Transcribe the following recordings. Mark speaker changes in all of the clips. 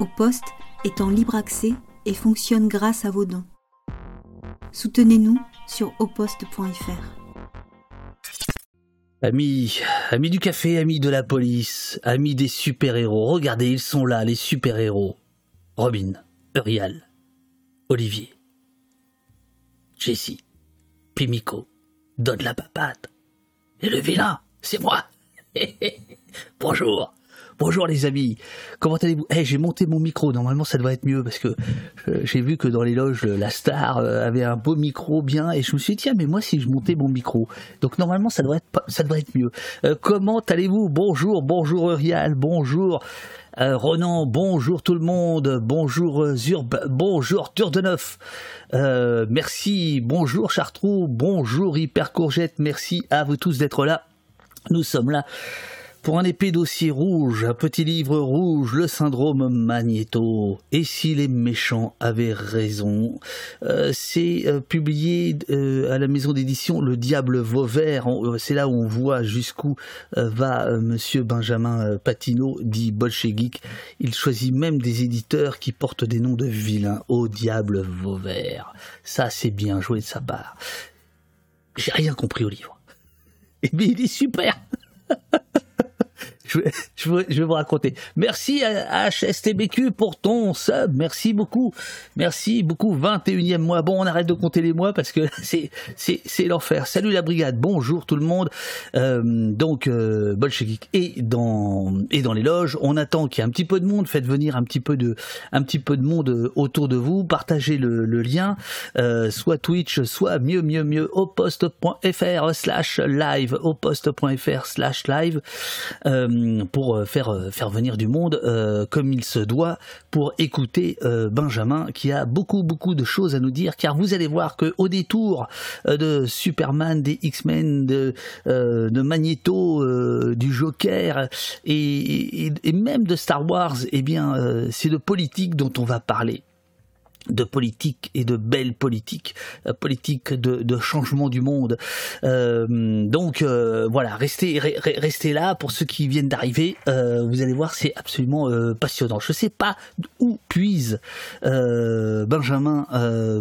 Speaker 1: Au poste est en libre accès et fonctionne grâce à vos dons. Soutenez-nous sur oposte.fr.
Speaker 2: Amis, amis du café, amis de la police, amis des super-héros, regardez, ils sont là, les super-héros. Robin, Uriel, Olivier, Jessie, Pimico, donne la papate. Et le vilain, c'est moi. Bonjour. Bonjour les amis, comment allez-vous? Hey, J'ai monté mon micro, normalement ça devrait être mieux parce que euh, j'ai vu que dans les loges, la star euh, avait un beau micro bien et je me suis dit tiens mais moi si je montais mon micro, donc normalement ça devrait être, ça devrait être mieux. Euh, comment allez-vous? Bonjour, bonjour Uriel, bonjour Ronan, bonjour tout le monde, bonjour Zurb, bonjour Tour de Neuf, merci, bonjour Chartrou, bonjour Hyper Courgette, merci à vous tous d'être là. Nous sommes là pour un épais dossier rouge, un petit livre rouge, le syndrome Magneto. Et si les méchants avaient raison, euh, c'est euh, publié euh, à la maison d'édition Le Diable Vauvert. C'est là où on voit jusqu'où va Monsieur Benjamin Patino, dit Bolchegeek. Il choisit même des éditeurs qui portent des noms de vilains. Au Diable Vauvert. Ça, c'est bien joué de sa part. J'ai rien compris au livre. Et bien, il est super. je, vais, vous raconter. Merci à HSTBQ pour ton sub. Merci beaucoup. Merci beaucoup. 21e mois. Bon, on arrête de compter les mois parce que c'est, c'est, l'enfer. Salut la brigade. Bonjour tout le monde. Euh, donc, euh, Bolchevik et dans, et dans les loges. On attend qu'il y ait un petit peu de monde. Faites venir un petit peu de, un petit peu de monde euh, autour de vous. Partagez le, lien. Euh, soit Twitch, soit mieux, mieux, mieux au poste.fr slash live. Au poste.fr slash live. Pour euh, faire, euh, faire venir du monde euh, comme il se doit pour écouter Benjamin qui a beaucoup beaucoup de choses à nous dire. Car vous allez voir que au détour de Superman, des X-Men, de, de Magneto, du Joker et, et, même de Star Wars, eh bien c'est de politique dont on va parler de politique et de belle politique, euh, politique de, changement du monde. Euh, donc euh, voilà, restez, là pour ceux qui viennent d'arriver. vous allez voir, c'est absolument passionnant. Je ne sais pas où puise Benjamin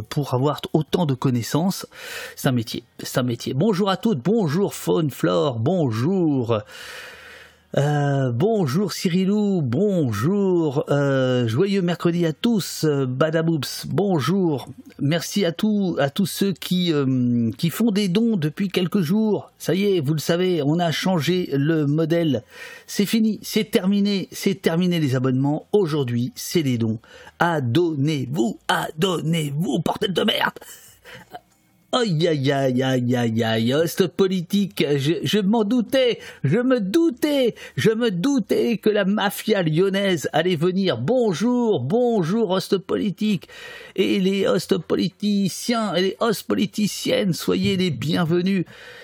Speaker 2: pour avoir autant de connaissances. C'est un métier, c'est un métier. Bonjour à toutes, bonjour Faune Flore, bonjour. Euh, bonjour Cyrilou, bonjour, euh, joyeux mercredi à tous, euh, Badaboops, bonjour, merci à tous, à tous ceux qui, qui font des dons depuis quelques jours. Ça y est, vous le savez, on a changé le modèle. C'est fini, c'est terminé, c'est terminé les abonnements. Aujourd'hui, c'est les dons. Adonnez-vous, adonnez-vous, portelle de merde. Aïe aïe aïe aïe aïe aïe, host politique, je, je m'en doutais, je me doutais, je me doutais que la mafia lyonnaise allait venir. Bonjour, bonjour host politique, et les host politiciens et les host politiciennes, soyez les bienvenus.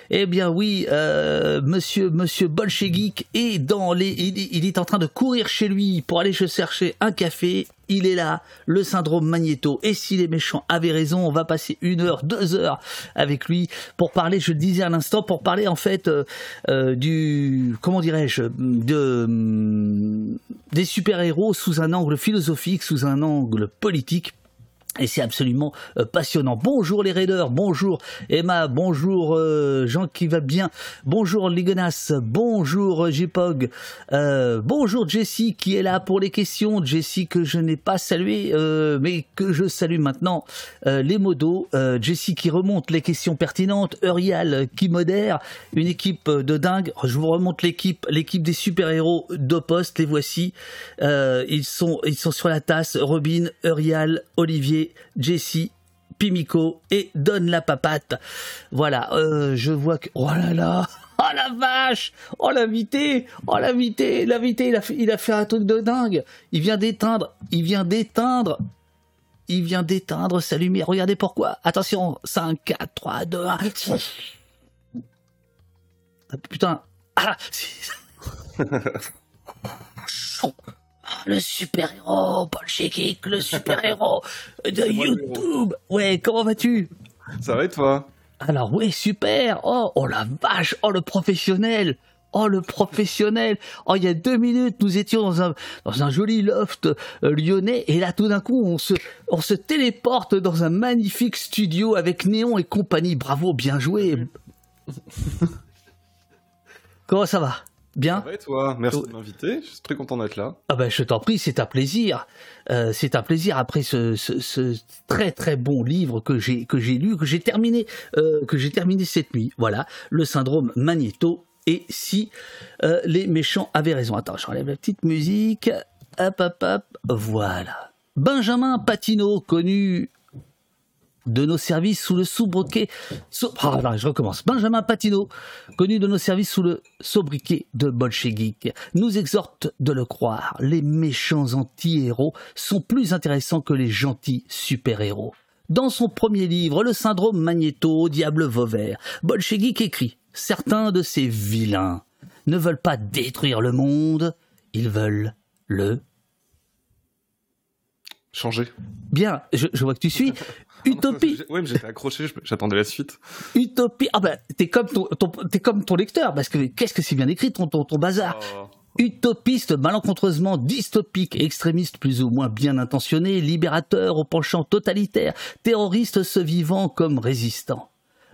Speaker 2: Eh bien oui, euh, monsieur monsieur Bolchegeek est dans les, il, il est en train de courir chez lui pour aller se chercher un café il est là, le syndrome Magneto. Et si les méchants avaient raison, on va passer une heure, deux heures avec lui pour parler, je le disais à l'instant, pour parler en fait euh, euh, du, comment dirais-je, de, des super-héros sous un angle philosophique, sous un angle politique et c'est absolument euh, passionnant. Bonjour les raiders, bonjour Emma, bonjour euh, Jean qui va bien, bonjour Ligonas, bonjour euh, Jpog, bonjour Jessie qui est là pour les questions, Jessie que je n'ai pas salué mais que je salue maintenant, les modos, Jessie qui remonte les questions pertinentes, Urial qui modère, une équipe de dingue, je vous remonte l'équipe, l'équipe des super-héros d'Opost, les voici, ils, sont, sur la tasse, Robin, Urial, Olivier, Jessie, Pimico et donne la papate. Voilà, euh, je vois que... Oh là là Oh la vache Oh l'invité Oh l'invité L'invité, il a, fait, il a fait un truc de dingue Il vient d'éteindre Il vient d'éteindre il vient d'éteindre sa lumière. Regardez pourquoi. Attention, 5, 4, 3, 2, 1. putain. Ah le super-héros, Paul Sheikik, le super-héros de YouTube. Ouais, comment vas-tu?
Speaker 3: Ça va et toi?
Speaker 2: Alors oui, super. Oh, oh la vache, oh le professionnel. Oh, le professionnel Oh, il y a deux minutes, nous étions dans un, dans un joli loft euh, lyonnais, et là, tout d'un coup, on se, on se téléporte dans un magnifique studio avec Néon et compagnie. Bravo, bien joué Comment ça va? Bien.
Speaker 3: Ça va et toi? Merci de m'inviter. Je suis très content d'être là.
Speaker 2: Ah ben, je t'en prie, c'est un plaisir. Euh, c'est un plaisir après ce, ce, très très bon livre que j'ai que j'ai lu, que j'ai terminé, euh, que j'ai terminé cette nuit. Voilà, le syndrome Magneto. Et si euh, les méchants avaient raison. Attends, j'enlève la petite musique. Hop hop hop. Voilà. Benjamin Patino, connu de nos services sous le sobriquet. Ah, je recommence. Benjamin Patino, connu de nos services sous le sobriquet de Bolchegeek, nous exhorte de le croire. Les méchants anti-héros sont plus intéressants que les gentils super-héros. Dans son premier livre, Le syndrome Magneto, Diable Vauvert, Bolchegeek écrit Certains de ces vilains ne veulent pas détruire le monde, ils veulent le
Speaker 3: changer.
Speaker 2: Bien, je, vois que tu suis. Utopie.
Speaker 3: Oui, mais j'étais accroché, j'attendais la suite.
Speaker 2: Utopie. Ah ben, t'es comme ton, t'es comme ton lecteur, parce que qu'est-ce que c'est bien écrit ton, ton, ton bazar? Oh. Utopiste malencontreusement dystopique, extrémiste plus ou moins bien intentionné, libérateur au penchant totalitaire, terroriste se vivant comme résistant.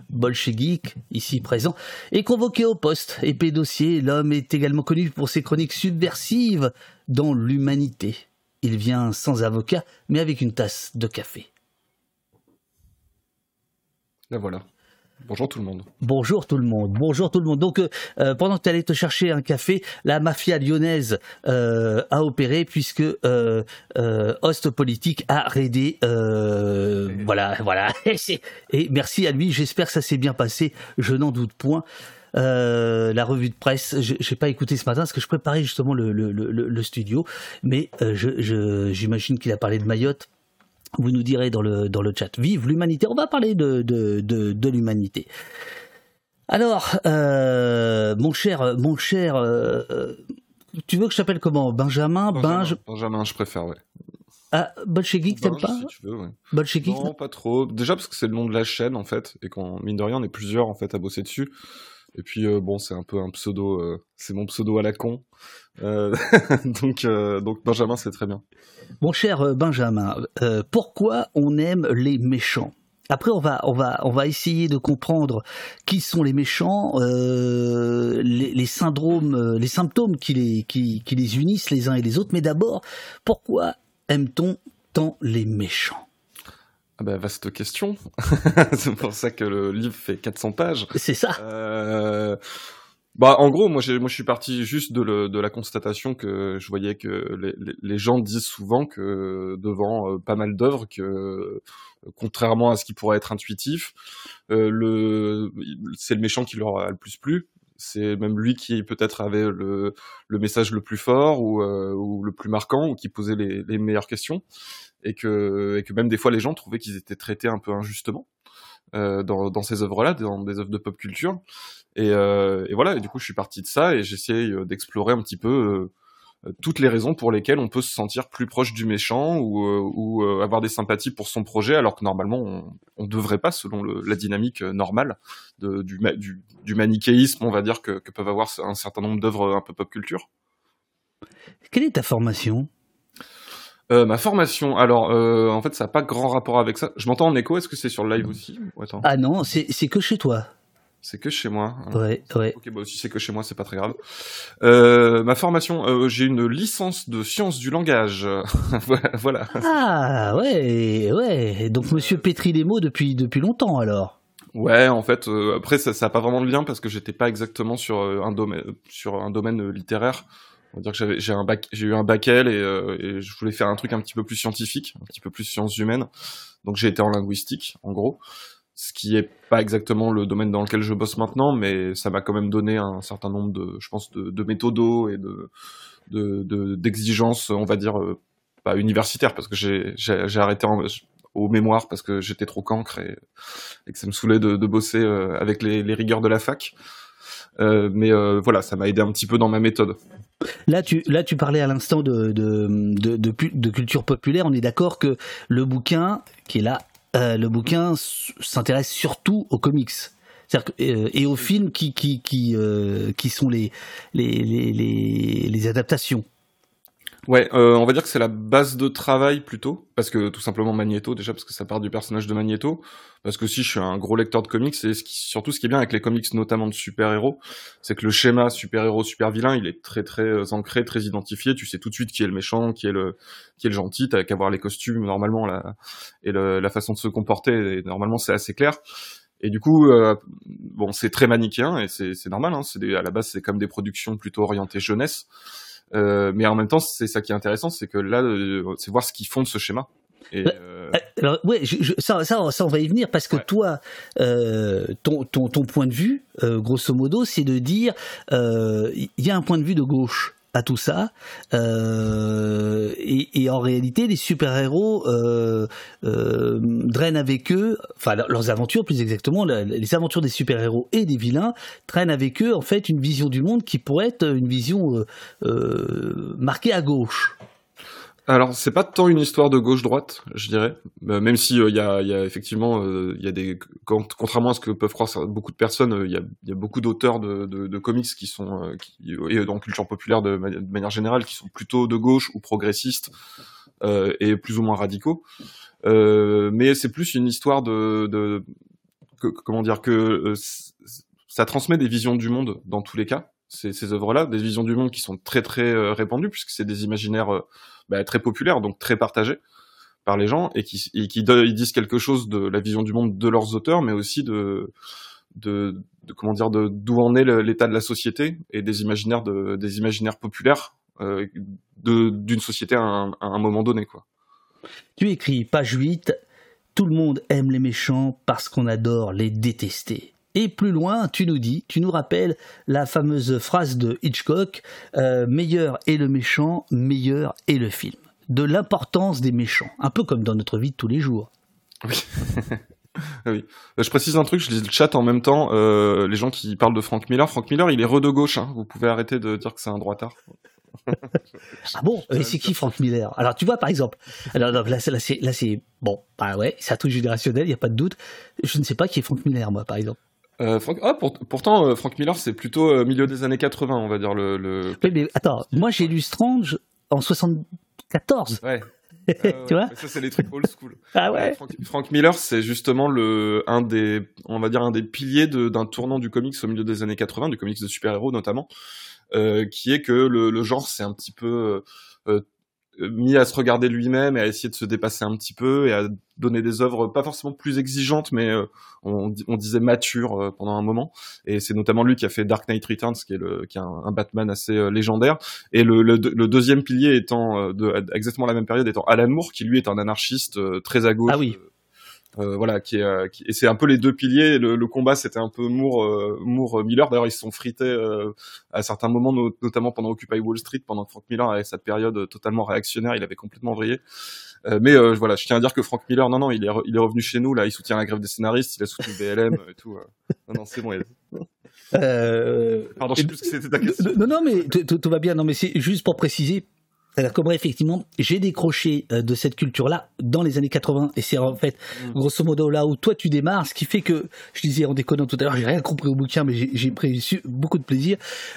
Speaker 2: Bolchevique, ici présent, est convoqué au poste. Épée dossier, l'homme est également connu pour ses chroniques subversives dans l'humanité. Il vient sans avocat, mais avec une tasse de café.
Speaker 3: La voilà. Bonjour tout le monde.
Speaker 2: Bonjour tout le monde. Bonjour tout le monde. Donc, euh, euh, pendant que tu allais te chercher un café, la mafia lyonnaise euh, a opéré puisque Host Politique a raidé. voilà, voilà. Et merci à lui. J'espère que ça s'est bien passé. Je n'en doute point. la revue de presse. Je n'ai pas écouté ce matin parce que je préparais justement le, studio, mais j'imagine qu'il a parlé de Mayotte vous nous direz dans le, dans le chat. Vive l'humanité. On va parler de, de, de, l'humanité. Alors, euh, mon cher, mon cher, euh, euh, tu veux que je t'appelle comment? Benjamin,
Speaker 3: Benjamin, Benjamin, je préfère, ouais.
Speaker 2: Ah, Bolchevik, t'aimes pas?
Speaker 3: si tu veux, ouais. Non, pas trop. Déjà parce que c'est le nom de la chaîne, en fait, et qu'on, mine de rien, on est plusieurs, en fait, à bosser dessus. Et puis, bon, c'est un peu un pseudo, c'est mon pseudo à la con. donc, donc, Benjamin, c'est très bien.
Speaker 2: Mon cher euh, Benjamin, euh, pourquoi on aime les méchants? Après, on va, on va, on va essayer de comprendre qui sont les méchants, euh, les, syndromes, les symptômes qui les, qui, les unissent les uns et les autres. Mais d'abord, pourquoi aime-t-on tant les méchants?
Speaker 3: Ah bah, vaste question. c'est pour ça que le livre fait 400 pages.
Speaker 2: C'est ça.
Speaker 3: Bah, en gros, moi, moi, je suis parti juste de, le, de la constatation que je voyais que les, les, gens disent souvent que devant euh, pas mal d'œuvres, que contrairement à ce qui pourrait être intuitif, euh, le, c'est le méchant qui leur a le plus plu. C'est même lui qui peut-être avait le, le message le plus fort ou, euh, ou le plus marquant ou qui posait les, les meilleures questions et que, et que même des fois les gens trouvaient qu'ils étaient traités un peu injustement. Euh, dans, ces œuvres-là, dans des œuvres de pop culture. Et, euh, et, voilà, et du coup, je suis parti de ça et j'essaye euh, d'explorer un petit peu toutes les raisons pour lesquelles on peut se sentir plus proche du méchant ou, avoir des sympathies pour son projet, alors que normalement, on ne devrait pas, selon la dynamique normale du, manichéisme, on va dire, que peuvent avoir un certain nombre d'œuvres un peu pop culture.
Speaker 2: Quelle est ta formation?
Speaker 3: Euh, ma formation, alors euh, en fait ça n'a pas grand rapport avec ça. Je m'entends en écho, est-ce que c'est sur le live aussi
Speaker 2: Ah non, c'est que chez toi.
Speaker 3: C'est que chez moi.
Speaker 2: Hein. Ouais, ouais.
Speaker 3: Ok, bah si c'est que chez moi, c'est pas très grave. Euh, ma formation, euh, j'ai une licence de sciences du langage. voilà.
Speaker 2: Ah ouais, ouais. Donc Monsieur pétrit les mots depuis depuis longtemps alors.
Speaker 3: Ouais, en fait, euh, après ça, ça a pas vraiment de lien parce que j'étais pas exactement sur un domaine sur un domaine littéraire on va dire que j'avais j'ai un bac j'ai eu un bac L et, euh, et, je voulais faire un truc un petit peu plus scientifique un petit peu plus sciences humaines. Donc j'ai été en linguistique en gros. Ce qui est pas exactement le domaine dans lequel je bosse maintenant mais ça m'a quand même donné un certain nombre de je pense de, de méthodos et de d'exigences on va dire euh, pas universitaires parce que j'ai j'ai arrêté en, au mémoire parce que j'étais trop cancre et, et, que ça me saoulait de, de bosser euh, avec les, les, rigueurs de la fac mais euh, voilà, ça m'a aidé un petit peu dans ma méthode.
Speaker 2: Là, tu, là, tu parlais à l'instant de, de, de, de, culture populaire. On est d'accord que le bouquin qui est là, euh, le bouquin s'intéresse surtout aux comics. et aux films qui qui qui qui sont les les, les, les adaptations.
Speaker 3: Ouais, euh, on va dire que c'est la base de travail plutôt, parce que tout simplement Magneto déjà parce que ça part du personnage de Magneto, parce que si je suis un gros lecteur de comics et ce qui, surtout ce qui est bien avec les comics notamment de super-héros, c'est que le schéma super-héros super-vilain il est très très euh, ancré, très identifié, tu sais tout de suite qui est le méchant, qui est le qui est le gentil, t'as qu'à voir les costumes normalement la, et la façon de se comporter, et normalement c'est assez clair. Et du coup, euh, bon, c'est très manichéen et c'est normal. Hein, c'est à la base, c'est comme des productions plutôt orientées jeunesse. Euh, mais en même temps, c'est ça qui est intéressant, c'est que là, euh, c'est voir ce qu'ils font de ce schéma.
Speaker 2: Et, bah, euh... Alors, ouais, je, ça, ça, ça, on va y venir parce que toi, euh, ton, ton, ton, point de vue, euh, grosso modo, c'est de dire, il y a un point de vue de gauche à tout ça. Euh, et, en réalité, les super-héros euh, euh, drainent avec eux, enfin leurs aventures plus exactement, les aventures des super-héros et des vilains traînent avec eux en fait une vision du monde qui pourrait être une vision euh, marquée à gauche.
Speaker 3: Alors c'est pas tant une histoire de gauche-droite, je dirais, euh, même si il euh, y, a, effectivement il y a des contrairement à ce que peuvent croire beaucoup de personnes, il y a, beaucoup d'auteurs de, comics qui sont qui, et dans culture populaire de, manière générale qui sont plutôt de gauche ou progressistes euh, et plus ou moins radicaux. Euh, mais c'est plus une histoire de, de que, comment dire que ça transmet des visions du monde dans tous les cas. Ces, ces œuvres-là, des visions du monde qui sont très très répandues puisque c'est des imaginaires bah, très populaire, donc très partagé par les gens, et qui, disent quelque chose de la vision du monde de leurs auteurs, mais aussi de, comment dire, de d'où en est l'état de la société et des imaginaires de, des imaginaires populaires euh, d'une société à un, moment donné.
Speaker 2: Tu écris page 8 tout le monde aime les méchants parce qu'on adore les détester. Et plus loin, tu nous dis, tu nous rappelles la fameuse phrase de Hitchcock, euh, meilleur est le méchant, meilleur est le film. De l'importance des méchants, un peu comme dans notre vie de tous les jours.
Speaker 3: Oui. oui. Euh, je précise un truc, je lis le chat en même temps. Euh, les gens qui parlent de Frank Miller, Frank Miller, il est re de gauche. Hein. Vous pouvez arrêter de dire que c'est un droitard.
Speaker 2: ah bon? C'est qui Frank Miller? Alors tu vois par exemple, alors là, là c'est là c'est bon, bah ouais, c'est un truc générationnel, il y a pas de doute. Je ne sais pas qui est Frank Miller moi par exemple.
Speaker 3: Euh, Frank... ah, pourtant, euh, Frank Miller, c'est plutôt euh, milieu des années 80, on va dire. Le, le...
Speaker 2: Oui, mais attends, moi j'ai lu Strange en 74.
Speaker 3: Ouais.
Speaker 2: tu vois
Speaker 3: Ça, c'est les trucs old school.
Speaker 2: ah ouais
Speaker 3: Frank, Miller, c'est justement le, un des, on va dire, un des piliers d'un tournant du comics au milieu des années 80, du comics de super-héros notamment, qui est que le, le genre, c'est un petit peu mis à se regarder lui-même et à essayer de se dépasser un petit peu et à donner des œuvres pas forcément plus exigeantes mais euh, on, on, disait matures euh, pendant un moment. Et c'est notamment lui qui a fait Dark Knight Returns qui est le qui est un, Batman assez euh, légendaire. Et le, le, le, deuxième pilier étant de exactement la même période étant Alan Moore qui lui est un anarchiste très à gauche
Speaker 2: ah oui
Speaker 3: euh, voilà, qui est, euh, qui, et c'est un peu les deux piliers. Le, le combat, c'était un peu Moore, euh, Moore Miller. D'ailleurs, ils se sont frités à certains moments, notamment pendant Occupy Wall Street, pendant que Frank Miller avait cette période totalement réactionnaire. Il avait complètement vrillé. mais voilà, je tiens à dire que Frank Miller, non, non, il est, il est revenu chez nous. Là, il soutient la grève des scénaristes, il a soutenu BLM et tout. non, non, c'est bon. Pardon, je sais plus ce que c'était ta question.
Speaker 2: Non, non, mais tout va bien. Non, mais c'est juste pour préciser alors comme effectivement, j'ai décroché euh, de cette culture-là dans les années 80, et c'est en fait, mm. grosso modo, là où toi tu démarres, ce qui fait que, je disais en déconnant tout à l'heure, j'ai rien compris au bouquin, mais j'ai pris beaucoup de plaisir,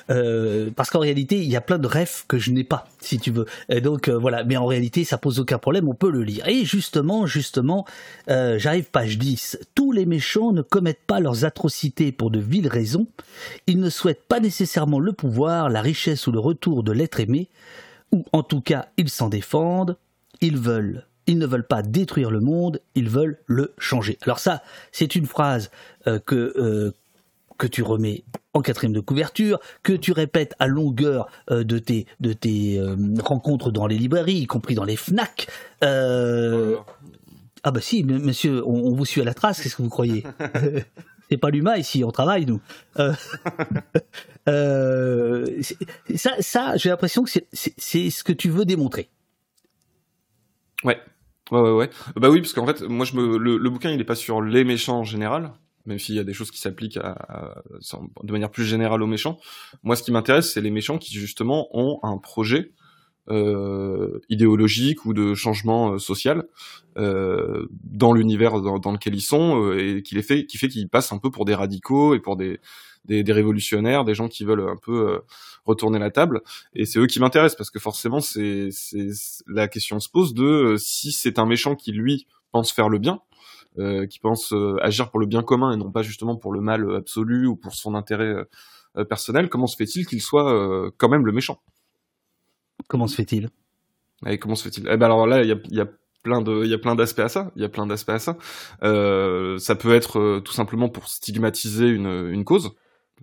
Speaker 2: euh, parce qu'en réalité, il y a plein de rêves que je n'ai pas, si tu veux. Et donc euh, voilà, mais en réalité, ça pose aucun problème, on peut le lire. Et justement, justement, euh, j'arrive page 10. Tous les méchants ne commettent pas leurs atrocités pour de viles raisons. Ils ne souhaitent pas nécessairement le pouvoir, la richesse ou le retour de l'être aimé ou en tout cas ils s'en défendent, ils veulent, ils ne veulent pas détruire le monde, ils veulent le changer. Alors ça, c'est une phrase euh, que euh, que tu remets en quatrième de couverture, que tu répètes à longueur euh, de tes, de tes rencontres dans les librairies, y compris dans les FNAC. Ah bah si, monsieur, on, vous suit à la trace, qu'est-ce que vous croyez? C'est pas l'humain ici, on travaille nous. Euh, ça, ça j'ai l'impression que c'est ce que tu veux démontrer.
Speaker 3: Ouais. Ouais, ouais, ouais. Bah oui, parce qu'en fait, moi, je me, le, bouquin, il est pas sur les méchants en général, même s'il y a des choses qui s'appliquent de manière plus générale aux méchants. Moi, ce qui m'intéresse, c'est les méchants qui, justement, ont un projet euh, idéologique ou de changement euh, social euh, dans l'univers dans, lequel ils sont et qui les fait qui fait qu'ils passent un peu pour des radicaux et pour des, des, des révolutionnaires, des gens qui veulent un peu retourner la table. Et c'est eux qui m'intéressent parce que forcément, c'est la question se pose de si c'est un méchant qui lui pense faire le bien, euh, qui pense agir pour le bien commun et non pas justement pour le mal absolu ou pour son intérêt personnel, comment se fait-il qu'il soit quand même le méchant?
Speaker 2: Comment se fait-il?
Speaker 3: Comment se fait-il? Eh ben alors là, il y a, y a plein de il y a plein d'aspects à ça. Il y a plein d'aspects à ça. Euh, ça peut être euh, tout simplement pour stigmatiser une, cause.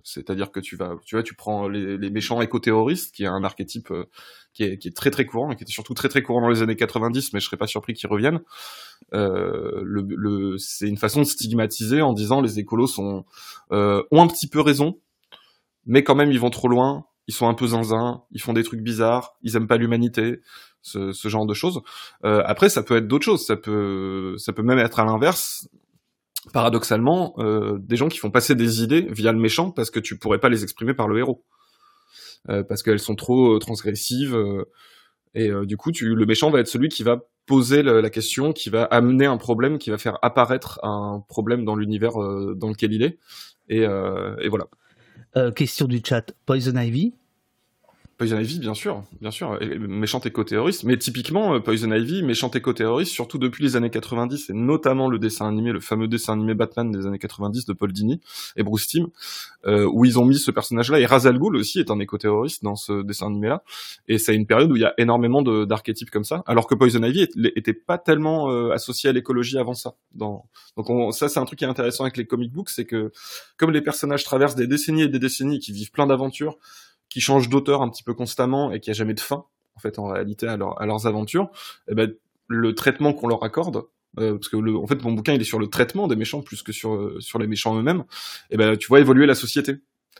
Speaker 3: C'est-à-dire que tu vas tu prends les, méchants éco-terroristes qui est un archétype euh, qui, est, très très courant et qui était surtout très courant dans les années 90 mais je serais pas surpris qu'ils reviennent c'est une façon de stigmatiser en disant les écolos sont ont un petit peu raison mais quand même ils vont trop loin ils sont un peu zinzin, ils font des trucs bizarres, ils aiment pas l'humanité, ce, genre de choses. Euh, après, ça peut être d'autres choses, ça peut, ça peut même être à l'inverse. Paradoxalement, euh, des gens qui font passer des idées via le méchant parce que tu pourrais pas les exprimer par le héros, euh, parce qu'elles sont trop transgressives. Et du coup, le méchant va être celui qui va poser la question, qui va amener un problème, qui va faire apparaître un problème dans l'univers dans lequel il est. Et voilà.
Speaker 2: Euh, question du chat. Poison Ivy
Speaker 3: Poison Ivy, bien sûr, bien sûr, méchant éco-terroriste, mais typiquement euh, Poison Ivy, méchant éco-terroriste, surtout depuis les années 90, et notamment le dessin animé, le fameux dessin animé Batman des années 90 de Paul Dini et Bruce Timm, euh, où ils ont mis ce personnage-là, et Razal Ghul aussi est un éco-terroriste dans ce dessin animé-là, et c'est une période où il y a énormément d'archétypes comme ça, alors que Poison Ivy était pas tellement euh, associé à l'écologie avant ça. Donc ça c'est un truc qui est intéressant avec les comic books, c'est que comme les personnages traversent des décennies et des décennies, qui vivent plein d'aventures, qui changent d'auteur un petit peu constamment et qui a jamais de fin en fait en réalité à, leur, à leurs aventures, eh ben le traitement qu'on leur accorde, euh, parce que le, en fait mon bouquin il est sur le traitement des méchants plus que sur euh, sur les méchants eux-mêmes, eh ben tu vois évoluer la société,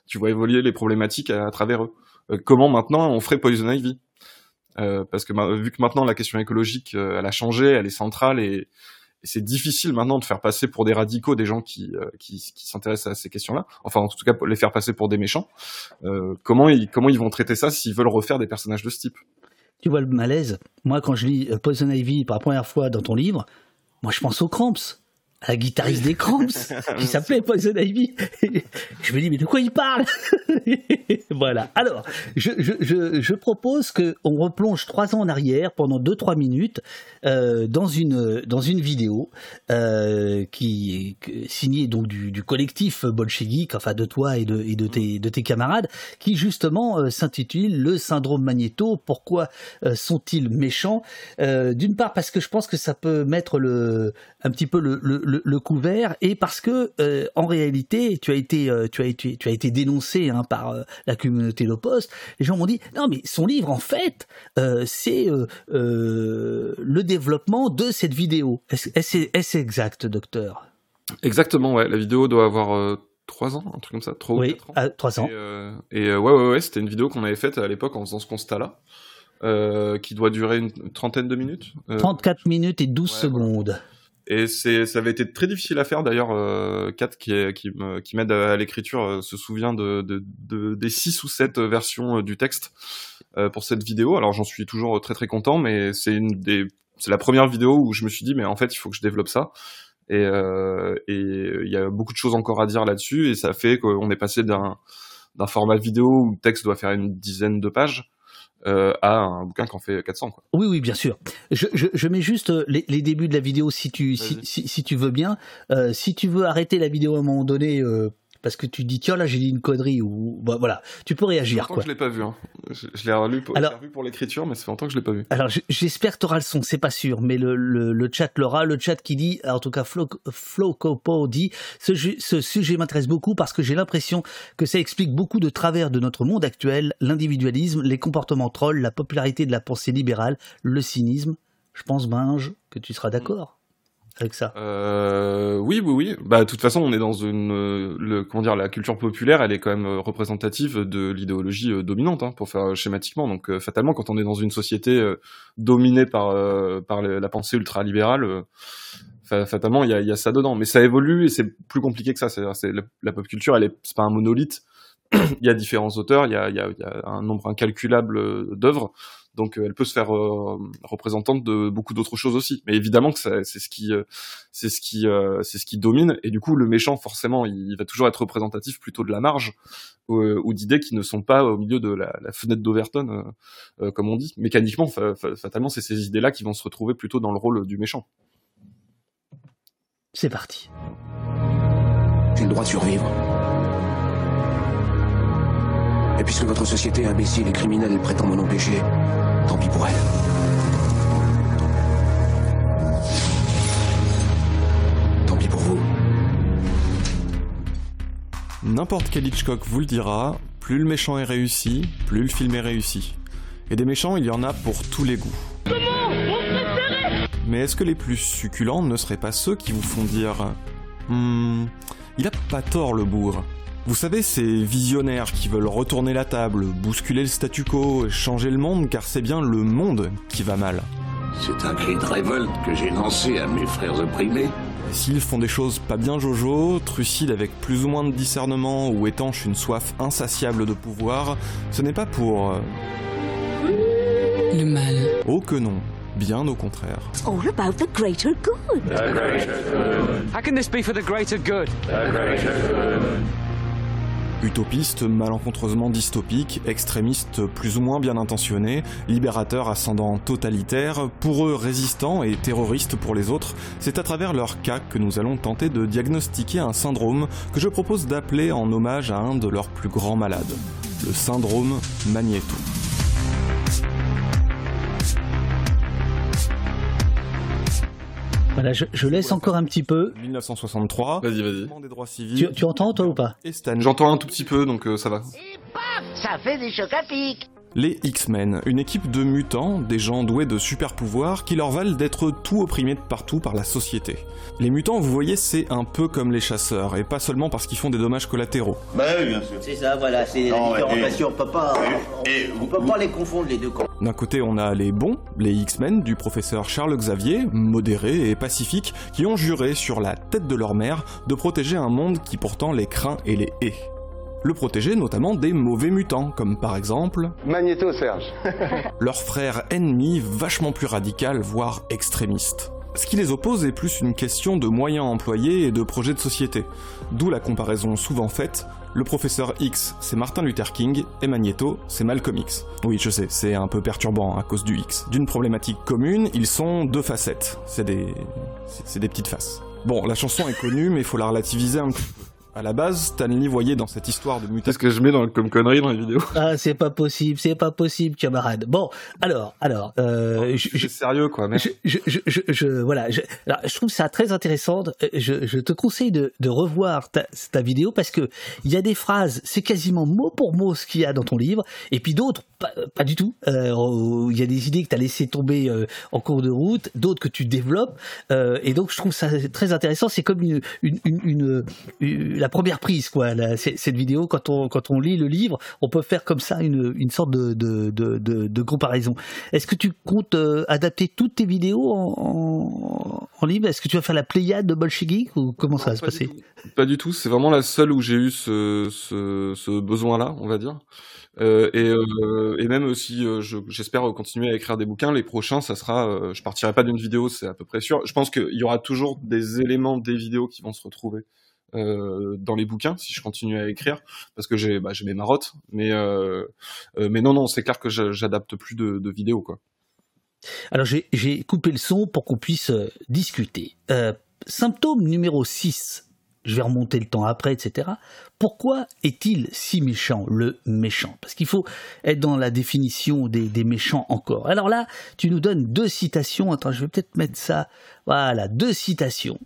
Speaker 3: tu vois évoluer les problématiques à, travers eux. Euh, comment maintenant on ferait Poison Ivy? Parce que vu que maintenant la question écologique elle a changé, elle est centrale et c'est difficile maintenant de faire passer pour des radicaux des gens qui, euh, qui, qui s'intéressent à ces questions-là. Enfin, en tout cas, les faire passer pour des méchants. Euh, comment, ils, comment ils vont traiter ça s'ils veulent refaire des personnages de ce type?
Speaker 2: Tu vois le malaise? Moi, quand je lis euh, Poison Ivy pour la première fois dans ton livre, moi, je pense aux Cramps la guitariste des Cramps, qui s'appelait Poison Ivy. je me dis, mais de quoi il parle Voilà. Alors, je, je, je, je propose qu'on replonge trois ans en arrière pendant deux trois minutes euh, dans une dans une vidéo euh, qui est signée donc du, du collectif bolchevique, enfin de toi et de et de tes de tes camarades, qui justement euh, s'intitule le syndrome Magnéto. Pourquoi sont-ils méchants? D'une part parce que je pense que ça peut mettre le un petit peu le, le le, couvert et parce que euh, en réalité tu as été euh, tu as été tu as été dénoncé hein, par euh, la communauté Post. Les gens m'ont dit non mais son livre en fait c'est le développement de cette vidéo. Est-ce est, exact, docteur?
Speaker 3: Exactement, ouais. La vidéo doit avoir trois ans, un truc comme ça, trois
Speaker 2: oui, ou ans. trois ans.
Speaker 3: Et, ouais, ouais, ouais, c'était une vidéo qu'on avait faite à l'époque en faisant ce constat-là. qui doit durer une trentaine de minutes.
Speaker 2: 34 minutes et 12 secondes.
Speaker 3: Et c'est, ça avait été très difficile à faire d'ailleurs. Euh, Kat, qui, qui, qui m'aide à, l'écriture, euh, se souvient de, de, de, des six ou sept versions euh, du texte euh, pour cette vidéo. Alors j'en suis toujours très très content, mais c'est une des, c'est la première vidéo où je me suis dit, mais en fait, il faut que je développe ça. Et euh, et il y a beaucoup de choses encore à dire là-dessus, et ça fait qu'on est passé d'un d'un format vidéo où le texte doit faire une dizaine de pages euh, à un bouquin qui en fait 400. Quoi.
Speaker 2: Oui, oui, bien sûr. Je, je, je mets juste euh, les, les, débuts de la vidéo si tu, si, si, si, tu veux bien. Euh, si tu veux arrêter la vidéo à un moment donné euh, parce que tu dis tiens là j'ai dit une connerie ou bah, voilà tu peux réagir quoi.
Speaker 3: Que je l'ai pas vu hein. je, l'ai relu pour, alors, pour l'écriture mais ça fait longtemps que je l'ai pas vu
Speaker 2: alors j'espère que tu auras le son c'est pas sûr mais le, le, le chat l'aura le chat qui dit en tout cas Flo, Flo Copo dit ce, ce sujet m'intéresse beaucoup parce que j'ai l'impression que ça explique beaucoup de travers de notre monde actuel l'individualisme les comportements trolls la popularité de la pensée libérale le cynisme je pense Binge que tu seras d'accord
Speaker 3: euh, Oui, oui, oui. Bah, de toute façon, on est dans une, euh, le, comment dire, la culture populaire, elle est quand même euh, représentative de l'idéologie euh, dominante, hein, pour faire schématiquement. Donc, fatalement, quand on est dans une société dominée par par la pensée ultralibérale, fatalement, il y a, y a, ça dedans. Mais ça évolue et c'est plus compliqué que ça. C'est, c'est la, pop culture, elle est, c'est pas un monolithe. il y a différents auteurs, il y a, y a, il y a un nombre incalculable d'œuvres
Speaker 4: Donc elle peut se faire représentante de beaucoup d'autres choses aussi. Mais évidemment que c'est ce qui c'est ce qui c'est ce qui domine et du coup le méchant forcément il va toujours être représentatif plutôt de la marge ou, d'idées qui ne sont pas au milieu de la, fenêtre d'Overton comme on dit. Mécaniquement fatalement c'est ces idées là qui vont se retrouver plutôt dans le rôle du méchant.
Speaker 2: C'est parti.
Speaker 5: J'ai le droit de survivre. Et puisque votre société imbécile et criminelle prétend m'en empêcher, tant pis pour elle. Tant pis pour vous.
Speaker 3: N'importe quel Hitchcock vous le dira, plus le méchant est réussi, plus le film est réussi. Et des méchants, il y en a pour tous les goûts. Mais est-ce que les plus succulents ne seraient pas ceux qui vous font dire Hmm, il a pas tort le bourg. Vous savez, ces visionnaires qui veulent retourner la table, bousculer le statu quo, changer le monde, car c'est bien le monde qui va mal.
Speaker 6: C'est un cri de révolte que j'ai lancé à mes frères opprimés.
Speaker 3: S'ils font des choses pas bien jojo, trucides avec plus ou moins de discernement ou étanchent une soif insatiable de pouvoir, ce n'est pas pour... Euh,
Speaker 7: le mal.
Speaker 3: Oh que non. Bien au contraire.
Speaker 8: all about the greater good.
Speaker 9: The greater good. How can this be for the greater good? The greater
Speaker 3: good. Utopiste, malencontreusement dystopique, extrémiste plus ou moins bien intentionné, libérateur ascendant totalitaire, pour eux résistant et terroriste pour les autres, c'est à travers leur cas que nous allons tenter de diagnostiquer un syndrome que je propose d'appeler en hommage à un de leurs plus grands malades, le syndrome Magneto.
Speaker 2: Voilà, je, laisse encore un petit peu.
Speaker 3: 1963.
Speaker 4: Vas-y, vas-y.
Speaker 2: Des droits civils. Tu, entends toi ou pas?
Speaker 4: J'entends un tout petit peu, donc euh, ça va.
Speaker 10: Et paf, ça fait des chocs à pic
Speaker 3: les X-Men, une équipe de mutants, des gens doués de super pouvoirs qui leur valent d'être tout opprimés de partout par la société. Les mutants, vous voyez, c'est un peu comme les chasseurs, et pas seulement parce qu'ils font des dommages collatéraux.
Speaker 11: Bah oui, bien sûr.
Speaker 12: C'est ça, voilà, c'est la différenciation, on peut pas, on, peut pas les confondre les deux camps.
Speaker 3: D'un côté, on a les bons, les X-Men du professeur Charles Xavier, modérés et pacifiques, qui ont juré sur la tête de leur mère de protéger un monde qui pourtant les craint et les hait le protéger notamment des mauvais mutants, comme par exemple...
Speaker 13: Magnéto Serge.
Speaker 3: leur frère ennemi vachement plus radical, voire extrémiste. Ce qui les oppose est plus une question de moyens employés et de projets de société. D'où la comparaison souvent faite, le professeur X c'est Martin Luther King et Magneto c'est Malcolm X. Oui je sais, c'est un peu perturbant à cause du X. D'une problématique commune, ils sont deux facettes. C'est des... c'est des petites faces. Bon, la chanson est connue mais il faut la relativiser un peu. À la base, Stanley voyait dans cette histoire de mutation.
Speaker 4: Qu'est-ce que je mets dans, comme connerie dans les vidéos
Speaker 2: Ah, c'est pas possible, c'est pas possible, camarade. Bon, alors, alors, euh,
Speaker 4: je, sérieux quoi,
Speaker 2: mais. Je, je, je, je voilà, je, alors, je trouve ça très intéressant. Je, je te conseille de, de revoir ta, ta vidéo parce que il y a des phrases, c'est quasiment mot pour mot ce qu'il y a dans ton livre, et puis d'autres pas, pas du tout. Euh, il y a des idées que tu as laissé tomber euh, en cours de route, d'autres que tu développes, euh, et donc je trouve ça très intéressant. C'est comme une, une, une, une la première prise, quoi. cette vidéo, quand on, quand on lit le livre, on peut faire comme ça une, sorte de, de, de, de, comparaison. Est-ce que tu comptes euh, adapter toutes tes vidéos en, en, livre Est-ce que tu vas faire la Pléiade de Bolshevik ou comment ça va se passer?
Speaker 4: Pas du tout. C'est vraiment la seule où j'ai eu ce, ce, ce besoin-là, on va dire. Euh, et, euh, et, même si euh, j'espère continuer à écrire des bouquins, les prochains, ça sera, je partirai pas d'une vidéo, c'est à peu près sûr. Je pense qu'il y aura toujours des éléments des vidéos qui vont se retrouver dans les bouquins si je continue à écrire. Parce que j'ai bah, mes marottes. Mais non non c'est clair que j'adapte plus de, vidéos
Speaker 2: alors j'ai coupé le son pour qu'on puisse discuter. Symptôme numéro 6 je vais remonter le temps après, etc. Pourquoi est-il si méchant, le méchant? Parce qu'il faut être dans la définition des, méchants encore. Alors là, tu nous donnes deux citations. Attends, je vais peut-être mettre ça. Voilà, deux citations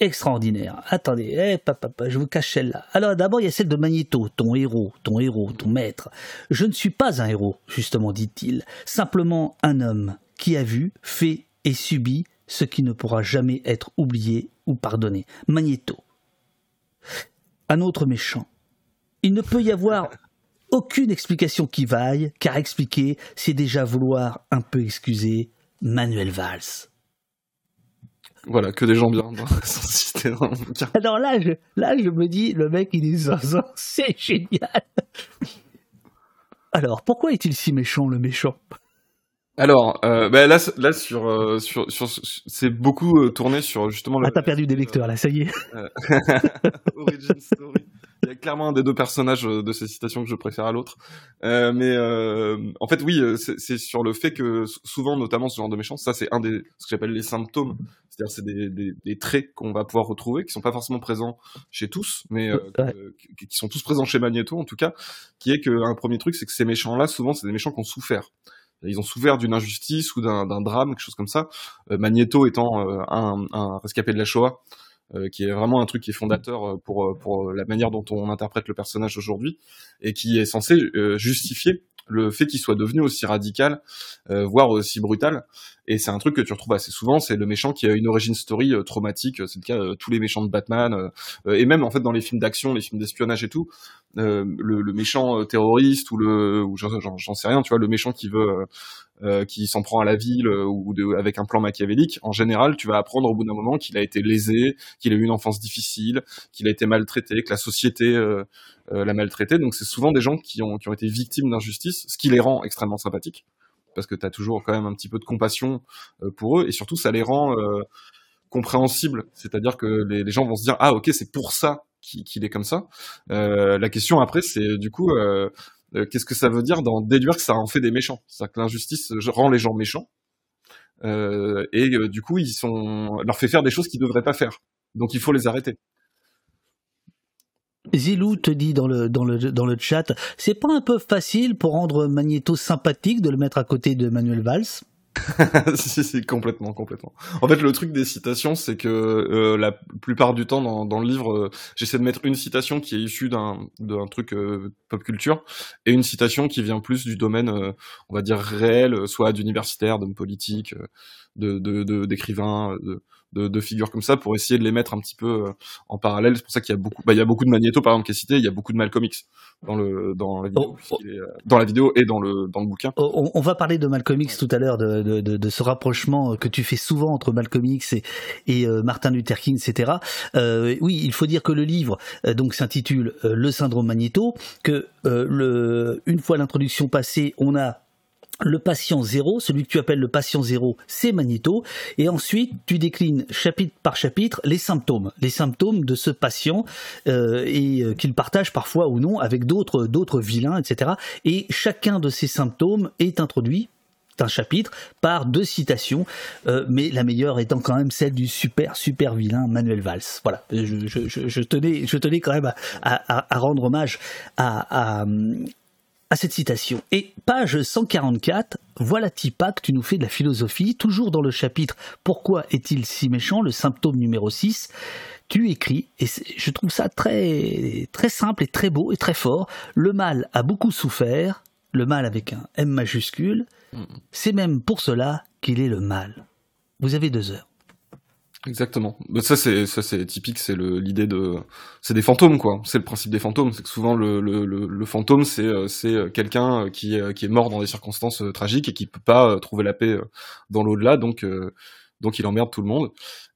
Speaker 2: extraordinaire. Attendez, eh, papa, je vous cache celle-là. Alors d'abord, il y a celle de Magneto, ton héros, ton héros, ton maître. Je ne suis pas un héros, justement, dit-il, simplement un homme qui a vu, fait et subi ce qui ne pourra jamais être oublié ou pardonné. Magneto. Un autre méchant. Il ne peut y avoir aucune explication qui vaille, car expliquer, c'est déjà vouloir un peu excuser Manuel Valls.
Speaker 4: Voilà, que des gens bien dans système.
Speaker 2: Alors là je, là, je me dis, le mec, il est c'est génial. Alors, pourquoi est-il si méchant, le méchant?
Speaker 3: Alors, euh, bah là, là sur, euh, sur, sur, c'est beaucoup euh, tourné sur justement.
Speaker 2: Ah, t'as perdu des lecteurs là, ça y est.
Speaker 3: Origin Story. Il y a clairement un des deux personnages de ces citations que je préfère à l'autre. Euh, mais euh, en fait, oui, c'est sur le fait que souvent, notamment ce genre de méchants, ça c'est un des ce que j'appelle les symptômes. C'est-à-dire c'est des, des, des, traits qu'on va pouvoir retrouver, qui sont pas forcément présents chez tous, mais qui sont tous présents chez Magneto en tout cas. Qui est qu'un premier truc, c'est que ces méchants-là, souvent, c'est des méchants qui ont souffert ils ont souffert d'une injustice ou d'un drame, quelque chose comme ça. Euh, Magneto étant euh, un, rescapé de la Shoah, euh, qui est vraiment un truc qui est fondateur pour, pour la manière dont on interprète le personnage aujourd'hui, et qui est censé justifier le fait qu'il soit devenu aussi radical, voire aussi brutal. Et c'est un truc que tu retrouves assez souvent, c'est le méchant qui a une origin story traumatique. C'est le cas tous les méchants de Batman, et même en fait dans les films d'action, les films d'espionnage et tout. Euh, le, méchant euh, terroriste ou le ou j'en sais rien tu vois le méchant qui veut euh, qui s'en prend à la ville ou de, avec un plan machiavélique en général tu vas apprendre au bout d'un moment qu'il a été lésé qu'il a eu une enfance difficile qu'il a été maltraité que la société l'a maltraité. Donc c'est souvent des gens qui ont qui ont été victimes d'injustice ce qui les rend extrêmement sympathiques. Parce que tu as toujours quand même un petit peu de compassion pour eux et surtout ça les rend compréhensibles. C'est-à-dire que les gens vont se dire ah ok c'est pour ça qu'il est comme ça. Euh, la question après, c'est du coup, euh, euh, qu'est-ce que ça veut dire d'en déduire que ça en fait des méchants? C'est-à-dire que l'injustice rend les gens méchants. et du coup, ils sont, leur fait faire des choses qu'ils ne devraient pas faire. Donc il faut les arrêter.
Speaker 2: Zilou te dit dans le, dans le, dans le chat, c'est pas un peu facile pour rendre Magneto sympathique de le mettre à côté de Manuel Valls?
Speaker 3: si, si, complètement, complètement. En fait, le truc des citations, c'est que euh, la plupart du temps dans, le livre, euh, j'essaie de mettre une citation qui est issue d'un truc euh, pop culture et une citation qui vient plus du domaine, on va dire réel, soit d'universitaire, d'homme politique, de d'écrivain, de, de, de, figures comme ça pour essayer de les mettre un petit peu euh, en parallèle. C'est pour ça qu'il y a beaucoup, bah, il y a beaucoup de Magneto par exemple qui est cité, il y a beaucoup de Malcolm X dans le dans la vidéo, oh. Est, euh, dans la vidéo et dans le dans le bouquin.
Speaker 2: Oh, on, va parler de Malcolm X tout à l'heure, de, de, de, ce rapprochement que tu fais souvent entre Malcolm X et, et euh, Martin Luther King, etc. Euh, oui, il faut dire que le livre donc s'intitule Le syndrome Magneto, que le une fois l'introduction passée, on a le patient zéro, celui que tu appelles le patient zéro, c'est Magneto, et ensuite tu déclines chapitre par chapitre les symptômes, les symptômes de ce patient euh, et euh, qu'il partage parfois ou non avec d'autres d'autres vilains, etc. Et chacun de ces symptômes est introduit un chapitre par deux citations, euh, mais la meilleure étant quand même celle du super super vilain Manuel Valls. Voilà, je, tenais je tenais quand même à, rendre hommage à cette citation. Et page 144, voilà Tipak, tu nous fais de la philosophie, toujours dans le chapitre Pourquoi est-il si méchant? le symptôme numéro 6 tu écris, et je trouve ça très, très simple et très beau et très fort, le mal a beaucoup souffert, le mal avec un M majuscule, mm. c'est même pour cela qu'il est le mal. Vous avez deux heures.
Speaker 3: Exactement. Mais ça c'est ça c'est typique, c'est l'idée de c'est des fantômes quoi. C'est le principe des fantômes, c'est que souvent le le, le, fantôme c'est euh, c'est euh, quelqu'un euh, qui qui est mort dans des circonstances tragiques et qui peut pas trouver la paix dans l'au-delà. Donc donc il emmerde tout le monde.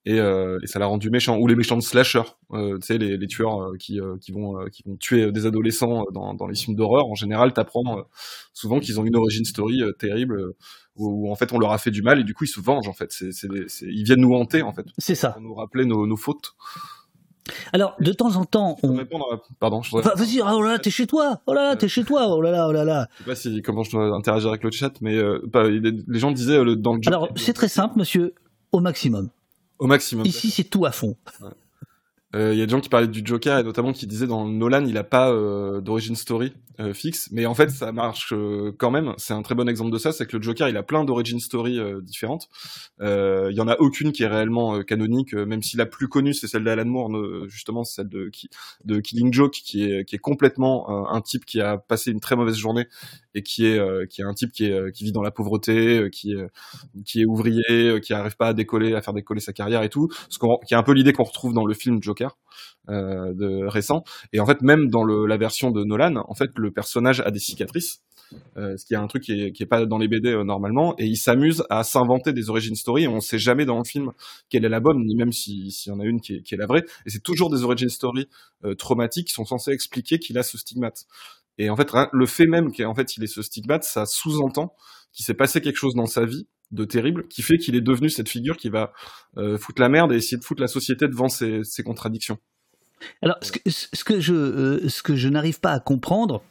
Speaker 3: Et, et ça l'a rendu méchant. Ou les méchants de slasher euh, tu sais les, les tueurs qui qui vont qui vont tuer des adolescents dans dans les films d'horreur. En général t'apprends souvent qu'ils ont une origin story terrible où, en fait on leur a fait du mal et du coup ils se vengent en fait. C'est, ils viennent nous hanter en fait.
Speaker 2: C'est ça.
Speaker 3: Pour nous rappeler nos, nos fautes.
Speaker 2: Alors, de temps en temps, on.
Speaker 3: Pardon, je
Speaker 2: voudrais... Vas-y, oh là là, t'es chez toi, oh là là, t'es chez toi, oh là là, oh là là.
Speaker 3: Je sais pas si, comment je dois interagir avec le chat, mais euh, bah, les gens disaient euh, dans le
Speaker 2: Alors, c'est très simple, monsieur, au maximum.
Speaker 3: Au maximum.
Speaker 2: Ici, c'est tout à fond. Ouais.
Speaker 3: Il euh, y a des gens qui parlaient du Joker et notamment qui disaient dans Nolan il a pas euh, d'origine story euh, fixe, mais en fait ça marche euh, quand même. C'est un très bon exemple de ça, c'est que le Joker il a plein d'origine story différentes. Il y en a aucune qui est réellement canonique, même si la plus connue c'est celle d'Alan Moore, justement celle de, Killing Joke, qui est complètement un type qui a passé une très mauvaise journée et qui est un type qui vit dans la pauvreté, qui est ouvrier, qui arrive pas à décoller, à faire décoller sa carrière et tout. Ce qui est un peu l'idée qu'on retrouve dans le film Joker euh, récent. Et en fait, même dans la version de Nolan, en fait, le personnage a des cicatrices. Euh, ce qui est un truc qui est, qui est pas dans les BD euh, normalement, et il s'amuse à s'inventer des origin story, et on sait jamais dans le film quelle est la bonne, ni même s'il si y en a une qui est, la vraie, et c'est toujours des origin story euh, traumatiques qui sont censés expliquer qu'il a ce stigmate. Et en fait, le fait même qu'en fait il ait ce stigmate, ça sous-entend qu'il s'est passé quelque chose dans sa vie de terrible, qui fait qu'il est devenu cette figure qui va foutre la merde et essayer de foutre la société devant ses, contradictions.
Speaker 2: Alors, ce que, je, ce que je n'arrive pas à comprendre,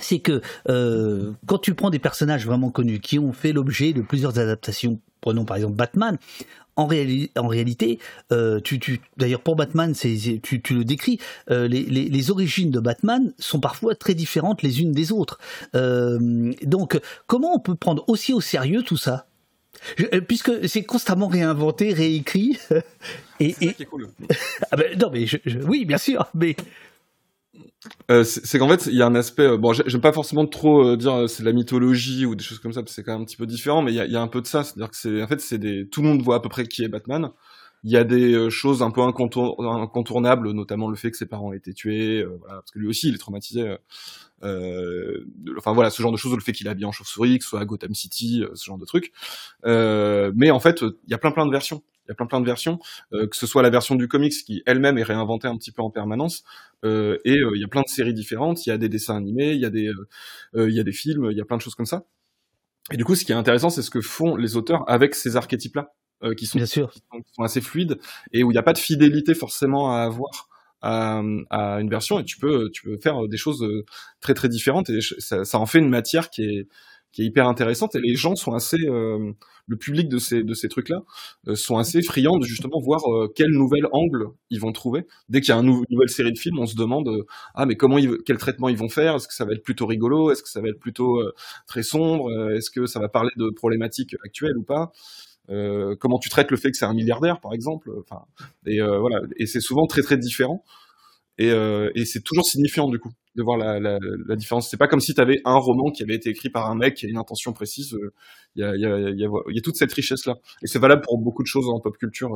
Speaker 2: c'est que euh, quand tu prends des personnages vraiment connus qui ont fait l'objet de plusieurs adaptations, prenons par exemple Batman, en, en réalité, euh, tu, tu, d'ailleurs pour Batman, c'est, tu, tu, le décris, euh, les, les, les, origines de Batman sont parfois très différentes les unes des autres. Donc, comment on peut prendre aussi au sérieux tout ça? Je, puisque c'est constamment réinventé, réécrit.
Speaker 3: et, ça qui est cool.
Speaker 2: ah ben, non, mais je, je, oui, bien sûr, mais
Speaker 3: euh, c'est qu'en fait, il y a un aspect. Euh, bon, j'aime pas forcément trop euh, dire c'est de la mythologie ou des choses comme ça, parce que c'est quand même un petit peu différent, mais il y a, un peu de ça. C'est-à-dire que c'est, en fait, c'est des. Tout le monde voit à peu près qui est Batman. Il y a des choses un peu incontour... incontournables, notamment le fait que ses parents aient été tués, voilà, parce que lui aussi, il est traumatisé. enfin voilà, ce genre de choses, le fait qu'il est habillé en chauve-souris, que ce soit à Gotham City, ce genre de trucs. mais en fait, il y a plein plein de versions. Il y a plein plein de versions, euh, que ce soit la version du comics qui elle-même est réinventée un petit peu en permanence, euh, et euh, il y a plein de séries différentes. Il y a des dessins animés, il y a des il y a des films, il y a plein de choses comme ça. Et du coup, ce qui est intéressant, c'est ce que font les auteurs avec ces archétypes-là, qui sont,
Speaker 2: Bien sûr.
Speaker 3: Qui sont, assez fluides et où il n'y a pas de fidélité forcément à avoir. À, à, une version et tu peux tu peux faire des choses très très différentes et ça, ça en fait une matière qui est qui est hyper intéressante et les gens sont assez euh, le public de ces de ces trucs là euh, sont assez friands de justement voir euh, quel nouvel angle ils vont trouver. Dès qu'il y a une nouvelle série de films on se demande ah mais comment ils, quel traitement ils vont faire? Est-ce que ça va être plutôt rigolo? Est-ce que ça va être plutôt très sombre? Est-ce que ça va parler de problématiques actuelles ou pas? Comment tu traites le fait que c'est un milliardaire par exemple? Enfin et voilà. Et c'est souvent très très différent et, et c'est toujours signifiant du coup de voir la, la, la différence. C'est pas comme si tu avais un roman qui avait été écrit par un mec qui a une intention précise. Il y, a, y, a, y, a, y, a, toute cette richesse là, et c'est valable pour beaucoup de choses en pop culture.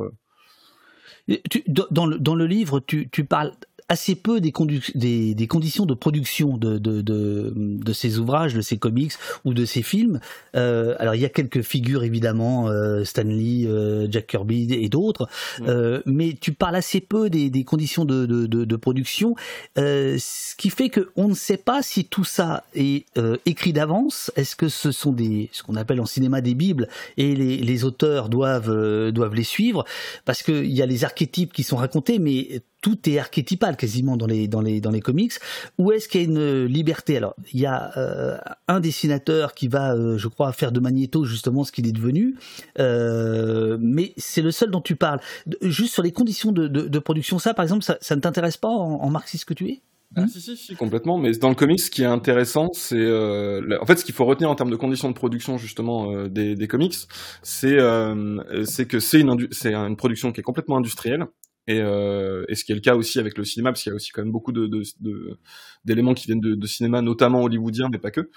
Speaker 2: Tu, dans, le, dans le livre, tu, tu parles assez peu des, des, des, conditions de production de, de, de, de, ces ouvrages, de ces comics ou de ces films. Euh, alors il y a quelques figures évidemment, euh, Stanley, euh, Jack Kirby et d'autres, euh, mais tu parles assez peu des, des conditions de, de production, euh, ce qui fait qu'on ne sait pas si tout ça est écrit d'avance. Est-ce que ce sont des ce qu'on appelle en cinéma des bibles et les, les auteurs doivent doivent les suivre? Parce qu'il y a les archétypes qui sont racontés, mais tout est archétypal quasiment dans les dans les dans les comics. Où est-ce qu'il y a une liberté? Alors, il y a euh, un dessinateur qui va, euh, je crois, faire de Magneto justement ce qu'il est devenu, euh, mais c'est le seul dont tu parles. Juste sur les conditions de, de, de production, ça, par exemple, ça, ça ne t'intéresse pas en, en marxiste que tu es?
Speaker 3: Ah, si, si, si, complètement. Mais dans le comics, ce qui est intéressant, c'est euh, en fait ce qu'il faut retenir en termes de conditions de production justement euh, des, des comics, c'est euh, c'est que c'est une c'est une production qui est complètement industrielle et, euh, et, ce qui est le cas aussi avec le cinéma, parce qu'il y a aussi quand même beaucoup d'éléments qui viennent de, cinéma, notamment hollywoodien, mais pas que.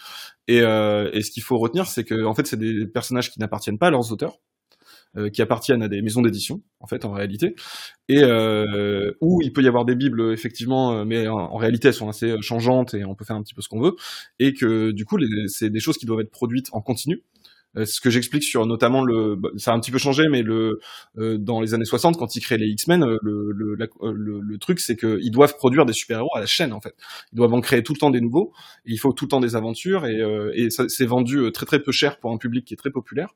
Speaker 3: Et, euh, et ce qu'il faut retenir, c'est que en fait, c'est des personnages qui n'appartiennent pas à leurs auteurs, euh, qui appartiennent à des maisons d'édition, en fait, en réalité, et où il peut y avoir des bibles, effectivement, mais en, réalité, elles sont assez changeantes et on peut faire un petit peu ce qu'on veut, et que du coup, c'est des choses qui doivent être produites en continu ce que j'explique sur notamment le, bah, ça a un petit peu changé, mais le euh, dans les années 60, quand ils créent les X-Men, euh, le, le, le, le, truc c'est qu'ils doivent produire des super-héros à la chaîne en fait. Ils doivent en créer tout le temps des nouveaux. Et il faut tout le temps des aventures et, et c'est vendu très très peu cher pour un public qui est très populaire.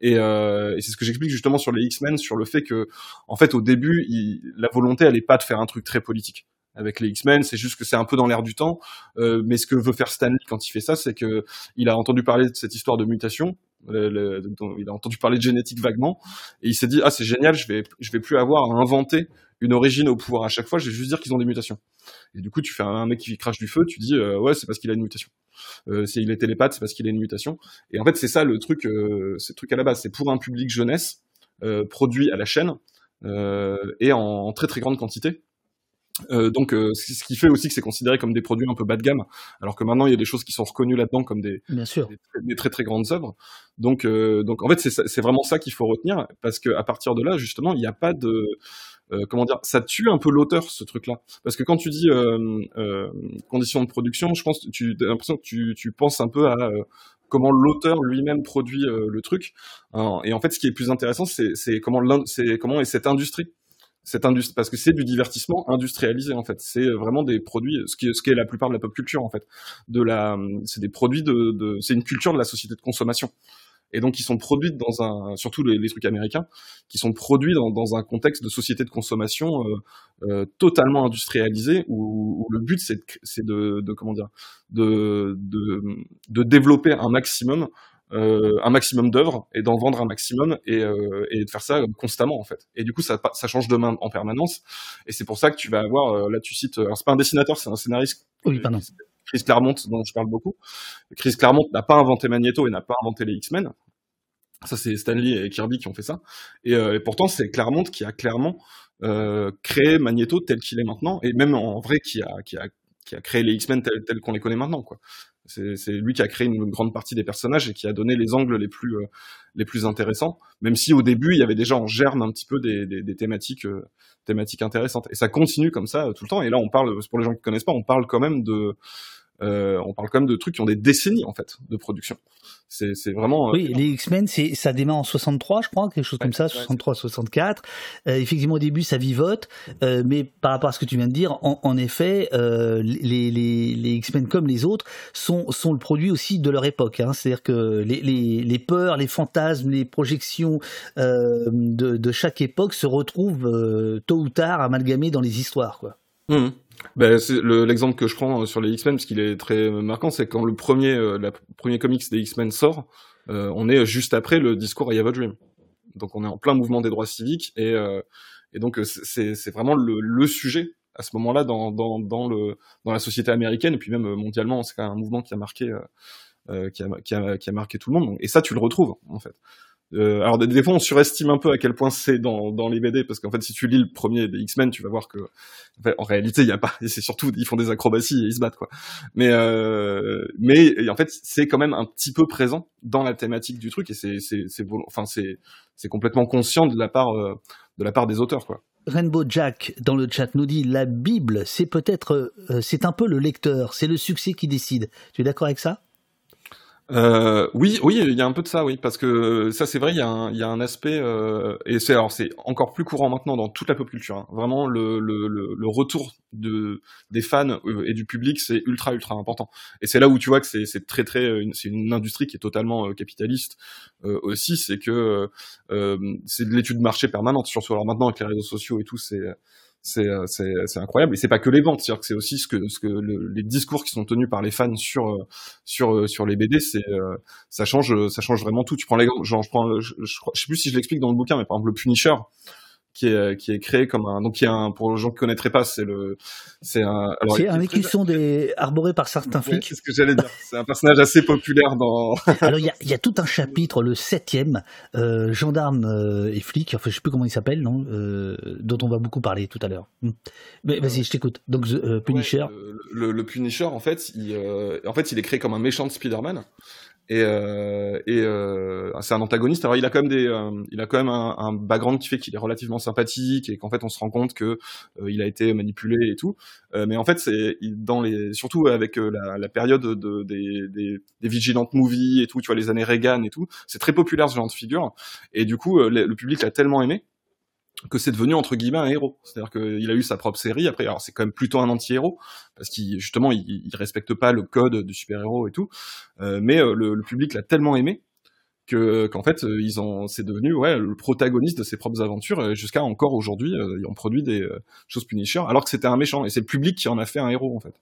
Speaker 3: Et, euh, et c'est ce que j'explique justement sur les X-Men, sur le fait que, en fait, au début, il, la volonté, elle est pas de faire un truc très politique avec les X-Men, c'est juste que c'est un peu dans l'air du temps. Euh, mais ce que veut faire Stanley quand il fait ça, c'est que il a entendu parler de cette histoire de mutation il a entendu parler de génétique vaguement, et il s'est dit ah c'est génial, je vais je vais plus avoir à inventer une origine au pouvoir à chaque fois, je vais juste dire qu'ils ont des mutations. Et du coup, tu fais un, mec qui crache du feu, tu dis euh, ouais c'est parce qu'il a une mutation. Euh, s'il est télépathe, c'est parce qu'il a une mutation. Et en fait, c'est ça le truc, euh, c'est truc à la base, c'est pour un public jeunesse euh, produit à la chaîne euh, et en, très très grande quantité. Euh, donc, euh, ce qui fait aussi que c'est considéré comme des produits un peu bas de gamme, alors que maintenant il y a des choses qui sont reconnues là-dedans comme des,
Speaker 2: Bien sûr.
Speaker 3: des, des, très très grandes œuvres. Donc, euh, donc en fait, c'est vraiment ça qu'il faut retenir, parce que à partir de là, justement, il n'y a pas de euh, comment dire, ça tue un peu l'auteur ce truc-là, parce que quand tu dis euh, conditions de production, je pense, tu as l'impression que tu, tu penses un peu à comment l'auteur lui-même produit le truc. et en fait, ce qui est plus intéressant, c'est comment, c'est comment est cette industrie cette industrie, parce que c'est du divertissement industrialisé en fait. C'est vraiment des produits, ce qui, est, ce qui est la plupart de la pop culture en fait. De la, c'est des produits de, de c'est une culture de la société de consommation. Et donc, ils sont produits dans un, surtout les, trucs américains, qui sont produits dans, dans, un contexte de société de consommation euh, euh, totalement industrialisé, où, où le but c'est de, de, de, comment dire, de, de, de développer un maximum euh, un maximum d'œuvres et d'en vendre un maximum et, euh, et, de faire ça constamment en fait. Et du coup, ça, ça change de main en permanence. Et c'est pour ça que tu vas avoir, euh, là tu cites, alors c'est pas un dessinateur, c'est un scénariste.
Speaker 2: Oui, pardon.
Speaker 3: Chris Claremont, dont je parle beaucoup. Chris Claremont n'a pas inventé Magneto et n'a pas inventé les X-Men. Ça, c'est Stanley et Kirby qui ont fait ça. Et, euh, et pourtant, c'est Claremont qui a clairement euh, créé Magneto tel qu'il est maintenant, et même en vrai qui a, qui a, qui a créé les X-Men tels, tels qu'on les connaît maintenant, quoi. C'est lui qui a créé une grande partie des personnages et qui a donné les angles les plus euh, les plus intéressants. Même si au début il y avait déjà en germe un petit peu des, des, des thématiques euh, thématiques intéressantes. Et ça continue comme ça euh, tout le temps. Et là on parle pour les gens qui connaissent pas, on parle quand même de euh, on parle quand même de trucs qui ont des décennies en fait de production. C'est, c'est vraiment.
Speaker 2: Euh, oui, les X-Men, c'est, ça démarre en 63, je crois, quelque chose ouais, comme ça, 63, 64. Euh, effectivement, au début, ça vivote, euh, mais par rapport à ce que tu viens de dire, en, en effet, euh, les, les, les X-Men comme les autres sont, sont le produit aussi de leur époque. Hein. C'est-à-dire que les, les, les, peurs, les fantasmes, les projections euh, de, de, chaque époque se retrouvent tôt ou tard amalgamés dans les histoires, quoi.
Speaker 3: Mmh. Ben, c'est l'exemple que je prends sur les X-Men, parce qu'il est très marquant, c'est quand le premier, euh, premier comics des X-Men sort, euh, on est juste après le discours I Have a Dream. Donc on est en plein mouvement des droits civiques, et, euh, et donc c'est vraiment le, le, sujet à ce moment-là dans, dans, dans, dans la société américaine, et puis même mondialement, c'est un mouvement qui a marqué, euh, qui, a, qui, a, qui a marqué tout le monde. Et ça, tu le retrouves, en fait. Euh, alors des, fois on surestime un peu à quel point c'est dans, dans les BD parce qu'en fait si tu lis le premier des X-Men tu vas voir que en, fait, en réalité il y a pas c'est surtout ils font des acrobaties et ils se battent quoi. Mais euh, mais en fait c'est quand même un petit peu présent dans la thématique du truc et c'est c'est c'est enfin c'est c'est complètement conscient de la part euh, de la part des auteurs quoi.
Speaker 2: Rainbow Jack dans le chat nous dit la Bible c'est peut-être euh, c'est un peu le lecteur c'est le succès qui décide. Tu es d'accord avec ça?
Speaker 3: Euh, oui, oui, il y a un peu de ça, oui, parce que ça, c'est vrai, il y, a un, il y a un aspect, euh, et c'est alors c'est encore plus courant maintenant dans toute la pop culture. Hein. Vraiment, le, le, le, retour de des fans euh, et du public, c'est ultra ultra important. Et c'est là où tu vois que c'est, c'est très très, c'est une industrie qui est totalement euh, capitaliste euh, aussi. C'est que c'est de l'étude de marché permanente, surtout alors maintenant avec les réseaux sociaux et tout, c'est c'est euh, c'est incroyable. Et c'est pas que les ventes c'est aussi ce que ce que le, les discours qui sont tenus par les fans sur euh, sur euh, sur les BD c'est ça change ça change vraiment tout. Tu prends l'exemple genre je prends je, je, je, sais plus si je l'explique dans le bouquin mais par exemple le Punisher qui est qui est créé comme un donc qui est un pour les gens qui connaîtraient pas c'est le c'est un
Speaker 2: c'est un sont des arborés par certains flics.
Speaker 3: c'est ce que j'allais dire. C'est un personnage assez populaire dans
Speaker 2: alors il y a il y a tout un chapitre le septième euh, gendarme euh, et flic enfin je sais plus comment il s'appelle non euh, dont on va beaucoup parler tout à l'heure. Hmm. mais vas-y je t'écoute. Donc euh, Punisher.
Speaker 3: ouais, le, Punisher en fait il euh, en fait il est créé comme un méchant de Spider-Man et, euh, et euh, c'est un antagoniste. Alors il a quand même des, euh, il a quand même un, un background qui fait qu'il est relativement sympathique et qu'en fait on se rend compte que euh, il a été manipulé et tout. Euh, mais en fait c'est dans les, surtout avec euh, la, la, période de, des, des, des vigilantes movies et tout, tu vois les années Reagan et tout, c'est très populaire ce genre de figure. Et du coup le, le public l'a tellement aimé que c'est devenu entre guillemets un héros. C'est-à-dire qu'il a eu sa propre série. Après, alors c'est quand même plutôt un anti-héros parce qu'il justement il, il, respecte pas le code du super-héros et tout. Euh, mais euh, le, le, public l'a tellement aimé que qu'en fait euh, ils ont c'est devenu ouais le protagoniste de ses propres aventures jusqu'à encore aujourd'hui euh, ils ont produit des euh, choses Punisher alors que c'était un méchant et c'est le public qui en a fait un héros en fait.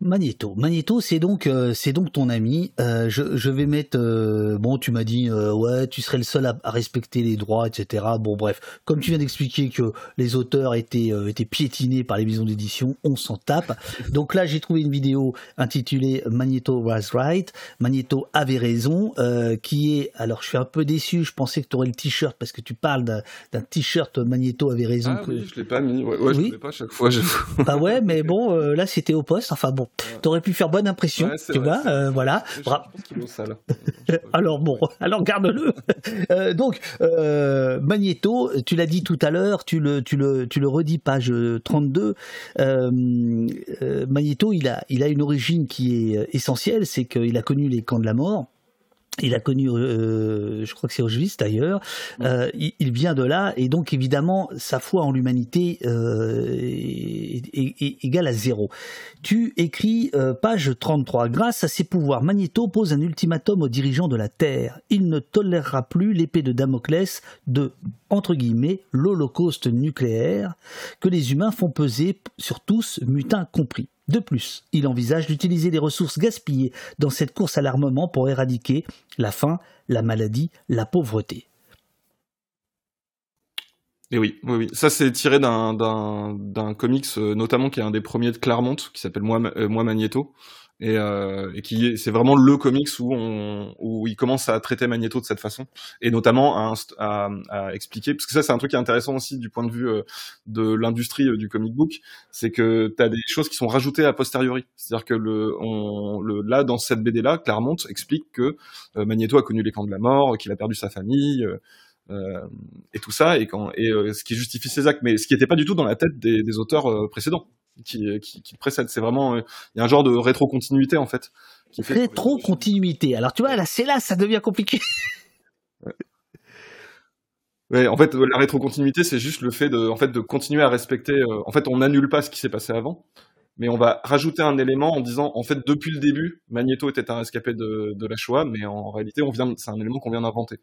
Speaker 2: Magneto. Magneto, c'est donc euh, c'est donc ton ami. Euh, je, je, vais mettre. Euh, bon, tu m'as dit euh, ouais, tu serais le seul à, à, respecter les droits, etc. Bon, bref, comme tu viens d'expliquer que les auteurs étaient euh, étaient piétinés par les maisons d'édition, on s'en tape. Donc là, j'ai trouvé une vidéo intitulée Magneto was right. Magneto avait raison, euh, qui est. Alors, je suis un peu déçu. Je pensais que tu aurais le t-shirt parce que tu parles d'un t-shirt Magneto avait raison.
Speaker 3: Ah
Speaker 2: que...
Speaker 3: oui, je l'ai pas mis. Ouais, ouais oui. je l'ai pas à chaque fois. Je...
Speaker 2: bah ouais, mais bon, là c'était au poste. Enfin bon, t'aurais pu faire bonne impression, ouais, tu vrai, vois, euh, voilà.
Speaker 3: Je, Bra sale.
Speaker 2: alors bon, alors garde-le. euh, donc euh, Magneto, tu l'as dit tout à l'heure, tu le, tu le, tu le redis page 32. Euh, Magneto, il a, il a une origine qui est essentielle, c'est qu'il a connu les camps de la mort. Il a connu, euh, je crois que c'est Auschwitz d'ailleurs. Euh, il, vient de là et donc évidemment sa foi en l'humanité euh, est, égale à zéro. Tu écris page 33. Grâce à ses pouvoirs, Magneto pose un ultimatum aux dirigeants de la Terre. Il ne tolérera plus l'épée de Damoclès de entre guillemets l'Holocauste nucléaire que les humains font peser sur tous, mutins compris. De plus, il envisage d'utiliser les ressources gaspillées dans cette course à l'armement pour éradiquer la faim, la maladie, la pauvreté.
Speaker 3: Et oui, oui, oui. Ça, c'est tiré d'un comics, euh, notamment qui est un des premiers de Claremont, qui s'appelle Moi, euh, Moi Magneto, et, euh, et qui c'est vraiment le comics où on où il commence à traiter Magneto de cette façon. Et notamment à, à, à expliquer parce que ça c'est un truc qui est intéressant aussi du point de vue euh, de l'industrie euh, du comic book c'est que tu as des choses qui sont rajoutées a posteriori. C'est-à-dire que le on le là dans cette BD là Claremont explique que euh, Magneto a connu les camps de la mort qu'il a perdu sa famille euh, et tout ça et quand et ce qui justifie ses actes. Mais ce qui n'était pas du tout dans la tête des, des auteurs précédents qui, qui, qui précède. C'est vraiment, il y a un genre de rétro-continuité en fait.
Speaker 2: Rétro-continuité. Alors tu vois, là, c'est là, ça devient compliqué.
Speaker 3: ouais. en fait, la rétro-continuité, c'est juste le fait de, en fait, de continuer à respecter. Euh, en fait, on n'annule pas ce qui s'est passé avant, mais on va rajouter un élément en disant, en fait, depuis le début, Magneto était un rescapé de, de la Shoah, mais en réalité, on vient, c'est un élément qu'on vient d'inventer.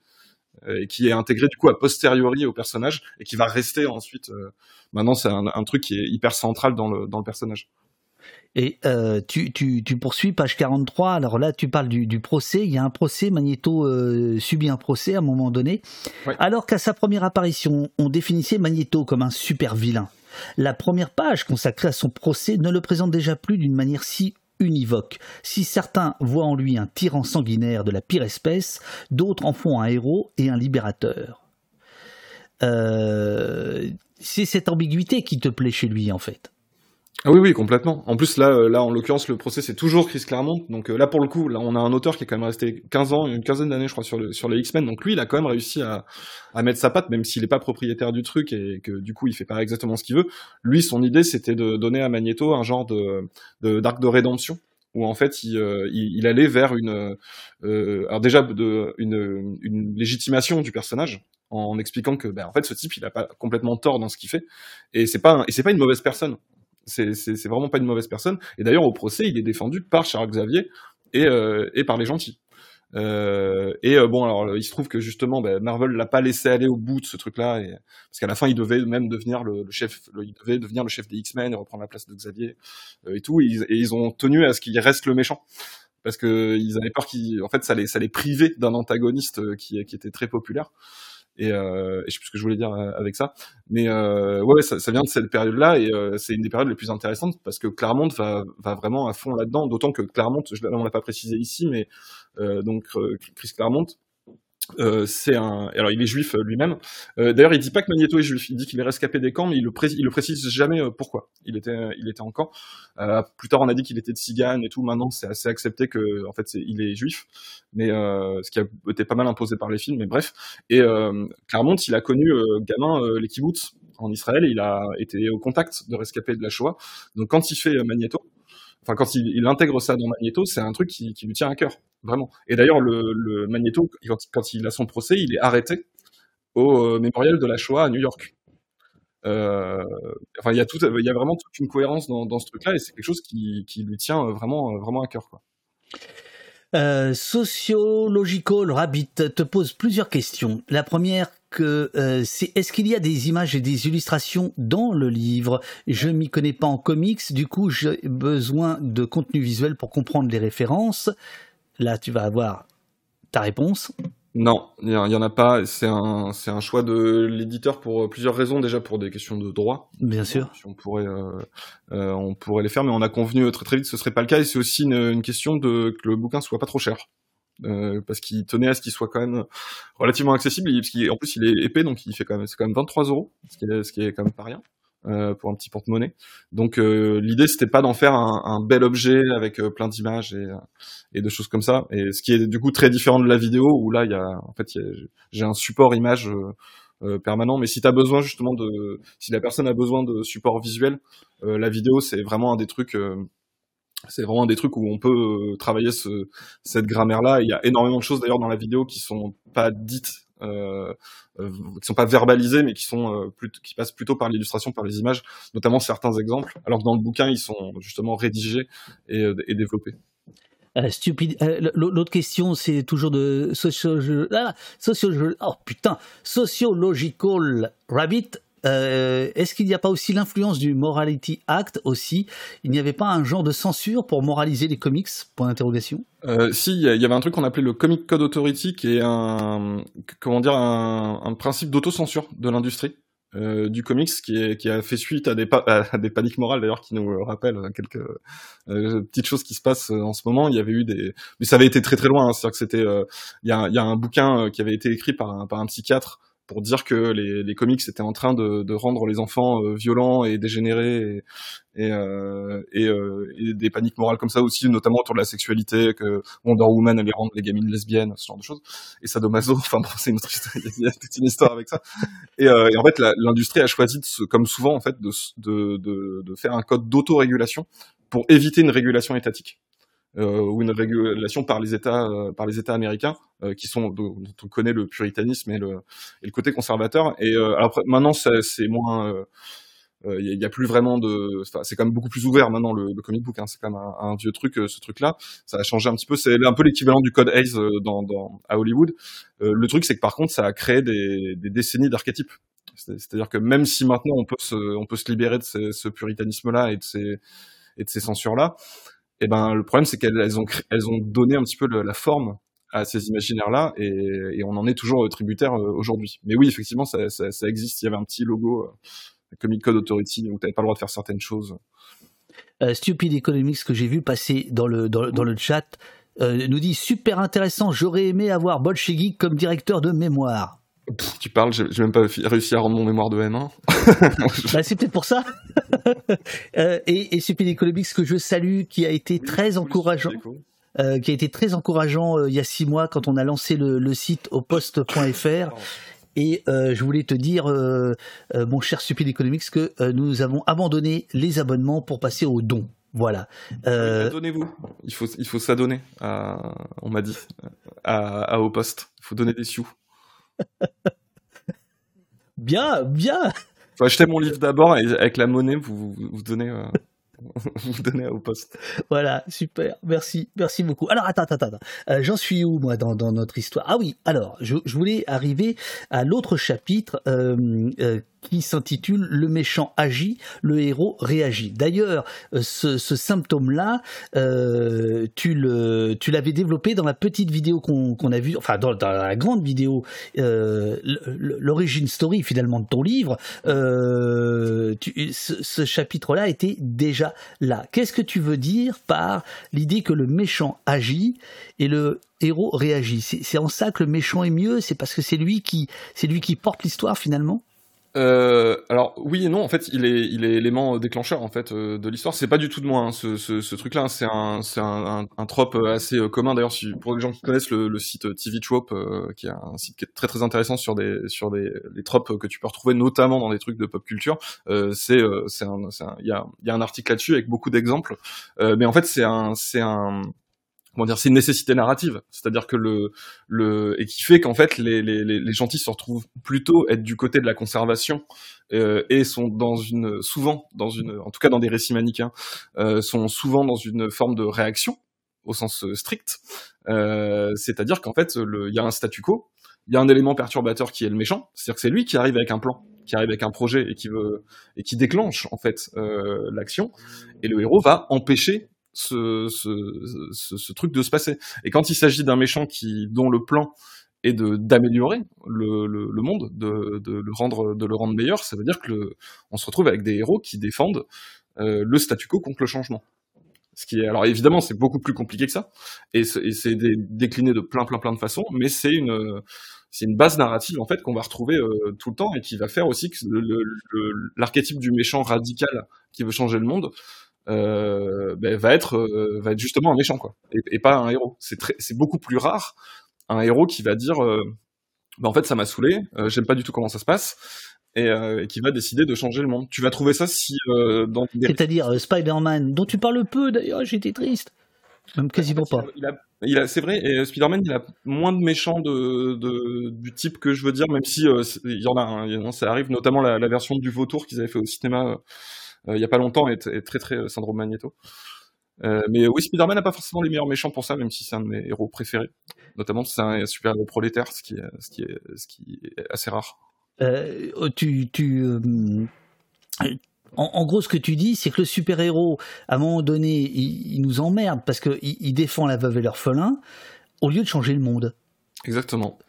Speaker 3: Euh, et qui est intégré du coup a posteriori au personnage et qui va rester ensuite. Euh, maintenant, c'est un, un, truc qui est hyper central dans le, dans le personnage.
Speaker 2: Et euh, tu, tu, tu, poursuis page 43. Alors là, tu parles du, du procès. Il y a un procès. Magneto euh, subit un procès à un moment donné. Ouais. Alors qu'à sa première apparition, on définissait Magneto comme un super vilain. La première page consacrée à son procès ne le présente déjà plus d'une manière si univoque. Si certains voient en lui un tyran sanguinaire de la pire espèce, d'autres en font un héros et un libérateur. Euh, c'est cette ambiguïté qui te plaît chez lui, en fait.
Speaker 3: Ah oui, oui, complètement. En plus, là, euh, là, en l'occurrence, le procès, c'est toujours Chris Claremont. Donc euh, là, pour le coup, là, on a un auteur qui est quand même resté 15 ans, une quinzaine d'années, je crois, sur, le, sur les X-Men. Donc lui, il a quand même réussi à, à mettre sa patte, même s'il n'est pas propriétaire du truc et que du coup, il fait pas exactement ce qu'il veut. Lui, son idée, c'était de donner à Magneto un genre de d'arc de, rédemption où en fait il, euh, il, allait vers une euh, alors déjà de, une, une, légitimation du personnage en expliquant que ben, en fait ce type il a pas complètement tort dans ce qu'il fait et c'est pas et c'est pas une mauvaise personne c'est vraiment pas une mauvaise personne. Et d'ailleurs, au procès, il est défendu par Charles Xavier et, euh, par les gentils. Euh, et euh, bon, alors il se trouve que justement, ben, Marvel l'a pas laissé aller au bout de ce truc-là, parce qu'à la fin, il devait même devenir le, chef, il devait devenir le chef des X-Men et reprendre la place de Xavier et tout. Et ils, ont tenu à ce qu'il reste le méchant, parce que ils avaient peur qu'il, en fait, ça les, ça les privait d'un antagoniste qui était très populaire. Et, euh, je sais plus ce que je voulais dire euh, avec ça, mais euh, ouais, ça, vient de cette période-là et euh, c'est une des périodes les plus intéressantes parce que Claremont va, va vraiment à fond là-dedans. D'autant que Claremont, je, on l'a pas précisé ici, mais euh, donc Chris Claremont, euh, c'est un. Alors, il est juif euh, lui-même. Euh, D'ailleurs, il dit pas que Magneto est juif. Il dit qu'il est rescapé des camps, mais il le, pré... il le précise jamais euh, pourquoi. Il était, il était en camp. Plus tard, on a dit qu'il était de Cigane et tout. Maintenant, c'est assez accepté que, en fait, c'est il est juif, mais ce qui a été pas mal imposé par les films. Mais bref. Et Claremont, il a connu gamin les kibbutz en Israël. Il a été au contact de rescapés de la Shoah. Donc, quand il fait Magneto, enfin quand il, intègre ça dans Magneto, c'est un truc qui, lui tient à cœur, vraiment. Et d'ailleurs, le, Magneto, quand, il a son procès, il est arrêté au euh, mémorial de la Shoah à New York. Euh, enfin, il y a vraiment toute une cohérence dans, ce truc-là, et c'est quelque chose qui, lui tient vraiment, vraiment à cœur, quoi.
Speaker 2: Euh, Sociological Rabbit te pose plusieurs questions. La première, que euh, c'est est-ce qu'il y a des images et des illustrations dans le livre? Je m'y connais pas en comics, du coup j'ai besoin de contenu visuel pour comprendre les références. Là, tu vas avoir ta réponse.
Speaker 3: Non, il y, en a pas. C'est un, c'est un choix de l'éditeur pour plusieurs raisons. Déjà pour des questions de droit.
Speaker 2: Bien sûr.
Speaker 3: Si on pourrait, euh, euh, on pourrait les faire, mais on a convenu très très vite que ce serait pas le cas. Et c'est aussi une, une question de que le bouquin soit pas trop cher. Euh, parce qu'il tenait à ce qu'il soit quand même relativement accessible, parce qu'en plus il est épais, donc il fait quand même, c'est quand même 23 euros, ce qui est, quand même pas rien. Euh, pour un petit porte-monnaie. Donc euh, l'idée c'était pas d'en faire un, bel objet avec euh, plein d'images et, et, de choses comme ça. Et ce qui est du coup très différent de la vidéo où là il y a en fait j'ai un support image euh, permanent. Mais si tu as besoin justement de, si la personne a besoin de support visuel, la vidéo c'est vraiment un des trucs c'est vraiment des trucs où on peut euh, travailler ce, cette grammaire-là. Il y a énormément de choses d'ailleurs dans la vidéo qui sont pas dites, euh, euh, qui sont pas verbalisées, mais qui sont euh, qui passent plutôt par l'illustration, par les images, notamment certains exemples. Alors que dans le bouquin, ils sont justement rédigés et, développés.
Speaker 2: Stupide. L'autre question, c'est toujours de socio... Ah, socio... Oh putain, sociological rabbit. Euh, Est-ce qu'il n'y a pas aussi l'influence du Morality Act aussi? Il n'y avait pas un genre de censure pour moraliser les comics?
Speaker 3: Euh, si, il y, avait un truc qu'on appelait le Comic Code Authority, qui est un, comment dire, un, principe d'autocensure de l'industrie. Euh, du comics qui, a fait suite à des, paniques morales d'ailleurs qui nous rappellent quelques petites choses qui se passent en ce moment. Il y avait eu des, mais ça avait été très très loin. Hein. C'est-à-dire que c'était, il y, a, un bouquin qui avait été écrit par un psychiatre pour dire que les, les comics étaient en train de, de rendre les enfants euh, violents et dégénérés et, et, euh, et, euh, et, des paniques morales comme ça aussi, notamment autour de la sexualité, que Wonder Woman allait rendre les gamines lesbiennes, ce genre de choses, et Sadomaso, enfin bon, c'est une histoire, il y a toute une histoire avec ça. Et, euh, en fait, l'industrie a choisi, de, comme souvent en fait, de, de, de, faire un code d'autorégulation pour éviter une régulation étatique ou une régulation par les États, euh, par les États américains, euh, qui sont dont on connaît le puritanisme et le, et le côté conservateur. Et euh, alors maintenant, c'est moins il euh, n'y a, plus vraiment de c'est quand même beaucoup plus ouvert maintenant le, le comic book hein. c'est quand même un, vieux truc ce truc là ça a changé un petit peu c'est un peu l'équivalent du code Hayes dans, dans, à Hollywood euh, le truc c'est que par contre ça a créé des, des décennies d'archétypes c'est-à-dire que même si maintenant on peut se, on peut se libérer de ce puritanisme là et de ces et de ces censures là et ben le problème c'est qu'elles ont elles ont donné un petit peu la forme à ces imaginaires là et, on en est toujours tributaire aujourd'hui mais oui effectivement ça, ça, existe il y avait un petit logo Comic Code Authority où tu n'avais pas le droit de faire certaines choses.
Speaker 2: Euh, Stupid Economics que j'ai vu passer dans le, dans, le chat euh, nous dit super intéressant, j'aurais aimé avoir Bolshevik comme directeur de mémoire.
Speaker 3: Pff, tu parles, j'ai même pas réussi à rendre mon mémoire de M1.
Speaker 2: bah, c'est peut-être pour ça. euh, et, et Stupid Economics que je salue, qui a été très encourageant. Euh, qui a été très encourageant euh, il y a six mois quand on a lancé le, le site au poste.fr et euh, je voulais te dire, euh, euh, mon cher Stupid Economics, que euh, nous avons abandonné les abonnements pour passer aux dons. Voilà.
Speaker 3: Euh... Donnez-vous. Il faut, il faut s'adonner. À, on m'a dit à, à, au poste. Il faut donner des sioux.
Speaker 2: bien, bien.
Speaker 3: Faut acheter mon livre d'abord et avec la monnaie, vous, vous, vous donnez. Euh, vous donnez au poste.
Speaker 2: Voilà, super, merci, merci beaucoup. Alors attends, attends, attends, euh, j'en suis où moi dans, dans, notre histoire? Ah oui, alors je, je voulais arriver à l'autre chapitre euh, euh, qui s'intitule Le méchant agit, le héros réagit. D'ailleurs, ce, ce symptôme-là, euh, tu l'avais développé dans la petite vidéo qu'on qu a vue, enfin dans, dans, la grande vidéo, euh, l'origine story finalement de ton livre. Euh, tu, ce, chapitre-là était déjà là. Qu'est-ce que tu veux dire par l'idée que le méchant agit et le héros réagit? C'est en ça que le méchant est mieux? C'est parce que c'est lui c'est lui qui porte l'histoire finalement?
Speaker 3: Euh, alors oui et non, en fait, il est, il est élément déclencheur en fait euh, de l'histoire. C'est pas du tout de moi hein, ce, ce, ce truc-là. C'est un, c'est un, un, un, trope assez euh, commun. D'ailleurs, si, pour les gens qui connaissent le, le site TV Trope, euh, qui est un site qui est très très intéressant sur des, sur des, les tropes que tu peux retrouver notamment dans des trucs de pop culture. Euh, c'est, c'est un, il y a, y a un article là-dessus avec beaucoup d'exemples. mais en fait, c'est un, c'est un comment dire, c'est une nécessité narrative, c'est-à-dire que le, le et qui fait qu'en fait les, les, les gentils se retrouvent plutôt être du côté de la conservation euh, et sont dans une souvent dans une, en tout cas dans des récits manichéens, euh, sont souvent dans une forme de réaction au sens strict, euh, c'est-à-dire qu'en fait il y a un statu quo, il y a un élément perturbateur qui est le méchant, c'est-à-dire que c'est lui qui arrive avec un plan, qui arrive avec un projet et qui veut et qui déclenche en fait l'action, et le héros va empêcher ce, truc de se passer. Et quand il s'agit d'un méchant qui, dont le plan est de d'améliorer le, le, monde, de, de, le rendre de le rendre meilleur, ça veut dire que on se retrouve avec des héros qui défendent euh, le statu quo contre le changement. Ce qui alors évidemment c'est beaucoup plus compliqué que ça et c'est décliné de plein plein plein de façons, mais c'est une c'est une base narrative en fait qu'on va retrouver euh, tout le temps et qui va faire aussi que l'archétype du méchant radical qui veut changer le monde euh, ben, va être euh, va être justement un méchant quoi et, et pas un héros c'est c'est beaucoup plus rare un héros qui va dire euh, ben, en fait ça m'a saoulé j'aime pas du tout comment ça se passe et, et qui va décider de changer le monde. Tu vas trouver ça si dans des...
Speaker 2: C'est-à-dire Spider-Man, dont tu parles peu d'ailleurs, j'étais triste. Même quasiment pas.
Speaker 3: Il a, il a, c'est vrai, et Spider-Man, il a moins de méchants de, de, du type que je veux dire, même si il y en a, un, ça arrive, notamment la, la version du vautour qu'ils avaient fait au cinéma il y a pas longtemps est, est très très euh, syndrome Magneto. Euh, mais oui, Spider-Man n'a pas forcément les meilleurs méchants pour ça, même si c'est un de mes héros préférés. Notamment, c'est un super héros prolétaire, ce qui est, ce qui est, ce qui est assez rare.
Speaker 2: Euh, tu, tu, euh, en, en gros, ce que tu dis, c'est que le super-héros, à un moment donné, il, il nous emmerde parce qu'il il défend la veuve et l'orphelin au lieu de changer le monde.
Speaker 3: Exactement.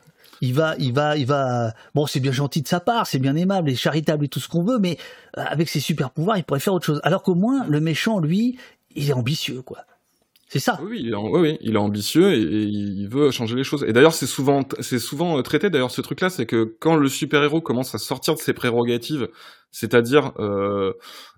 Speaker 2: Il va, il va, il va. Bon, c'est bien gentil de sa part, c'est bien aimable et charitable et tout ce qu'on veut, mais euh, avec ses super pouvoirs, il pourrait faire autre chose. Alors qu'au moins, le méchant, lui, il est ambitieux, quoi. C'est ça.
Speaker 3: Oui, il est, oui, il est ambitieux et, et il veut changer les choses. Et d'ailleurs, c'est souvent, c'est souvent euh, traité. D'ailleurs, ce truc-là, c'est que quand le super-héros commence à sortir de ses prérogatives, c'est-à-dire euh,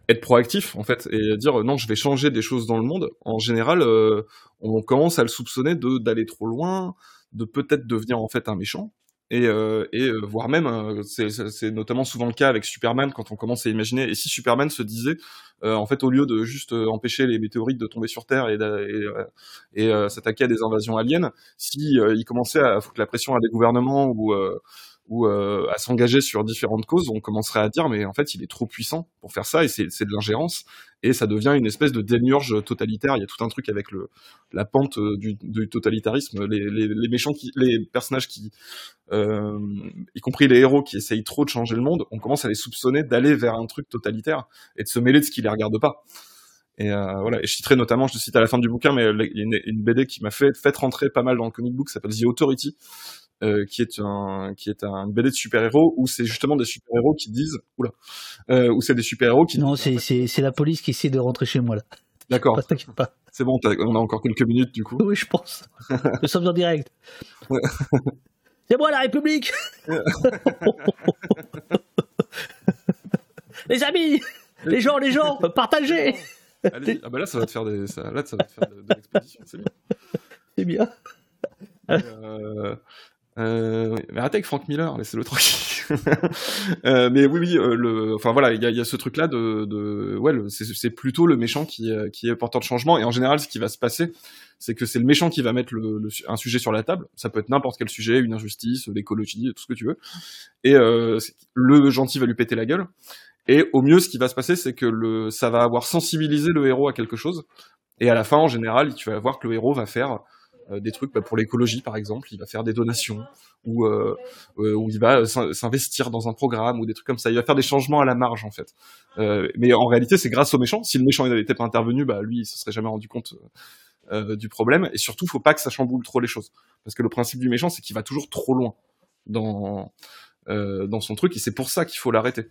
Speaker 3: être proactif, en fait, et dire euh, non, je vais changer des choses dans le monde. En général, euh, on commence à le soupçonner de d'aller trop loin, de peut-être devenir en fait un méchant. Et, euh, et euh, voire même, euh, c'est- notamment souvent le cas avec Superman quand on commence à imaginer. Et si Superman se disait, euh, en fait, au lieu de juste euh, empêcher les météorites de tomber sur Terre et, et, euh, s'attaquer à des invasions aliens, si il commençait à foutre la pression à des gouvernements ou ou euh, à s'engager sur différentes causes, on commencerait à dire mais en fait il est trop puissant pour faire ça et c'est de l'ingérence et ça devient une espèce de démiurge totalitaire. Il y a tout un truc avec la pente euh, du, totalitarisme, les, méchants les personnages qui, euh, y compris les héros qui essayent trop de changer le monde, on commence à les soupçonner d'aller vers un truc totalitaire et de se mêler de ce qui les regarde pas. Et voilà, et je citerai notamment, je te cite à la fin du bouquin, mais il y a une, une BD qui m'a fait, fait rentrer pas mal dans le comic book, qui s'appelle The Authority, euh, qui est un qui est un BD de super-héros où c'est justement des super-héros qui disent oula euh, où c'est des super-héros qui
Speaker 2: Non, c'est c'est c'est la police qui essaie de rentrer chez moi là.
Speaker 3: d'accord c'est bon on a encore quelques minutes du coup
Speaker 2: Oui, je pense. Nous sommes en direct. C'est moi la République Les amis Les gens, les gens, partagez
Speaker 3: Allez, ah bah là ça va te faire des ça, là ça va te faire de, de l'exposition c'est bien
Speaker 2: C'est bien.
Speaker 3: Euh, euh, arrêtez Frank Miller, laissez-le tranquille. euh, mais oui, oui, euh, le, enfin voilà, il y a, y a ce truc-là de, de, ouais, c'est plutôt le méchant qui, euh, qui est porteur de changement. Et en général, ce qui va se passer, c'est que c'est le méchant qui va mettre le, le un sujet sur la table. Ça peut être n'importe quel sujet, une injustice, l'écologie, tout ce que tu veux. Et euh, le gentil va lui péter la gueule. Et au mieux, ce qui va se passer, c'est que le, ça va avoir sensibilisé le héros à quelque chose. Et à la fin, en général, tu vas voir que le héros va faire des trucs bah, pour l'écologie, par exemple. Il va faire des donations ou euh, euh, il va euh, s'in- s'investir dans un programme ou des trucs comme ça. Il va faire des changements à la marge, en fait. Euh, mais en réalité, c'est grâce au méchant. Si le méchant n'avait pas intervenu, bah lui, il se serait jamais rendu compte euh, du problème. Et surtout, faut pas que ça chamboule trop les choses, parce que le principe du méchant, c'est qu'il va toujours trop loin dans euh, dans son truc et c'est pour ça qu'il faut l'arrêter.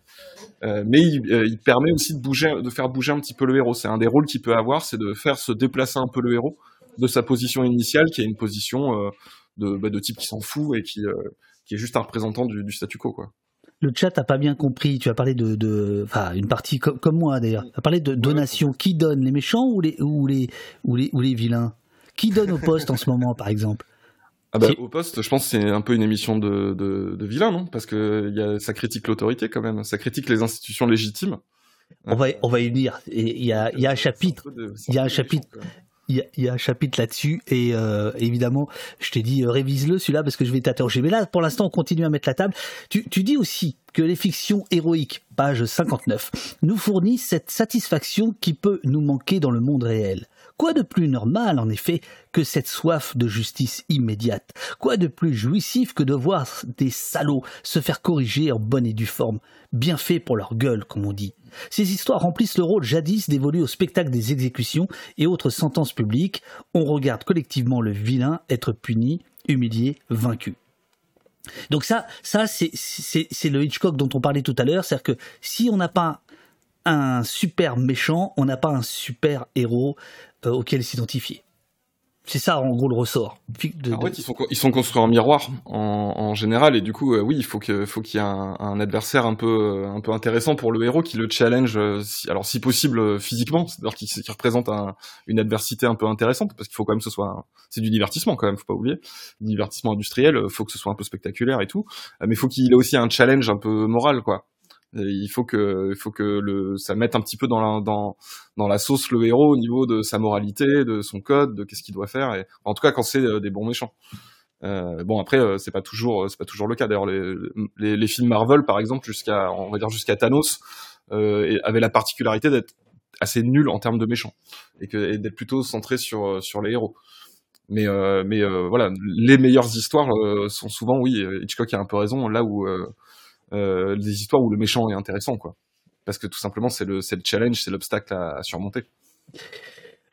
Speaker 3: Euh, mais il, euh, il permet aussi de bouger, de faire bouger un petit peu le héros. C'est un des rôles qu'il peut avoir, c'est de faire se déplacer un peu le héros de sa position initiale, qui est une position euh, de, bah, de type qui s'en fout et qui, euh, qui est juste un représentant du, du statu quo, quoi.
Speaker 2: Le chat a pas bien compris. Tu as parlé de, de enfin, une partie comme, comme moi d'ailleurs. Tu as parlé de donation. Qui donne les méchants ou les ou les ou les ou les vilains? Qui donne au poste en ce moment, par exemple?
Speaker 3: Ah bah, au poste, je pense que c'est un peu une émission de, de, de vilain, non? Parce que y a, ça critique l'autorité quand même, ça critique les institutions légitimes.
Speaker 2: On va on va y venir. Il y a il y a un chapitre. Il y a un chapitre. Y, y a un chapitre là-dessus et euh, évidemment, je t'ai dit euh, révise-le celui-là parce que je vais t'interroger. Mais là, pour l'instant, on continue à mettre la table. Tu, tu dis aussi que les fictions héroïques, page 59, nous fournissent cette satisfaction qui peut nous manquer dans le monde réel. Quoi de plus normal, en effet, que cette soif de justice immédiate? Quoi de plus jouissif que de voir des salauds se faire corriger en bonne et due forme Bien fait pour leur gueule, comme on dit? Ces histoires remplissent le rôle jadis dévolu au spectacle des exécutions et autres sentences publiques. On regarde collectivement le vilain être puni, humilié, vaincu. Donc ça, ça c'est le Hitchcock dont on parlait tout à l'heure, c'est-à-dire que si on n'a pas un super méchant, on n'a pas un super héros euh, auquel s'identifier. C'est ça en gros le ressort. De,
Speaker 3: En fait, ils sont, ils sont construits en miroir en, en général, et du coup, euh, oui, il faut que, faut qu'il y ait un, un adversaire un peu, euh, un peu intéressant pour le héros qui le challenge, euh, si, alors si possible euh, physiquement, c'est-à-dire qu'il qu'il représente un- une adversité un peu intéressante, parce qu'il faut quand même que ce soit, c'est du divertissement quand même, faut pas oublier, du divertissement industriel, euh, faut que ce soit un peu spectaculaire et tout, euh, mais faut qu'il ait aussi un challenge un peu moral, quoi. Il faut que, il faut que le, ça mette un petit peu dans la, dans, dans la sauce le héros au niveau de sa moralité, de son code, de qu'est-ce qu'il doit faire. Et, en tout cas, quand c'est des bons méchants. Euh, bon après c'est pas toujours c'est pas toujours le cas d'ailleurs les, les, les, films Marvel par exemple jusqu'à on va dire jusqu'à Thanos euh, avaient la particularité d'être assez nuls en termes de méchants et et d'être plutôt centrés sur sur les héros mais euh, mais euh, voilà les meilleures histoires euh, sont souvent oui Hitchcock a un peu raison là où des histoires où le méchant est intéressant quoi parce que tout simplement c'est le c'est le challenge c'est l'obstacle à, à surmonter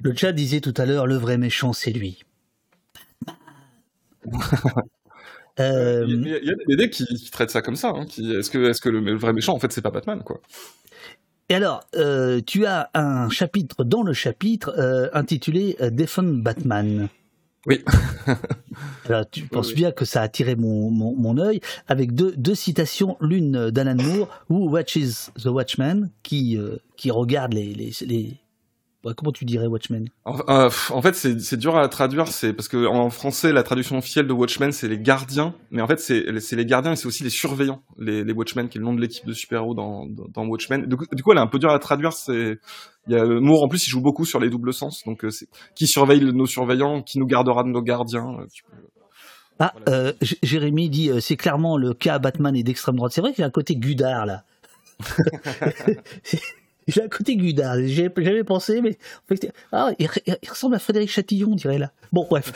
Speaker 2: le chat disait tout à l'heure le vrai méchant c'est lui
Speaker 3: euh... il, y a, il, y a, des BD qui, qui traitent ça comme ça. Hein, qui, est-ce que, est-ce que le, le, vrai méchant, en fait, c'est pas Batman, quoi?
Speaker 2: Et alors, euh, tu as un chapitre dans le chapitre euh, intitulé euh, Defend Batman.
Speaker 3: Oui.
Speaker 2: alors, tu penses oui, bien que ça a attiré mon, mon, mon œil avec deux, deux citations, l'une d'Alan Moore, Who Watches the Watchman, qui, euh, qui regarde les, les, les Comment tu dirais Watchmen?
Speaker 3: En, euh, en, fait, c'est dur à traduire. C'est parce que en français, la traduction officielle de Watchmen, c'est les gardiens. Mais en fait, c'est les gardiens et c'est aussi les surveillants, les, les Watchmen, qui est le nom de l'équipe de super-héros dans, dans, dans, Watchmen. Du coup, du coup, elle est un peu dure à traduire. C'est il y a Moore en plus, il joue beaucoup sur les doubles sens. Donc, euh, c'est qui surveille nos surveillants, qui nous gardera de nos gardiens. Euh,
Speaker 2: Ah, voilà. euh, Jérémy dit c'est clairement le cas Batman et d'extrême droite. C'est vrai qu'il y a un côté Gudard là. J'ai un côté Gudard, j'avais pensé, mais en fait, ah, il, il, ressemble à Frédéric Chatillon, on dirait là. Bon, bref.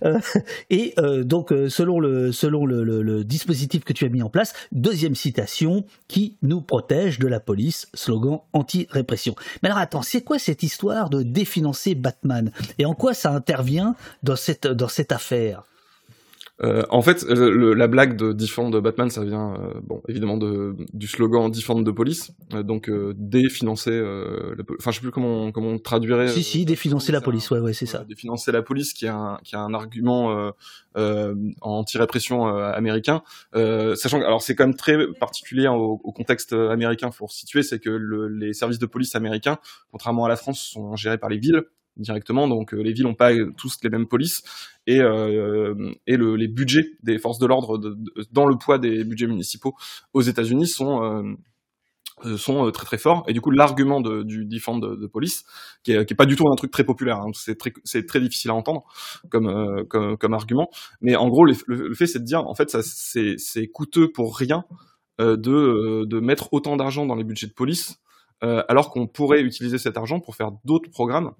Speaker 2: et euh, donc, selon, le, selon le, le, le, dispositif que tu as mis en place, deuxième citation, qui nous protège de la police, slogan anti-répression. Mais alors attends, c'est quoi cette histoire de définancer Batman? Et en quoi ça intervient dans cette, dans cette affaire?
Speaker 3: Euh, en fait, le, la blague de Defend de Batman, ça vient, euh, bon, évidemment de, du slogan Defend de police, euh, donc définancer, enfin, je sais plus comment, comment on traduirait.
Speaker 2: Si, si, définancer la police, ouais, ouais, c'est ça.
Speaker 3: Définancer la police, qui est un, qui a un argument anti-répression américain, sachant que, alors, c'est quand même très particulier au, au contexte américain, pour situer, c'est que le, les services de police américains, contrairement à la France, sont gérés par les villes directement. Donc euh, les villes n'ont pas tous les mêmes polices. Et, euh, et le, les budgets des forces de l'ordre dans le poids des budgets municipaux aux États-Unis sont euh, sont très très forts. Et du coup l'argument du defend de, police qui est, pas du tout un truc très populaire hein, c'est très c'est très difficile à entendre comme euh, comme, argument. Mais en gros le, fait c'est de dire en fait ça c'est c'est coûteux pour rien euh, de de mettre autant d'argent dans les budgets de police alors qu'on pourrait utiliser cet argent pour faire d'autres programmes euh,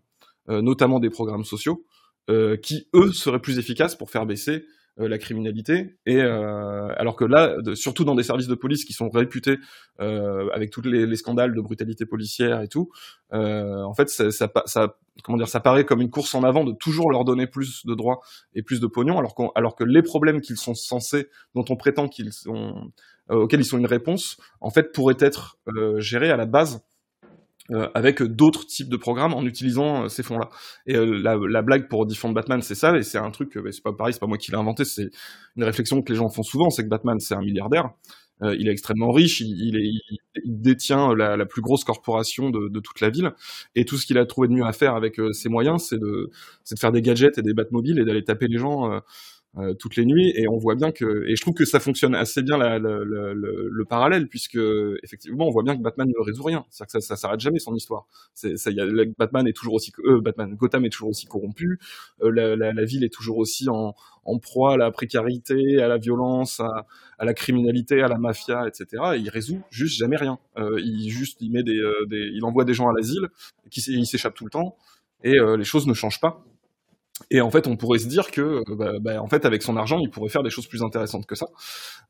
Speaker 3: notamment des programmes sociaux, euh, qui eux seraient plus efficaces pour faire baisser euh, la criminalité. Et alors que là, de, surtout dans des services de police qui sont réputés avec tous les, les, scandales de brutalité policière et tout, en fait, ça, ça, ça, comment dire, ça paraît comme une course en avant de toujours leur donner plus de droits et plus de pognon, alors, qu alors que les problèmes qu'ils sont censés, dont on prétend qu'ils sont auxquels ils sont une réponse, en fait, pourraient être gérés à la base euh, avec d'autres types de programmes en utilisant euh, ces fonds-là. Et euh, la, la, blague pour Defend Batman, c'est ça, et c'est un truc, c'est pas pareil, c'est pas moi qui l'ai inventé, c'est une réflexion que les gens font souvent, c'est que Batman, c'est un milliardaire, euh, il est extrêmement riche, il, il, est, il détient la, la, plus grosse corporation de, de, toute la ville, et tout ce qu'il a trouvé de mieux à faire avec ses moyens, c'est de, de faire des gadgets et des Batmobiles et d'aller taper les gens euh, toutes les nuits et on voit bien que et je trouve que ça fonctionne assez bien la, la, la, le, le, parallèle puisque effectivement on voit bien que Batman ne résout rien. C'est-à-dire que ça, ça s'arrête jamais son histoire. C'est ça y a, Batman est toujours aussi euh, Batman Gotham est toujours aussi corrompu. Euh, la, la, ville est toujours aussi en, en proie à la précarité à la violence à, à, la criminalité à la mafia etc et il résout juste jamais rien. Euh, il juste il met des, euh, des il envoie des gens à l'asile qui il s'échappe tout le temps et euh, les choses ne changent pas et en fait, on pourrait se dire que, bah, bah, en fait, avec son argent, il pourrait faire des choses plus intéressantes que ça.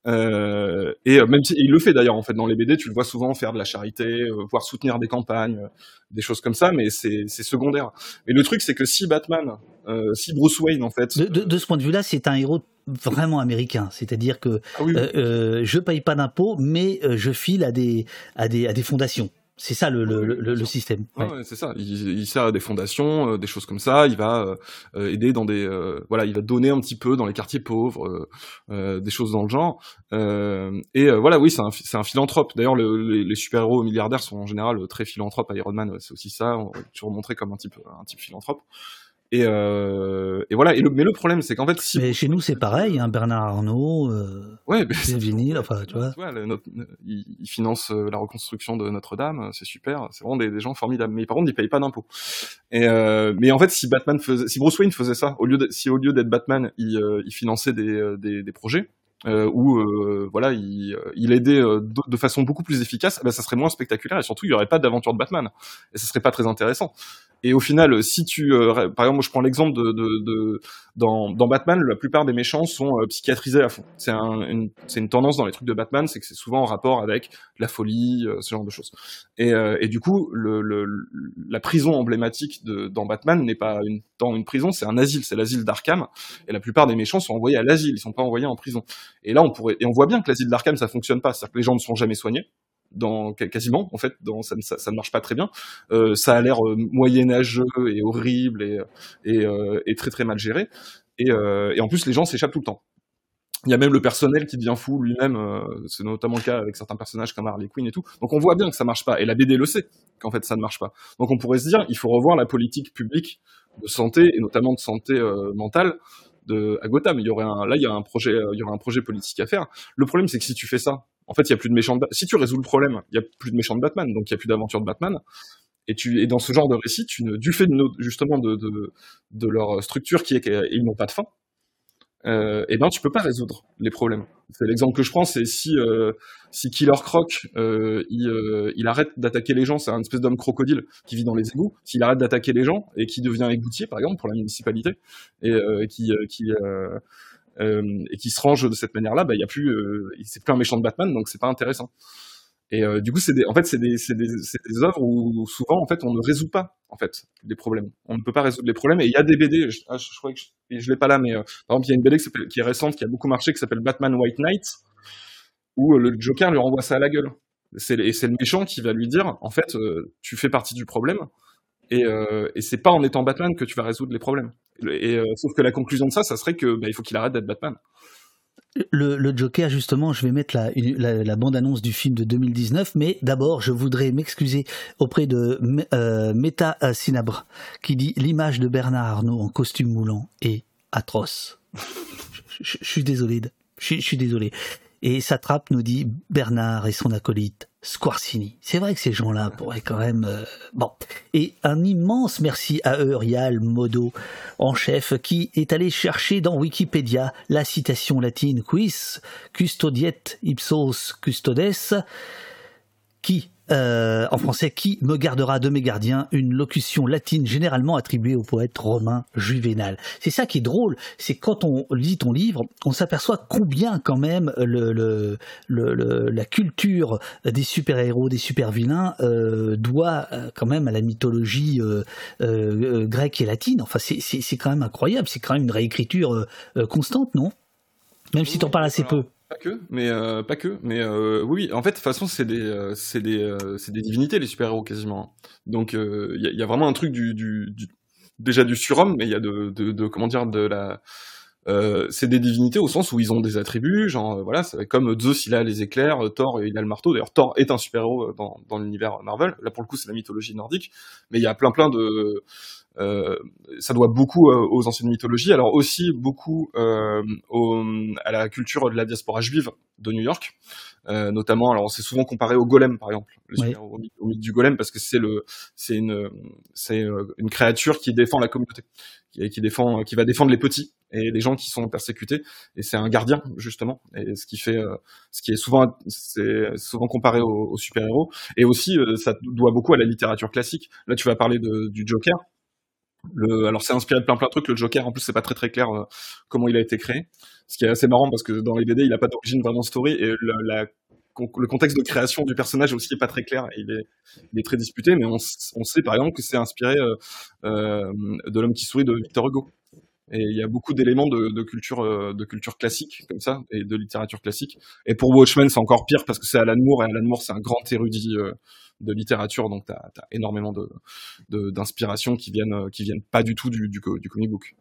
Speaker 3: Euh, et même si il le fait d'ailleurs, en fait, dans les BD, tu le vois souvent faire de la charité, euh, voire soutenir des campagnes, euh, des choses comme ça, mais c'est secondaire. Mais le truc, c'est que si Batman, euh, si Bruce Wayne, en fait,
Speaker 2: de, de, de ce point de vue-là, c'est un héros vraiment américain, c'est-à-dire que ah oui. je paye pas d'impôts, mais je file à des à des à des fondations. C'est ça le, le, le, le système.
Speaker 3: Ouais. ouais c'est ça. Il, il, sert à des fondations, euh, des choses comme ça. Il va euh, aider dans des, euh, voilà, il va donner un petit peu dans les quartiers pauvres, euh, des choses dans le genre. et voilà, oui, c'est un, c'est un philanthrope. D'ailleurs, les, les super-héros milliardaires sont en général très philanthropes. Iron Man, c'est aussi ça. On va toujours montrer comme un type, un type philanthrope. Et, et voilà. Et le, mais le problème, c'est qu'en fait, si
Speaker 2: mais chez nous, c'est pareil. Hein, Bernard Arnault.
Speaker 3: Ouais, mais
Speaker 2: c'est vinyle, enfin, tu vois.
Speaker 3: Ouais, le, notre, ils, ils, financent euh, la reconstruction de Notre-Dame, c'est super, c'est vraiment des, des, gens formidables. Mais par contre, ils payent pas d'impôts. Et euh, mais en fait, si Batman faisait, si Bruce Wayne faisait ça, au lieu de, si au lieu d'être Batman, il, euh, il finançait des, euh, des, des projets, euh, où euh, voilà, il, il aidait euh, de, de, façon beaucoup plus efficace, ben, ça serait moins spectaculaire et surtout il y aurait pas d'aventure de Batman et ça serait pas très intéressant. Et au final, si tu, euh, par exemple, je prends l'exemple de, dans, Batman, la plupart des méchants sont euh, psychiatrisés à fond. C'est un, une, tendance dans les trucs de Batman, c'est que c'est souvent en rapport avec la folie, euh, ce genre de choses. Et, euh, du coup, la prison emblématique dans Batman n'est pas une, dans une prison, c'est un asile, c'est l'asile d'Arkham. Et la plupart des méchants sont envoyés à l'asile, ils sont pas envoyés en prison. Et là, on pourrait, et on voit bien que l'asile d'Arkham ça fonctionne pas, c'est-à-dire que les gens ne sont jamais soignés quasiment en fait ça, ne marche pas très bien. Euh, ça a l'air euh, moyenâgeux et horrible euh, et, très très mal géré. Et, en plus les gens s'échappent tout le temps. Il y a même le personnel qui devient fou lui-même c'est notamment le cas avec certains personnages comme Harley Quinn et tout. Donc on voit bien que ça marche pas. Et la BD le sait qu'en fait ça ne marche pas. Donc on pourrait se dire il faut revoir la politique publique de santé et notamment de santé mentale à Gotham. Il là, il y a un projet, il y aurait un projet politique à faire. Le problème, c'est que si tu fais ça, en fait, il y a plus de méchants. De... Si tu résous le problème, il y a plus de méchants de Batman, donc il y a plus d'aventure de Batman. Et tu, et dans ce genre de récit, du fait de, justement de, leur structure qui est n'ont pas de fin, euh, et ben tu peux pas résoudre les problèmes. C'est l'exemple que je prends, c'est si euh, si Killer Croc euh, il, euh, il arrête d'attaquer les gens, c'est un espèce d'homme crocodile qui vit dans les égouts. S'il arrête d'attaquer les gens et qui devient égoutier par exemple pour la municipalité et qui qui et qui se range de cette manière-là, bah il y a plus c'est plus un méchant de Batman donc c'est pas intéressant. Et euh, du coup, c'est des, en fait, c'est des, œuvres où souvent, en fait, on ne résout pas, en fait, les problèmes. On ne peut pas résoudre les problèmes. Et il y a des BD, je, ah, crois que je, je l'ai pas là, mais euh, par exemple, il y a une BD qui, est récente, qui a beaucoup marché, qui s'appelle Batman White Knight, où euh, le Joker lui renvoie ça à la gueule. Et c'est le méchant qui va lui dire, en fait, euh, tu fais partie du problème. Et, euh, et c'est pas en étant Batman que tu vas résoudre les problèmes. Et sauf que la conclusion de ça, ça serait que bah, il faut qu'il arrête d'être Batman.
Speaker 2: Le, Joker, justement, je vais mettre la, bande-annonce du film de 2019, mais d'abord, je voudrais m'excuser auprès de euh, Meta Sinabre, qui dit l'image de Bernard Arnault en costume moulant est atroce. je, suis désolé, je suis désolé. Et Satrap nous dit Bernard et son acolyte Squarcini. C'est vrai que ces gens-là pourraient quand même... Euh, bon. Et un immense merci à Eurial Modo, en chef, qui est allé chercher dans Wikipédia la citation latine quis custodiet ipsos custodes, qui euh, en français, qui me gardera de mes gardiens, une locution latine généralement attribuée au poète romain Juvénal. C'est ça qui est drôle, c'est quand on lit ton livre, on s'aperçoit combien quand même le, le, le, la culture des super-héros, des super-vilains euh, doit quand même à la mythologie euh, euh, grecque et latine. Enfin, c'est quand même incroyable, c'est quand même une réécriture euh, constante, non? Même si t'en parles assez peu.
Speaker 3: Pas que, mais euh, pas que, mais euh, oui, en fait, de toute façon, c'est des, euh, c'est des, c'est des divinités les super-héros quasiment. Donc, il y a, vraiment un truc du, déjà du surhomme, mais il y a de, de, de, comment dire, de la, c'est des divinités au sens où ils ont des attributs, genre voilà, c'est comme Zeus il a les éclairs, Thor il a le marteau. D'ailleurs Thor est un super-héros dans, dans l'univers Marvel. Là pour le coup c'est la mythologie nordique, mais il y a plein plein de ça doit beaucoup euh, aux anciennes mythologies, alors aussi beaucoup euh, au, à la culture de la diaspora juive de New York, euh, notamment. Alors c'est souvent comparé au golem, par exemple, oui. au, mythe, au, mythe, du golem, parce que c'est le, c'est une, c'est une créature qui défend la communauté, qui, qui défend, qui va défendre les petits et les gens qui sont persécutés. Et c'est un gardien justement, et ce qui fait, ce qui est souvent, c'est souvent comparé aux, aux super héros. Et aussi, ça doit beaucoup à la littérature classique. Là, tu vas parler de, du Joker. Le, alors c'est inspiré de plein plein de trucs. Le Joker, en plus, c'est pas très très clair euh, comment il a été créé. Ce qui est assez marrant parce que dans les BD, il a pas d'origine vraiment story et le, contexte de création du personnage aussi est pas très clair. Il est, très disputé, mais on, on sait par exemple que c'est inspiré euh, euh, de l'homme qui sourit de Victor Hugo. Et il y a beaucoup d'éléments de, de, culture euh, de culture classique comme ça et de littérature classique. Et pour Watchmen, c'est encore pire parce que c'est Alan Moore et Alan Moore c'est un grand érudit euh, de littérature, donc tu as, énormément d'inspirations de, de, qui viennent qui viennent pas du tout du, du, du comic book.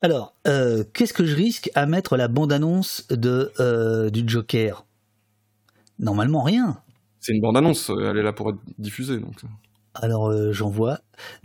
Speaker 2: Alors, euh, qu'est-ce que je risque à mettre la bande-annonce de euh, du Joker? Normalement rien.
Speaker 3: C'est une bande-annonce, elle est là pour être diffusée donc.
Speaker 2: Alors euh, j'envoie.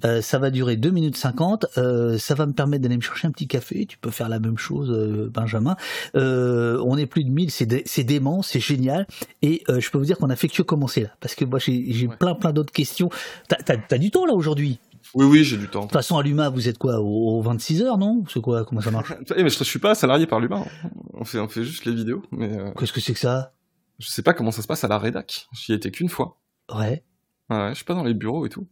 Speaker 2: Euh, ça va durer 2 minutes 50. Euh, ça va me permettre d'aller me chercher un petit café. Tu peux faire la même chose, Benjamin. On est plus de 1000, c'est dé- c'est dément, c'est génial. Et je peux vous dire qu'on a fait que commencer là. Parce que moi j'ai j'ai plein plein d'autres questions. T'as du temps là aujourd'hui?
Speaker 3: Oui, oui, j'ai du temps.
Speaker 2: De toute façon, à l'UMA, vous êtes quoi? Au, au 26 heures, non? C'est quoi? Comment ça marche?
Speaker 3: Eh, mais je, je suis pas salarié par l'humain. On fait, on fait juste les vidéos. Mais
Speaker 2: Qu'est-ce que c'est que ça?
Speaker 3: je sais pas comment ça se passe à la rédac. J'y ai été qu'une fois.
Speaker 2: Ouais.
Speaker 3: Ouais, je suis pas dans les bureaux et tout.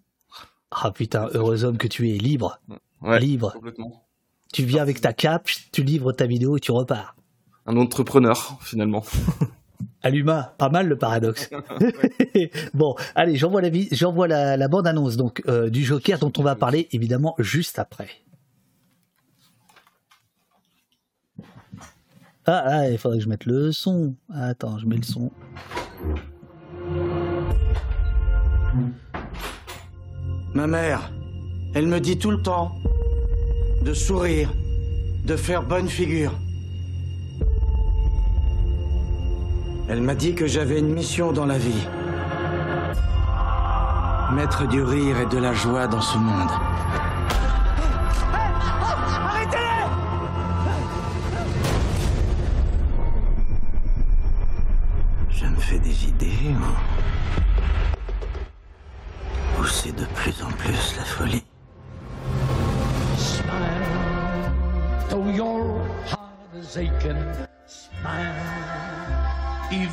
Speaker 2: Ah putain, heureux homme que tu es, libre.
Speaker 3: Ouais,
Speaker 2: libre.
Speaker 3: complètement.
Speaker 2: Tu viens avec ta cape, tu livres ta vidéo et tu repars.
Speaker 3: Un entrepreneur, finalement.
Speaker 2: Aluma, pas mal le paradoxe. bon, allez, j'envoie la, j'envoie la, la bande-annonce donc euh, du Joker dont on va parler évidemment juste après. Ah, ah, il faudrait que je mette le son. Attends, je mets le son.
Speaker 14: Ma mère, elle me dit tout le temps de sourire, de faire bonne figure. Elle m'a dit que j'avais une mission dans la vie. Mettre du rire et de la joie dans ce monde.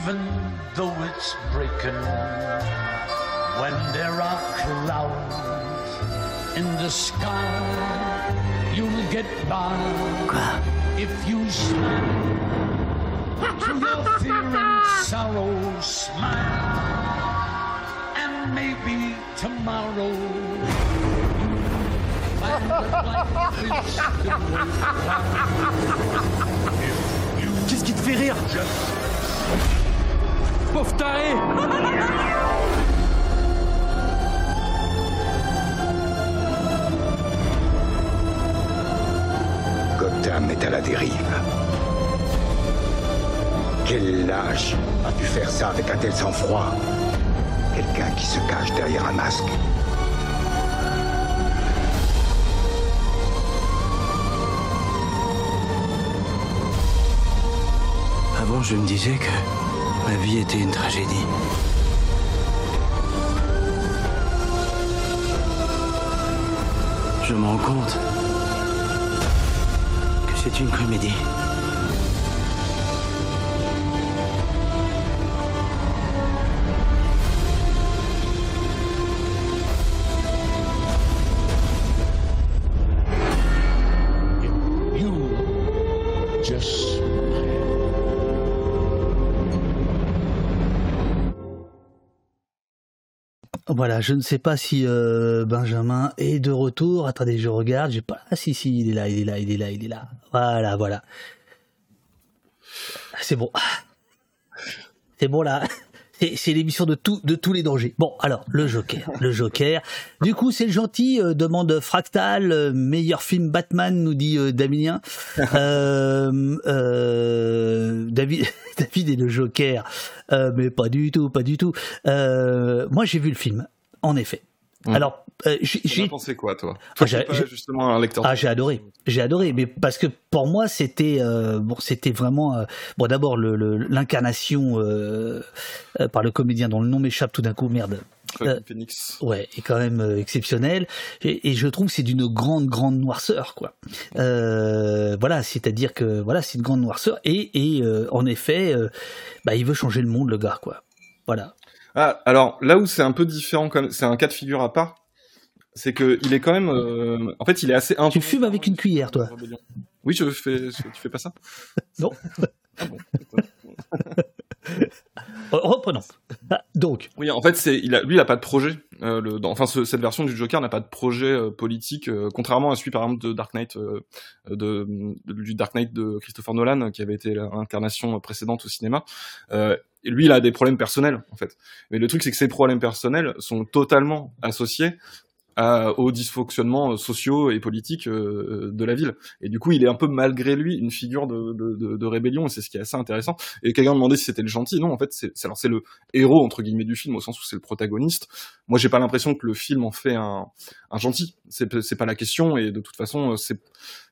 Speaker 15: Even though it's breaking. When there are clouds in the sky, you'll get by if you smile. To your fear and sorrow, smile, and maybe tomorrow.
Speaker 14: Qu'est-ce qui te fait rire Pauvre taré
Speaker 16: Gotham est à la dérive. Quel lâche a pu faire ça avec un tel sang-froid? Quelqu'un qui se cache derrière un masque.
Speaker 14: Avant, je me disais que ma vie était une tragédie. Je me rends compte que c'est une comédie.
Speaker 2: Voilà, je ne sais pas si euh, Benjamin est de retour. Attendez, je regarde. J'ai pas. Ah si si, il est là, il est là, il est là, il est là. Voilà, voilà. C'est bon. C'est bon là. C'est c'est l'émission de tout, de tous les dangers. Bon, alors le Joker, le Joker. Du coup, c'est le gentil. euh, demande Fractal, euh, meilleur film Batman, nous dit euh, Damien. Euh, euh, David, David est le Joker, Euh, mais pas du tout, pas du tout. Euh, moi, j'ai vu le film, en effet.
Speaker 3: Mmh.
Speaker 2: Alors, euh, j'ai
Speaker 3: pensé quoi, toi?
Speaker 2: Ah,
Speaker 3: Toi, pas justement un lecteur.
Speaker 2: ah, j'ai adoré, j'ai adoré, mais parce que pour moi c'était euh, bon, c'était vraiment euh, bon d'abord le- le- l'incarnation euh, euh, par le comédien dont le nom m'échappe tout d'un coup, merde. Euh,
Speaker 3: Phoenix.
Speaker 2: Ouais, est quand même euh, exceptionnel et, et je trouve que c'est d'une grande grande noirceur quoi. Euh, voilà, c'est-à-dire que voilà, c'est une grande noirceur et, et euh, en effet, euh, bah, il veut changer le monde le gars quoi. Voilà.
Speaker 3: Ah, alors là où c'est un peu différent, comme c'est un cas de figure à part, c'est que il est quand même, euh, en fait, il est assez.
Speaker 2: Tu fumes avec une cuillère toi
Speaker 3: Oui, je fais. je- Tu fais pas ça
Speaker 2: Non. Reprenons. Ah, donc.
Speaker 3: Oui, en fait, c'est, il a, lui, il a pas de projet. Euh, le, dans- enfin, ce- cette version du Joker n'a pas de projet euh, politique, euh, contrairement à celui, par exemple, de Dark Knight, de, du Dark Knight de Christopher Nolan, qui avait été l'incarnation précédente au cinéma. Lui, il a des problèmes personnels, en fait. Mais le truc, c'est que ces problèmes personnels sont totalement associés à, aux dysfonctionnements sociaux et politiques euh, de la ville. Et du coup, il est un peu malgré lui une figure de, de, de, rébellion, et c'est ce qui est assez intéressant. Et quelqu'un demandait si c'était le gentil. Non, en fait, c'est alors c'est le héros entre guillemets du film au sens où c'est le protagoniste. Moi, j'ai pas l'impression que le film en fait un, un gentil. C'est pas la question. Et de toute façon, c'est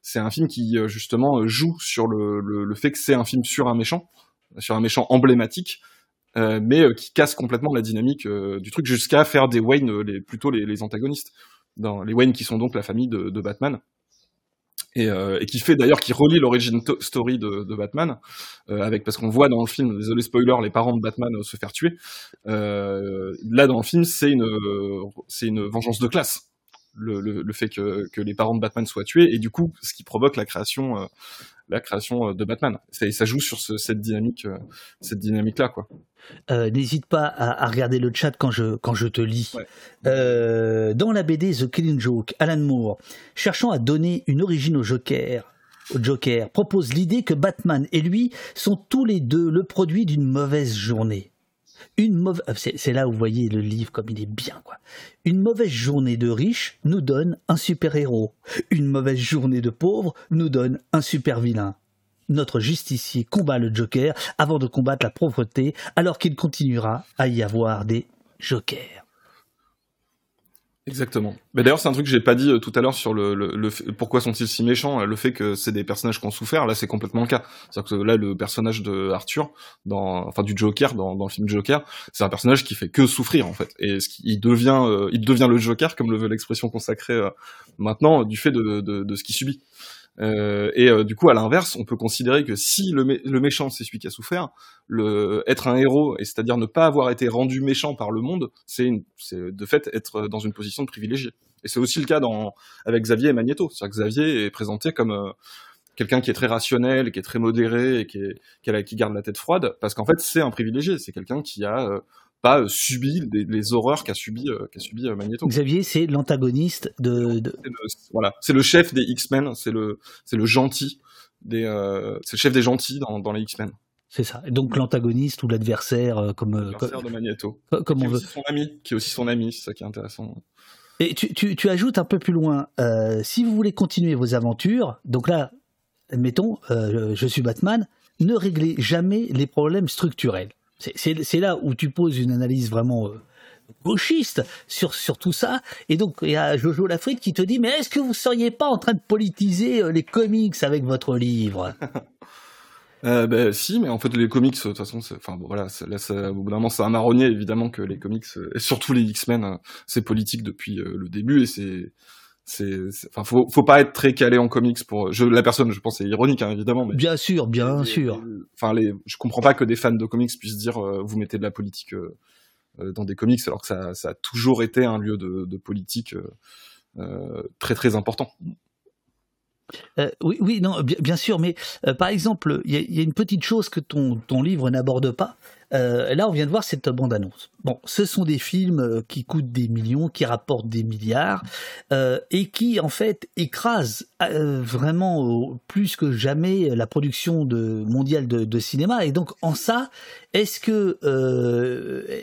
Speaker 3: c'est un film qui justement joue sur le, le, le fait que c'est un film sur un méchant, sur un méchant emblématique euh, mais euh, qui casse complètement la dynamique euh, du truc jusqu'à faire des Wayne plutôt les, antagonistes. Dans les Wayne qui sont donc la famille de, Batman. Et, qui fait d'ailleurs qui relie l'origine story de, Batman avec parce qu'on voit dans le film désolé spoiler les parents de Batman se faire tuer là dans le film c'est une c'est une vengeance de classe le, fait que les parents de Batman soient tués et du coup ce qui provoque la création la création de Batman. Ça, ça joue sur ce, cette dynamique, cette dynamique là, quoi.
Speaker 2: Euh, N'hésite pas à, à, regarder le chat quand je quand je te lis. Ouais. Euh, dans la BD The Killing Joke, Alan Moore, cherchant à donner une origine au Joker, au Joker, propose l'idée que Batman et lui sont tous les deux le produit d'une mauvaise journée. Une mauvaise, c'est là où vous voyez le livre comme il est bien quoi. Une mauvaise journée de riche nous donne un super héros. Une mauvaise journée de pauvre nous donne un super vilain. Notre justicier combat le Joker avant de combattre la pauvreté, alors qu'il continuera à y avoir des Jokers.
Speaker 3: Exactement. Mais d'ailleurs, c'est un truc que j'ai pas dit euh, tout à l'heure sur le, le, le pourquoi sont-ils si méchants. Le fait que c'est des personnages qui ont souffert, là, c'est complètement le cas. C'est-à-dire que là, le personnage de Arthur, dans, enfin du Joker, dans, dans le film Joker, c'est un personnage qui fait que souffrir en fait. Et ce il devient, euh, il devient le Joker, comme le veut l'expression consacrée euh, maintenant, du fait de, de, de ce qu'il subit. Euh, et euh, du coup, à l'inverse, on peut considérer que si le, méchant c'est celui qui a souffert, le être un héros, et c'est-à-dire ne pas avoir été rendu méchant par le monde, c'est de fait être dans une position de privilégié. Et c'est aussi le cas dans, avec Xavier et Magneto. C'est-à-dire que Xavier est présenté comme euh, quelqu'un qui est très rationnel, qui est très modéré et qui, est, qui, qui garde la tête froide, parce qu'en fait c'est un privilégié. C'est quelqu'un qui a euh, pas euh, subi les, les horreurs qu'a subi euh, qu'a subi euh, Magneto.
Speaker 2: Xavier, c'est l'antagoniste de, de...
Speaker 3: Le, voilà, c'est le chef des X-Men, c'est le c'est le gentil des c'est le chef des gentils dans, dans les X-Men.
Speaker 2: C'est ça. Donc l'antagoniste ou l'adversaire comme
Speaker 3: l'adversaire de Magneto.
Speaker 2: Comme on veut.
Speaker 3: Son ami, qui est aussi son ami, c'est ça qui est intéressant.
Speaker 2: Et tu, tu, tu ajoutes un peu plus loin, euh, si vous voulez continuer vos aventures, donc là, admettons, euh, je suis Batman, ne réglez jamais les problèmes structurels. C'est là où tu poses une analyse vraiment euh, gauchiste sur, sur tout ça. Et donc, il y a Jojo Lafrite qui te dit, mais est-ce que vous seriez pas en train de politiser euh, les comics avec votre livre?
Speaker 3: Euh, ben si, mais en fait les comics, de toute façon, enfin voilà, là, ça, au bout d'un moment, c'est un marronnier évidemment que les comics, et surtout les X-Men, c'est politique depuis le début et c'est c'est enfin faut faut pas être très calé en comics pour je la personne je pense c'est ironique hein, évidemment mais
Speaker 2: bien sûr bien sûr
Speaker 3: enfin les je comprends pas que des fans de comics puissent dire euh, vous mettez de la politique euh, euh, dans des comics alors que ça ça a toujours été un lieu de, de politique euh, très très important
Speaker 2: euh, oui, oui, non, bien, bien sûr, mais euh, par exemple, il y, y, a une petite chose que ton, ton livre n'aborde pas. Euh, là, on vient de voir cette bande-annonce. Bon, ce sont des films qui coûtent des millions, qui rapportent des milliards, et qui, en fait, écrasent vraiment plus que jamais la production mondiale de cinéma. Et donc, en ça, est-ce que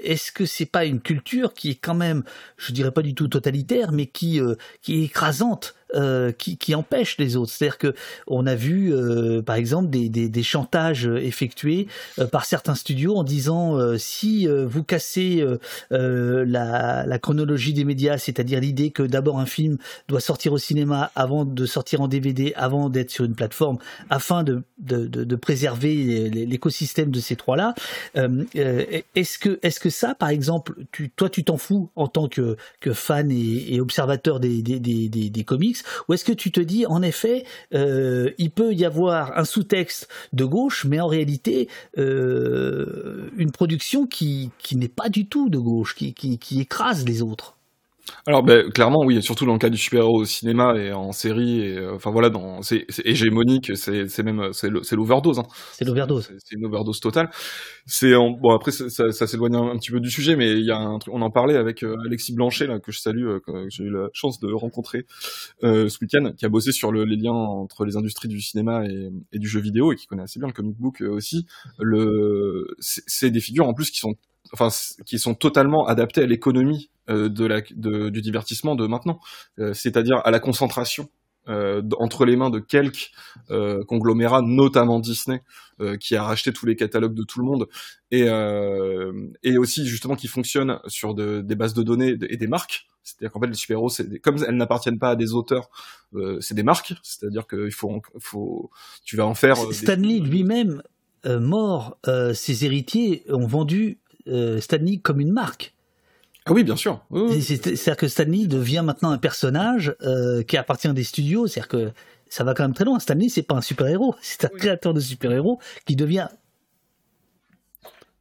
Speaker 2: est-ce que c'est pas une culture qui est quand même, je dirais pas du tout totalitaire, mais qui qui est écrasante euh, qui, qui empêchent les autres? C'est-à-dire que on a vu, euh, par exemple, des, des, chantages effectués euh, par certains studios en disant si vous cassez la, la, chronologie des médias, c'est-à-dire l'idée que d'abord un film doit sortir au cinéma avant de sortir en DVD, avant d'être sur une plateforme, afin de, de, de préserver l'écosystème de ces trois-là. Est-ce que est-ce que ça, par exemple, tu, toi, tu t'en fous en tant que, fan et, observateur des, comics ou est-ce que tu te dis, en effet, euh, il peut y avoir un sous-texte de gauche, mais en réalité, euh, une production qui, n'est pas du tout de gauche, qui écrase les autres?
Speaker 3: Alors ben, clairement oui, surtout dans le cas du super-héros au cinéma et en série et euh, enfin voilà dans c'est hégémonique, c'est c'est même c'est l'overdose hein.
Speaker 2: C'est l'overdose.
Speaker 3: C'est une overdose totale. C'est bon après ça, ça s'éloigne un, petit peu du sujet mais il y a un truc on en parlait avec euh, Alexis Blanchet là que je salue euh, que j'ai eu la chance de rencontrer euh, ce week-end qui a bossé sur le, les liens entre les industries du cinéma et, et, du jeu vidéo et qui connaît assez bien le comic book aussi. Le c'est des figures en plus qui sont enfin qui sont totalement adaptés à l'économie de la de, du divertissement de maintenant, c'est-à-dire à la concentration euh, entre les mains de quelques euh, conglomérats, notamment Disney, euh, qui a racheté tous les catalogues de tout le monde, et, et aussi justement qui fonctionne sur de, des bases de données et des marques. C'est-à-dire qu'en fait, les super-héros, comme elles n'appartiennent pas à des auteurs, c'est des marques. C'est-à-dire qu'il faut, faut, tu vas en faire.
Speaker 2: Stanley lui-même, mort, ses héritiers ont vendu Stanley comme une marque.
Speaker 3: Ah oui, bien sûr.
Speaker 2: C'est-à-dire que Stanley devient maintenant un personnage euh, qui appartient à des studios. C'est-à-dire que ça va quand même très loin. Stanley, c'est pas un super-héros, c'est un créateur de super-héros qui devient.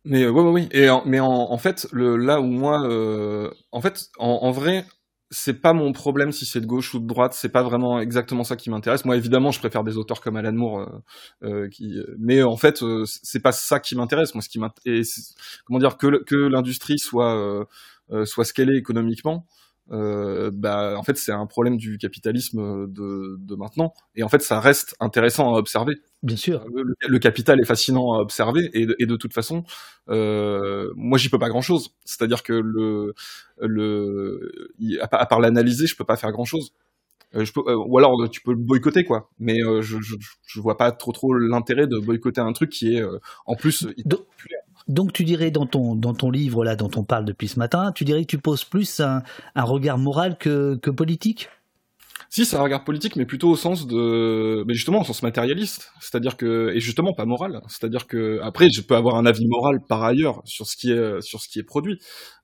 Speaker 3: Mais oui, oui, oui. Et mais en, fait, le, là où moi, euh, en fait, en, vrai, c'est pas mon problème si c'est de gauche ou de droite. C'est pas vraiment exactement ça qui m'intéresse. Moi, évidemment, je préfère des auteurs comme Alan Moore, euh, qui. Mais en fait, c'est pas ça qui m'intéresse. Moi, ce qui m'intéresse, comment dire, que l'industrie soit euh, soit ce qu'elle est économiquement, euh, bah, en fait, c'est un problème du capitalisme de, de, maintenant. Et en fait, ça reste intéressant à observer.
Speaker 2: Bien sûr.
Speaker 3: Le, capital est fascinant à observer. Et de, et de toute façon, euh, moi, j'y peux pas grand chose. C'est-à-dire que le, le, à, part l'analyser, je peux pas faire grand chose. Euh, je peux, euh, ou alors tu peux le boycotter quoi. Mais je, je, je, vois pas trop trop l'intérêt de boycotter un truc qui est en plus populaire.
Speaker 2: Donc tu dirais dans ton, dans ton livre là dont on parle depuis ce matin, tu dirais que tu poses plus un, un regard moral que, que politique?
Speaker 3: Si, c'est un regard politique, mais plutôt au sens de, mais justement au sens matérialiste, c'est-à-dire que, et justement pas moral, c'est-à-dire que après je peux avoir un avis moral par ailleurs sur ce qui est sur ce qui est produit,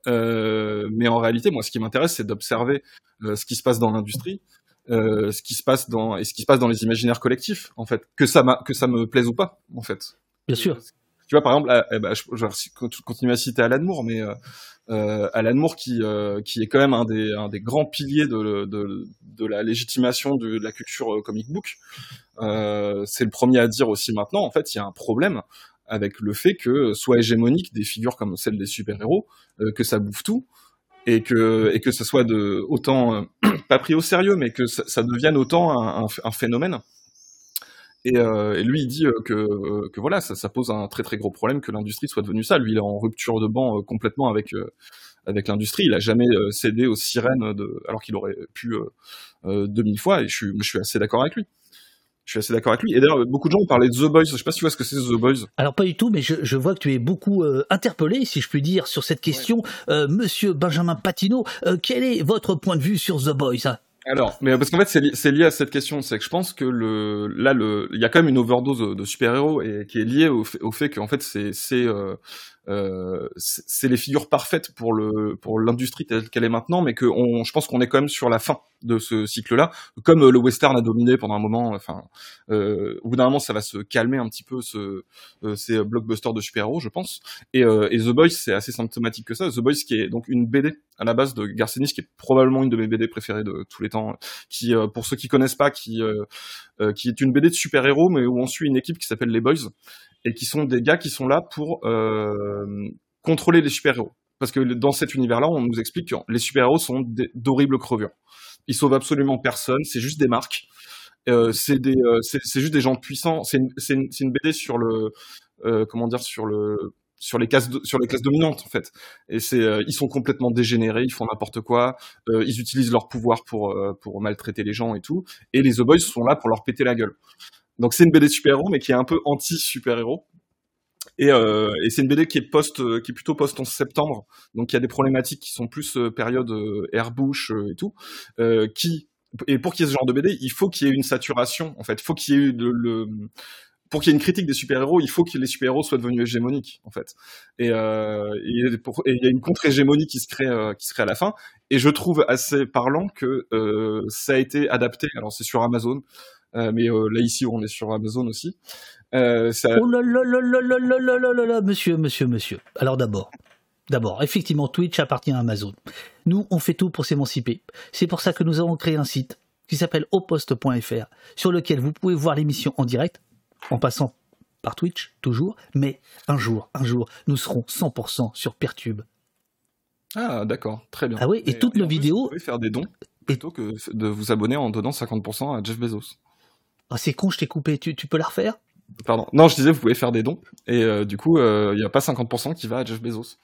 Speaker 3: euh, mais en réalité moi ce qui m'intéresse c'est d'observer euh, ce qui se passe dans l'industrie, euh, ce qui se passe dans et ce qui se passe dans les imaginaires collectifs en fait, que ça que ça me plaise ou pas en fait.
Speaker 2: Bien sûr
Speaker 3: tu vois, par exemple, euh, eh ben, je, je, continue à citer Alan Moore, mais euh, euh, Alan Moore qui, est quand même un des, grands piliers de, la légitimation de, la culture comic book. c'est le premier à dire aussi maintenant, en fait, il y a un problème avec le fait que soit hégémonique des figures comme celle des super-héros, que ça bouffe tout, et que et que ça soit de autant pas pris au sérieux, mais que ça, devienne autant un phénomène euh, et, lui, il dit euh, que, euh, que voilà, ça, ça, pose un très très gros problème que l'industrie soit devenue ça. Lui, il est en rupture de banc complètement avec avec l'industrie. Il a jamais cédé aux sirènes, de, alors qu'il aurait pu euh, 2000 fois. Et je suis, je suis assez d'accord avec lui. Je suis assez d'accord avec lui. Et d'ailleurs, beaucoup de gens ont parlé de The Boys. Je sais pas si tu vois ce que c'est The Boys.
Speaker 2: Alors pas du tout, mais je, je vois que tu es beaucoup interpellé, si je puis dire, sur cette question. Monsieur Benjamin Patino, quel est votre point de vue sur The Boys?
Speaker 3: Alors, mais parce qu'en fait, c'est lié à cette question. C'est que je pense que le, là, le, il y a quand même une overdose de, super-héros et qui est liée au fait, au fait qu'en fait, c'est, c'est, euh, euh, c'est les figures parfaites pour le pour l'industrie telle qu'elle est maintenant, mais que on, je pense qu'on est quand même sur la fin de ce cycle-là. Comme euh, le western a dominé pendant un moment, enfin, euh, au bout d'un moment, ça va se calmer un petit peu ce, euh, ces blockbusters de super-héros, je pense. Et, euh, et The Boys, c'est assez symptomatique que ça. The Boys, qui est donc une BD à la base de Garcenis, qui est probablement une de mes BD préférées de tous les temps, qui, pour ceux qui connaissent pas, qui qui est une BD de super-héros, mais où on suit une équipe qui s'appelle les Boys et qui sont des gars qui sont là pour euh, contrôler les super-héros. Parce que dans cet univers-là, on nous explique que les super-héros sont d'horribles crevures. Ils sauvent absolument personne, c'est juste des marques. Euh, euh, c'est juste des gens puissants. C'est une, BD sur les classes, dominantes en fait. Et ils sont complètement dégénérés, ils font n'importe quoi, ils utilisent leur pouvoir pour pour maltraiter les gens et tout. Et les The Boys sont là pour leur péter la gueule. Donc c'est une BD super-héros, mais qui est un peu anti-super-héros. Et, euh, et c'est une BD qui est post, euh, qui est plutôt post 11 septembre, donc il y a des problématiques qui sont plus euh, période euh, Airbush et tout, qui et pour qu'il y ait ce genre de BD, il faut qu'il y ait une saturation. En fait, faut qu'il y ait le, pour qu'il y ait une critique des super-héros, il faut que les super-héros soient devenus hégémoniques, en fait. Et, euh, il y a une contre-hégémonie qui se crée, euh, qui se crée à la fin. Et je trouve assez parlant que euh, ça a été adapté. Alors c'est sur Amazon. Euh, mais euh, là ici on est sur Amazon aussi.
Speaker 2: Euh, ça... Oh là là là là là là là là là monsieur monsieur monsieur. Alors d'abord, D'abord, effectivement, Twitch appartient à Amazon. Nous, on fait tout pour s'émanciper. C'est pour ça que nous avons créé un site qui s'appelle oposte.fr, sur lequel vous pouvez voir l'émission en direct, en passant par Twitch, toujours, mais un jour, un jour, nous serons 100% sur Pertube.
Speaker 3: Ah, d'accord, très bien.
Speaker 2: Ah oui, et, toutes nos vidéos...
Speaker 3: Vous pouvez faire des dons plutôt que de vous abonner en donnant 50% à Jeff Bezos.
Speaker 2: Ah, c'est con, je t'ai coupé. Tu, tu, peux la refaire?
Speaker 3: Pardon. Non, je disais, vous pouvez faire des dons. Et euh, du coup, il n'y a pas 50% qui va à Jeff Bezos.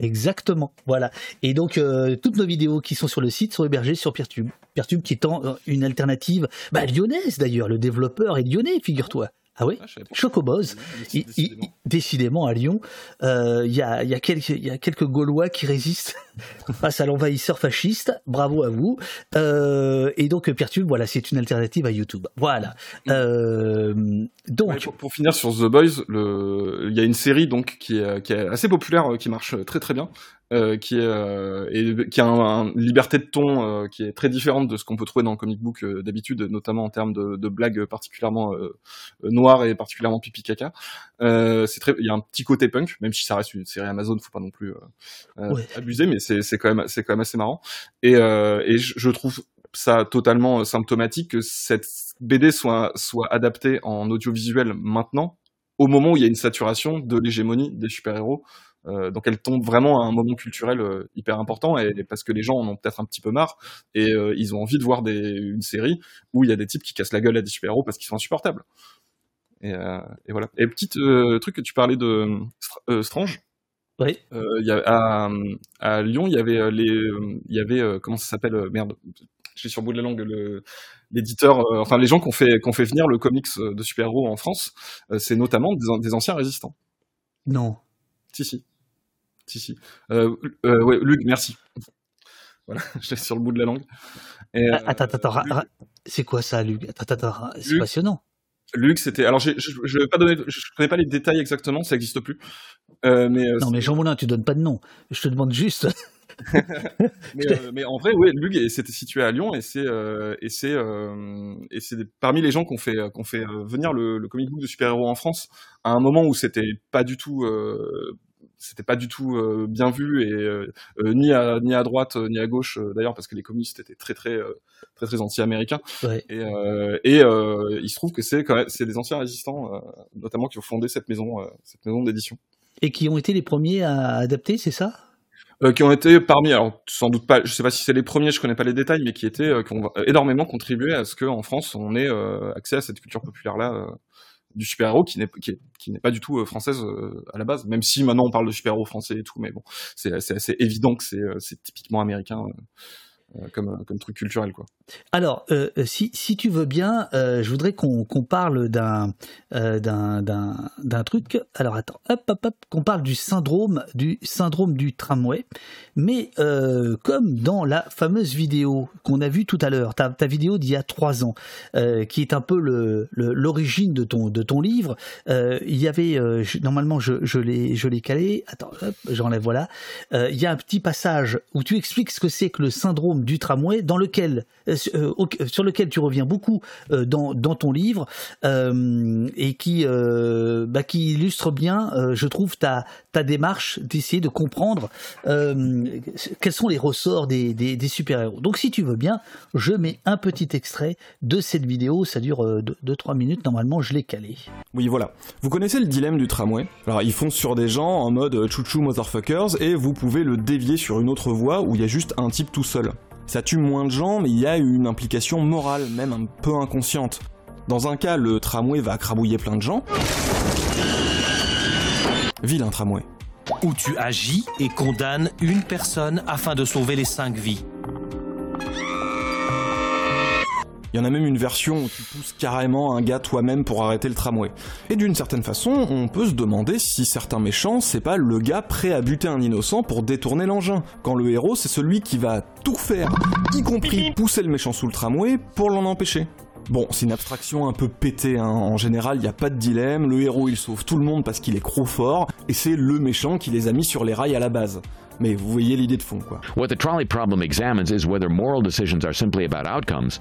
Speaker 2: Exactement, voilà. Et donc euh, toutes nos vidéos qui sont sur le site sont hébergées sur Peertube. Peertube qui euh, une alternative bah, lyonnaise d'ailleurs, le développeur est lyonnais, figure-toi. Ah oui, ah, Chocoboz. Décidément. décidément. à Lyon, euh, il y, a, y, a quelques, y a quelques Gaulois qui résistent face à l'envahisseur fasciste. Bravo à vous. Euh, et donc Peertube, voilà, c'est une alternative à YouTube. Voilà. Mm. Euh, donc
Speaker 3: pour, pour, finir sur The Boys, il y a une série donc qui est, qui est assez populaire, qui marche très très bien, euh, qui est euh, et, qui a une liberté de ton euh, qui est très différente de ce qu'on peut trouver dans le comic book d'habitude, notamment en termes de, de blagues particulièrement noires et particulièrement pipi caca. c'est très, il y a un petit côté punk, même si ça reste une série Amazon, faut pas non plus abuser, mais c'est c'est quand même c'est quand même assez marrant. Et et je, je trouve ça totalement symptomatique que cette BD soit soit adaptée en audiovisuel maintenant, au moment où il y a une saturation de l'hégémonie des super-héros euh, donc elle tombe vraiment à un moment culturel euh, hyper important et, parce que les gens en ont peut-être un petit peu marre et euh, ils ont envie de voir des, une série où il y a des types qui cassent la gueule à des super-héros parce qu'ils sont insupportables. Et, et, voilà. Et petit truc que tu parlais de Strange.
Speaker 2: Oui.
Speaker 3: Y a, à, à, Lyon, il y avait les, il y avait comment ça s'appelle Merde, je suis sur le bout de la langue. L'éditeur, enfin les gens qui ont fait, qu'on fait venir le comics de super-héros en France, c'est notamment des, des anciens résistants.
Speaker 2: Non.
Speaker 3: Si, si. Si, si. Euh, euh, ouais, Luc, merci. Voilà, je sur le bout de la langue.
Speaker 2: Et, ah, attends, attends, c'est quoi ça, Luc? Attends, attends, c'est passionnant.
Speaker 3: Luc, c'était. Alors, je ne vais pas donner. Je connais pas les détails exactement, ça n'existe plus. Euh, mais,
Speaker 2: non, mais Jean Moulin, tu donnes pas de nom. Je te demande juste.
Speaker 3: Mais, euh, mais, en vrai, oui, Luc c'était situé à Lyon et c'est euh, et c'est et c'est parmi les gens qu'on fait qu'on fait venir le, le comic book de super-héros en France à un moment où c'était pas du tout c'était pas du tout euh, bien vu et euh, euh, ni à ni à droite ni à gauche d'ailleurs parce que les communistes étaient très très très très anti-américains. Et, et il se trouve que c'est c'est des anciens résistants notamment qui ont fondé cette maison cette maison d'édition.
Speaker 2: Et qui ont été les premiers à adapter c'est ça?
Speaker 3: Qui ont été parmi, alors sans doute pas, je sais pas si c'est les premiers, je connais pas les détails, mais qui étaient, qui ont énormément contribué à ce qu'en France on ait accès à cette culture populaire là du super-héros qui n'est qui, n'est pas du tout euh, française euh, à la base, même si maintenant on parle de super-héros français et tout, mais bon, c'est assez évident que c'est euh, typiquement américain. Euh, comme, euh, comme truc culturel. Quoi.
Speaker 2: Alors, euh, si, tu veux bien, je voudrais qu'on parle d'un d'un truc. Alors attends, hop, hop, hop, qu'on parle du syndrome du syndrome du tramway. Mais comme dans la fameuse vidéo qu'on a vue tout à l'heure, ta, ta, vidéo d'il y a trois ans, qui est un peu l'origine le, de, ton, de ton livre, il y avait, normalement je, je l'ai calé, attends, j'enlève, voilà, il y a un petit passage où tu expliques ce que c'est que le syndrome du tramway, dans lequel, euh, euh, sur lequel tu reviens beaucoup euh, dans, ton livre et qui, bah, qui illustre bien, je trouve, ta, démarche d'essayer de comprendre quels sont les ressorts des, des, super-héros. Donc, si tu veux bien, je mets un petit extrait de cette vidéo. Ça dure 2-3 minutes. Normalement, je l'ai calé.
Speaker 13: Oui, voilà. Vous connaissez le dilemme du tramway? Alors, ils foncent sur des gens en mode chouchou motherfuckers et vous pouvez le dévier sur une autre voie où il y a juste un type tout seul. Ça tue moins de gens, mais il y a une implication morale, même un peu inconsciente. Dans un cas, le tramway va crabouiller plein de gens. Vilain tramway.
Speaker 17: Où tu agis et condamnes une personne afin de sauver les cinq vies.
Speaker 13: Il y en a même une version où tu pousses carrément un gars toi-même pour arrêter le tramway. Et d'une certaine façon, on peut se demander si certains méchants, c'est pas le gars prêt à buter un innocent pour détourner l'engin, quand le héros c'est celui qui va tout faire, y compris pousser le méchant sous le tramway pour l'en empêcher. Bon, c'est une abstraction un peu pétée, hein. en général il n'y a pas de dilemme, le héros il sauve tout le monde parce qu'il est trop fort, et c'est le méchant qui les a mis sur les rails à la base. Mais vous voyez l'idée de fond, quoi.
Speaker 18: What the trolley problem examines is whether moral decisions are simply about outcomes,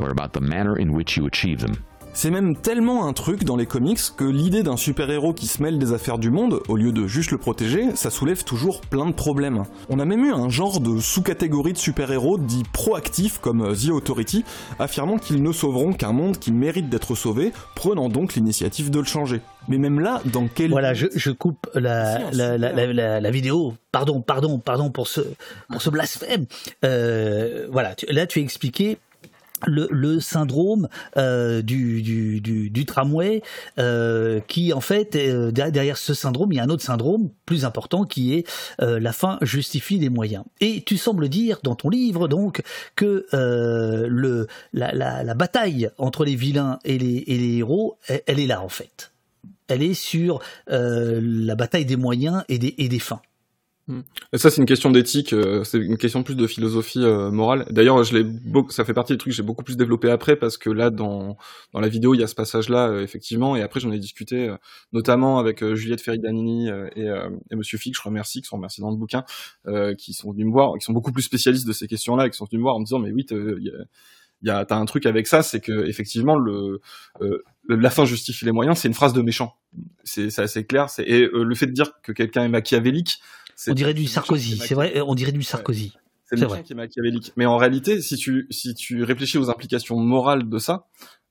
Speaker 18: about the manner in which you achieve them.
Speaker 13: C'est même tellement un truc dans les comics que l'idée d'un super-héros qui se mêle des affaires du monde, au lieu de juste le protéger, ça soulève toujours plein de problèmes. On a même eu un genre de sous-catégorie de super-héros dits proactifs comme The Authority, affirmant qu'ils ne sauveront qu'un monde qui mérite d'être sauvé, prenant donc l'initiative de le changer. Mais même là, dans quel...
Speaker 2: Voilà, je, coupe la, la, vidéo. Pardon, pardon, pardon pour ce, pour ce blasphème. Euh, voilà, là tu as expliqué le, syndrome euh, du, tramway, euh, qui en fait, euh, derrière ce syndrome, il y a un autre syndrome plus important qui est la fin justifie les moyens. Et tu sembles dire dans ton livre donc que la, bataille entre les vilains et les, héros, elle, est là en fait. Elle est sur la bataille des moyens et des fins.
Speaker 3: Et ça, c'est une question d'éthique, euh, c'est une question plus de philosophie euh, morale. D'ailleurs, je l'ai ça fait partie des trucs que j'ai beaucoup plus développé après parce que là, dans dans la vidéo, il y a ce passage-là euh, effectivement, et après j'en ai discuté notamment avec Juliette Ferridanini et, et Monsieur Fick, je remercie, qui sont remerciés dans le bouquin, qui sont venus me voir, qui sont beaucoup plus spécialistes de ces questions-là, qui sont venus me voir en me disant mais oui, il y a, y a t'as un truc avec ça, c'est que effectivement le la fin justifie les moyens, c'est une phrase de méchant. C'est assez clair. Et le fait de dire que quelqu'un est machiavélique
Speaker 2: on dirait du Sarkozy, c'est vrai, on dirait du Sarkozy.
Speaker 3: C'est le qui est machiavélique. Mais en réalité, si tu, si tu réfléchis aux implications morales de ça,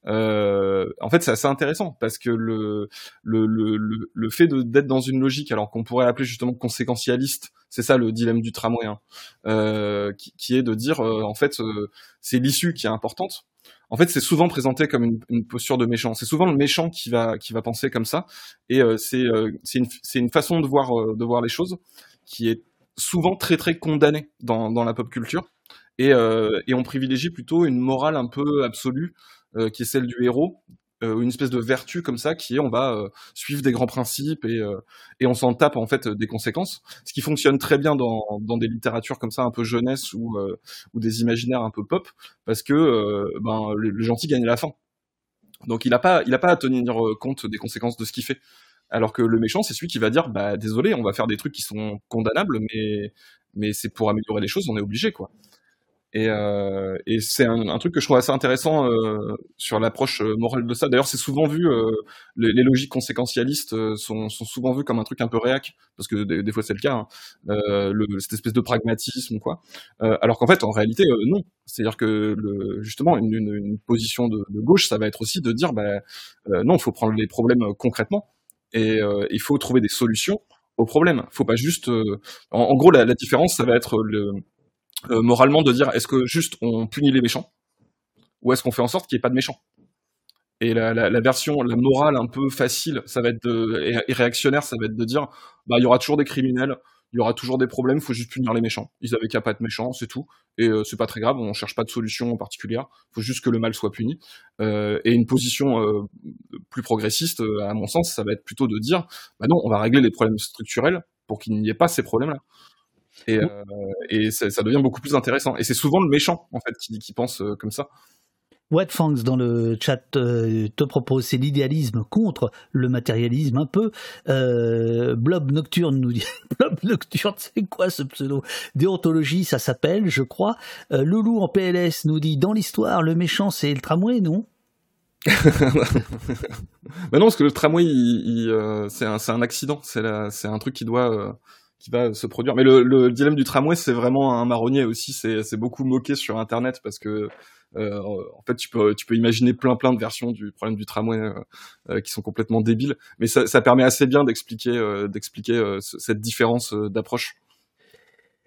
Speaker 3: euh, en fait, c'est assez intéressant parce que le le le le, fait d'être dans une logique, alors qu'on pourrait appeler justement conséquentialiste, c'est ça le dilemme du tramway, hein, euh, qui, qui, est de dire euh, en fait euh, c'est l'issue qui est importante. En fait, c'est souvent présenté comme une, une posture de méchant. C'est souvent le méchant qui va qui va penser comme ça, et euh, c'est c'est une une façon de voir de voir les choses qui est souvent très très condamné dans, dans la pop culture. Et, euh, et, on privilégie plutôt une morale un peu absolue, euh, qui est celle du héros, euh, une espèce de vertu comme ça, qui est on va suivre des grands principes et, et on s'en tape en fait des conséquences. Ce qui fonctionne très bien dans, dans des littératures comme ça, un peu jeunesse ou, ou des imaginaires un peu pop, parce que ben, le, gentil gagne la fin. Donc il n'a pas, pas à tenir compte des conséquences de ce qu'il fait. Alors que le méchant, c'est celui qui va dire, bah désolé, on va faire des trucs qui sont condamnables, mais mais c'est pour améliorer les choses, on est obligé quoi. Et, euh, c'est un, truc que je trouve assez intéressant euh, sur l'approche euh, morale de ça. D'ailleurs, c'est souvent vu, les, logiques conséquentialistes sont, souvent vues comme un truc un peu réac, parce que des, fois c'est le cas, hein, cette espèce de pragmatisme quoi. alors qu'en fait, en réalité, non. C'est-à-dire que justement, une, position de, de, gauche, ça va être aussi de dire, bah, non, il faut prendre les problèmes concrètement et euh, il faut trouver des solutions aux problèmes. Faut pas juste, euh, en, gros, la, différence, ça va être le, euh, moralement de dire est-ce que juste on punit les méchants ou est-ce qu'on fait en sorte qu'il n'y ait pas de méchants? Et la, version, la morale un peu facile, ça va être et réactionnaire, ça va être de dire bah il y aura toujours des criminels, il y aura toujours des problèmes, faut juste punir les méchants. Ils avaient qu'à pas être méchants, c'est tout. Et euh, c'est pas très grave, on cherche pas de solution particulière. Faut juste que le mal soit puni. Euh, et une position euh, plus progressiste, euh, à mon sens, ça va être plutôt de dire, bah non, on va régler les problèmes structurels pour qu'il n'y ait pas ces problèmes-là. Et, et ça, ça, devient beaucoup plus intéressant. Et c'est souvent le méchant, en fait, qui, qui pense comme ça.
Speaker 2: Fangs dans le chat euh, te propose, c'est l'idéalisme contre le matérialisme un peu. Euh, Blob Nocturne nous dit, Blob Nocturne, c'est quoi ce pseudo? Déontologie, ça s'appelle, je crois. Euh, Loulou en PLS nous dit, dans l'histoire, le méchant c'est le tramway, non?
Speaker 3: Bah non, parce que le tramway, euh, c'est un, un, accident, c'est un truc qui doit, qui va se produire. Mais le, le dilemme du tramway, c'est vraiment un marronnier aussi. C'est beaucoup moqué sur Internet parce que euh, en fait, tu peux, imaginer plein plein de versions du problème du tramway euh, euh, qui sont complètement débiles, mais ça, permet assez bien d'expliquer, d'expliquer cette différence d'approche.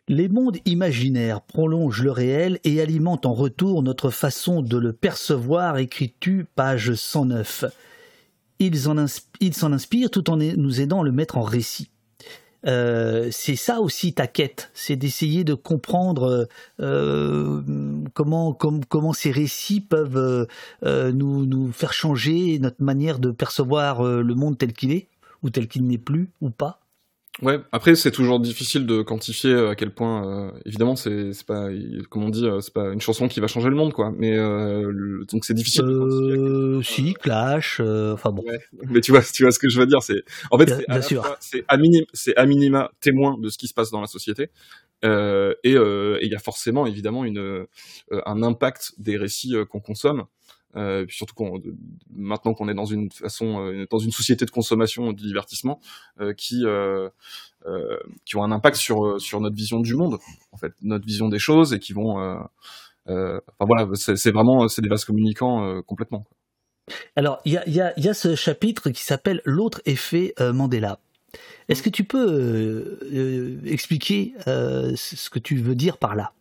Speaker 2: Les mondes imaginaires prolongent le réel et alimentent en retour notre façon de le percevoir, écris-tu, page 109. Ils s'en inspirent tout en nous aidant à le mettre en récit. Euh, c'est ça aussi ta quête, c'est d'essayer de comprendre euh, comment, comment ces récits peuvent euh, nous, nous faire changer notre manière de percevoir le monde tel qu'il est, ou tel qu'il n'est plus, ou pas.
Speaker 3: Ouais, après c'est toujours difficile de quantifier euh, à quel point, euh, évidemment c'est c'est pas, comme on dit, euh, c'est pas une chanson qui va changer le monde quoi. Mais euh, le, donc c'est difficile.
Speaker 2: Euh, si Clash, enfin bon. Ouais,
Speaker 3: mais tu vois, tu vois ce que je veux dire, c'est en fait c'est à, minima, c'est à minima témoin de ce qui se passe dans la société. et il y a forcément évidemment une un impact des récits qu'on consomme euh, puis surtout qu'on, maintenant qu'on est dans une façon, euh, dans une société de consommation, de divertissement, euh, qui qui ont un impact sur sur notre vision du monde, en fait, notre vision des choses, et qui vont, enfin voilà, c'est vraiment, c'est des vases communicants complètement.
Speaker 2: Alors, il y a, y, a, y a ce chapitre qui s'appelle L'autre effet Mandela. Est-ce que tu peux expliquer ce que tu veux dire par là?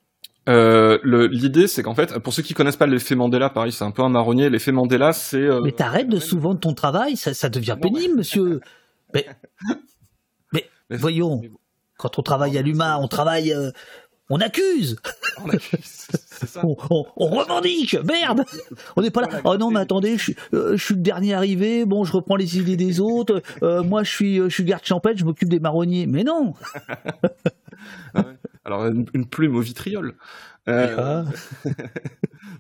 Speaker 3: Euh, L'idée, c'est qu'en fait, pour ceux qui connaissent pas l'effet Mandela, pareil, c'est un peu un marronnier. L'effet Mandela, c'est euh,
Speaker 2: Mais t'arrêtes de sous-vendre ton travail, ça, ça devient pénible, monsieur. Mais, mais, voyons, quand on travaille à l'humain, on travaille, euh, on accuse, on, on- on revendique, merde. On n'est pas là. Oh non, mais attendez, je, suis- je suis le dernier arrivé. Bon, je reprends les idées des autres. moi, je suis, je suis garde champêtre, je m'occupe des marronniers. Mais non.
Speaker 3: Alors une, une plume au vitriol. Euh,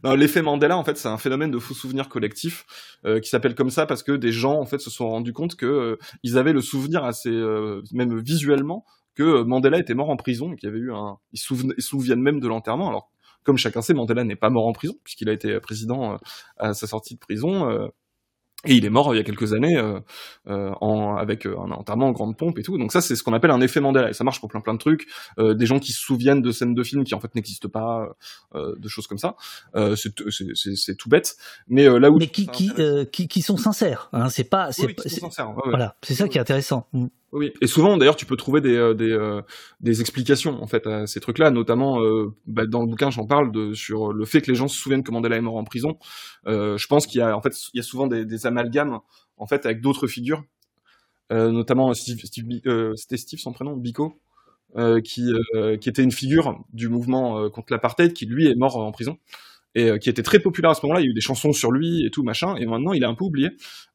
Speaker 2: Ah.
Speaker 3: l'effet Mandela, en fait, c'est un phénomène de faux souvenir collectif euh, qui s'appelle comme ça parce que des gens, en fait, se sont rendus compte que euh, ils avaient le souvenir assez, euh, même visuellement, que euh, Mandela était mort en prison et qu'il y avait eu un. Ils ils se souviennent même de l'enterrement. Alors, comme chacun sait, Mandela n'est pas mort en prison puisqu'il a été président à sa sortie de prison. Et il est mort euh, il y a quelques années euh, euh, en, avec euh, un enterrement en grande pompe et tout. Donc ça, c'est ce qu'on appelle un effet Mandela. Et ça marche pour plein plein de trucs. Euh, des gens qui se souviennent de scènes de films qui en fait n'existent pas, euh, de choses comme ça. Euh, c'est tout bête. Mais euh, là où
Speaker 2: Mais qui, qui, euh, qui, qui sont sincères. Hein, c'est pas, c'est,
Speaker 3: Oui, qui sont
Speaker 2: c'est-
Speaker 3: sincères, ouais, ouais.
Speaker 2: voilà, c'est ça qui est intéressant.
Speaker 3: Oui, et souvent d'ailleurs tu peux trouver des euh, des, euh, des explications en fait à ces trucs-là, notamment euh, bah, dans le bouquin j'en parle de sur le fait que les gens se souviennent que Mandela est mort en prison. Euh, je pense qu'il y a en fait il y a souvent des, des amalgames en fait avec d'autres figures, euh, notamment Steve, Steve euh, c'était Steve son prénom Biko. euh, qui, euh, qui était une figure du mouvement euh, contre l'apartheid, qui lui est mort en prison et euh, qui était très populaire à ce moment-là. Il y a eu des chansons sur lui et tout machin, et maintenant il est un peu oublié.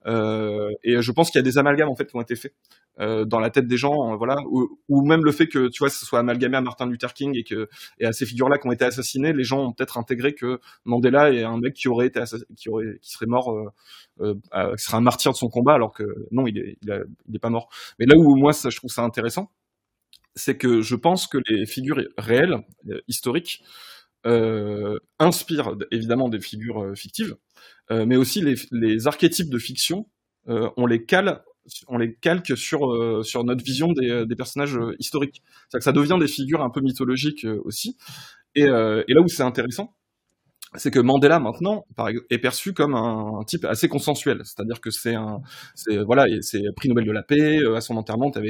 Speaker 3: Euh, et je pense qu'il y a des amalgames en fait qui ont été faits euh, dans la tête des gens, euh, voilà, ou, ou même le fait que tu vois, ce soit amalgamé à Martin Luther King et que et à ces figures-là qui ont été assassinées, les gens ont peut-être intégré que Mandela est un mec qui aurait été qui aurait qui serait mort, euh, euh, euh, qui serait un martyr de son combat, alors que non, il est il, est pas mort. Mais là où moi ça, je trouve ça intéressant, c'est que je pense que les figures réelles, historiques, euh, inspirent évidemment des figures euh, fictives, euh, mais aussi les, les archétypes de fiction, euh, on les cale, on les calque sur euh, sur notre vision des, des personnages historiques. C'est-à-dire que ça devient des figures un peu mythologiques aussi. Et, et là où c'est intéressant, c'est que Mandela maintenant est perçu comme un, type assez consensuel, c'est-à-dire que c'est un, voilà, c'est prix Nobel de la paix. euh, à son enterrement, euh,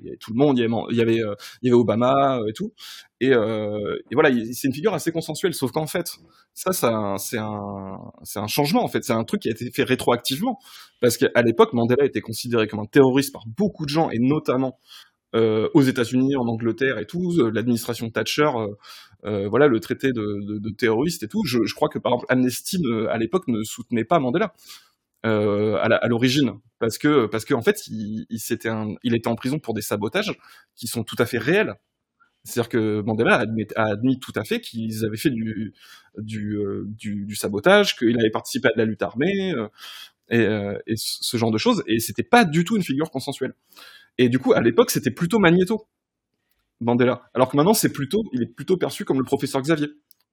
Speaker 3: il y avait tout le monde, il y avait, euh, Obama et tout. Et, voilà, il- c'est une figure assez consensuelle. Sauf qu'en fait, ça, c'est un, c'est un changement en fait. C'est un truc qui a été fait rétroactivement parce qu'à l'époque, Mandela était considéré comme un terroriste par beaucoup de gens et notamment aux États-Unis, en Angleterre et tout, euh, l'administration Thatcher, euh, euh, voilà, le traité de, terroriste et tout. Je, crois que par exemple Amnesty ne- à l'époque ne soutenait pas Mandela euh, à l'origine parce que parce qu'en fait il, était en prison pour des sabotages qui sont tout à fait réels. C'est-à-dire que Mandela a admis, tout à fait qu'ils avaient fait du euh, sabotage, qu'il avait participé à de la lutte armée euh, et, euh, ce genre de choses. Et c'était pas du tout une figure consensuelle. Et du coup, à l'époque, c'était plutôt Magneto, Mandela. Alors que maintenant, c'est plutôt, il est plutôt perçu comme le professeur Xavier.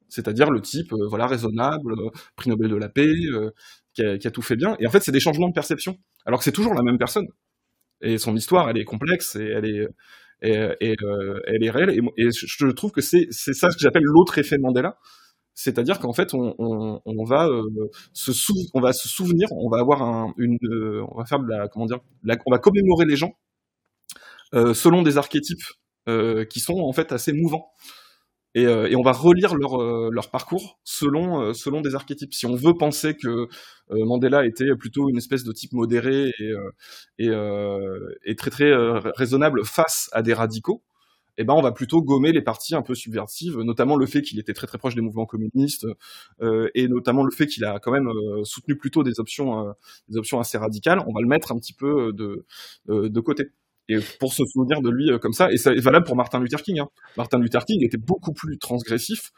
Speaker 3: C'est-à-dire le type, euh, voilà, raisonnable, euh, prix Nobel de la paix, euh, qui, a, tout fait bien. Et en fait, c'est des changements de perception. Alors que c'est toujours la même personne. Et son histoire, elle est complexe et elle est, et, elle est réelle. Et, je trouve que c'est ça que j'appelle l'autre effet Mandela. C'est-à-dire qu'en fait, on, va se sou- on va se souvenir, on va avoir un, une, on va faire la, comment dire, on va commémorer les gens selon des archétypes qui sont en fait assez mouvants. Et, euh, on va relire leur, euh, parcours selon, euh, des archétypes. Si on veut penser que euh, Mandela était plutôt une espèce de type modéré et, euh, euh, très très euh, raisonnable face à des radicaux, eh ben on va plutôt gommer les parties un peu subversives, notamment le fait qu'il était très très proche des mouvements communistes euh, et notamment le fait qu'il a quand même euh, soutenu plutôt des options, euh, assez radicales. On va le mettre un petit peu euh, de côté. Et pour se souvenir de lui euh, comme ça, et ça est valable pour Martin Luther King. Hein. Martin Luther King était beaucoup plus transgressif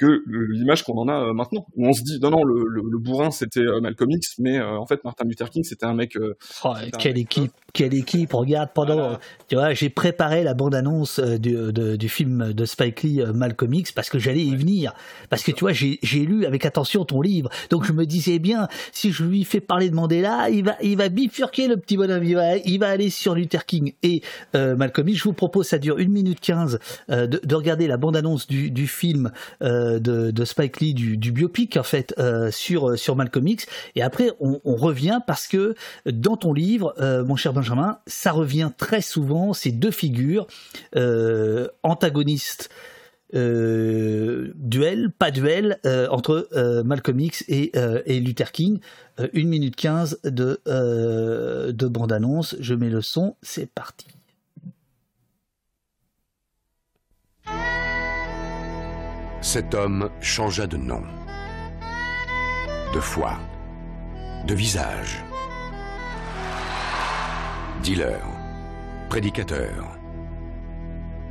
Speaker 3: que l'image qu'on en a euh, maintenant, où on se dit non non le, le, le bourrin c'était euh, Malcolm X, mais euh, en fait Martin Luther King c'était un mec.
Speaker 2: Oh,
Speaker 3: un
Speaker 2: quelle
Speaker 3: mec,
Speaker 2: équipe, quelle équipe. Regarde, pendant, tu vois, j'ai préparé la bande-annonce euh, du, de- du film de Spike Lee, Malcolm X, parce que j'allais y venir. Parce que tu vois, j'ai j'ai lu avec attention ton livre. Donc je me disais bien, si je lui fais parler de Mandela, il va, il va bifurquer le petit bonhomme. Il va, il va aller sur Luther King et euh, Malcolm X. Je vous propose, ça dure 1 minute 15, euh, de, de regarder la bande-annonce du, du film euh, de, de Spike Lee, du, biopic en fait, euh, sur, sur Malcolm X. Et après, on, revient parce que dans ton livre, euh, mon cher Benjamin, ça revient très souvent, ces deux figures, euh, antagonistes euh, duel, pas duel, euh, entre euh, X et, euh, Luther King. Euh, 1 minute 15 de, euh, de bande-annonce. Je mets le son, c'est parti.
Speaker 19: Cet homme changea de nom, de foi, de visage. Dealer, prédicateur,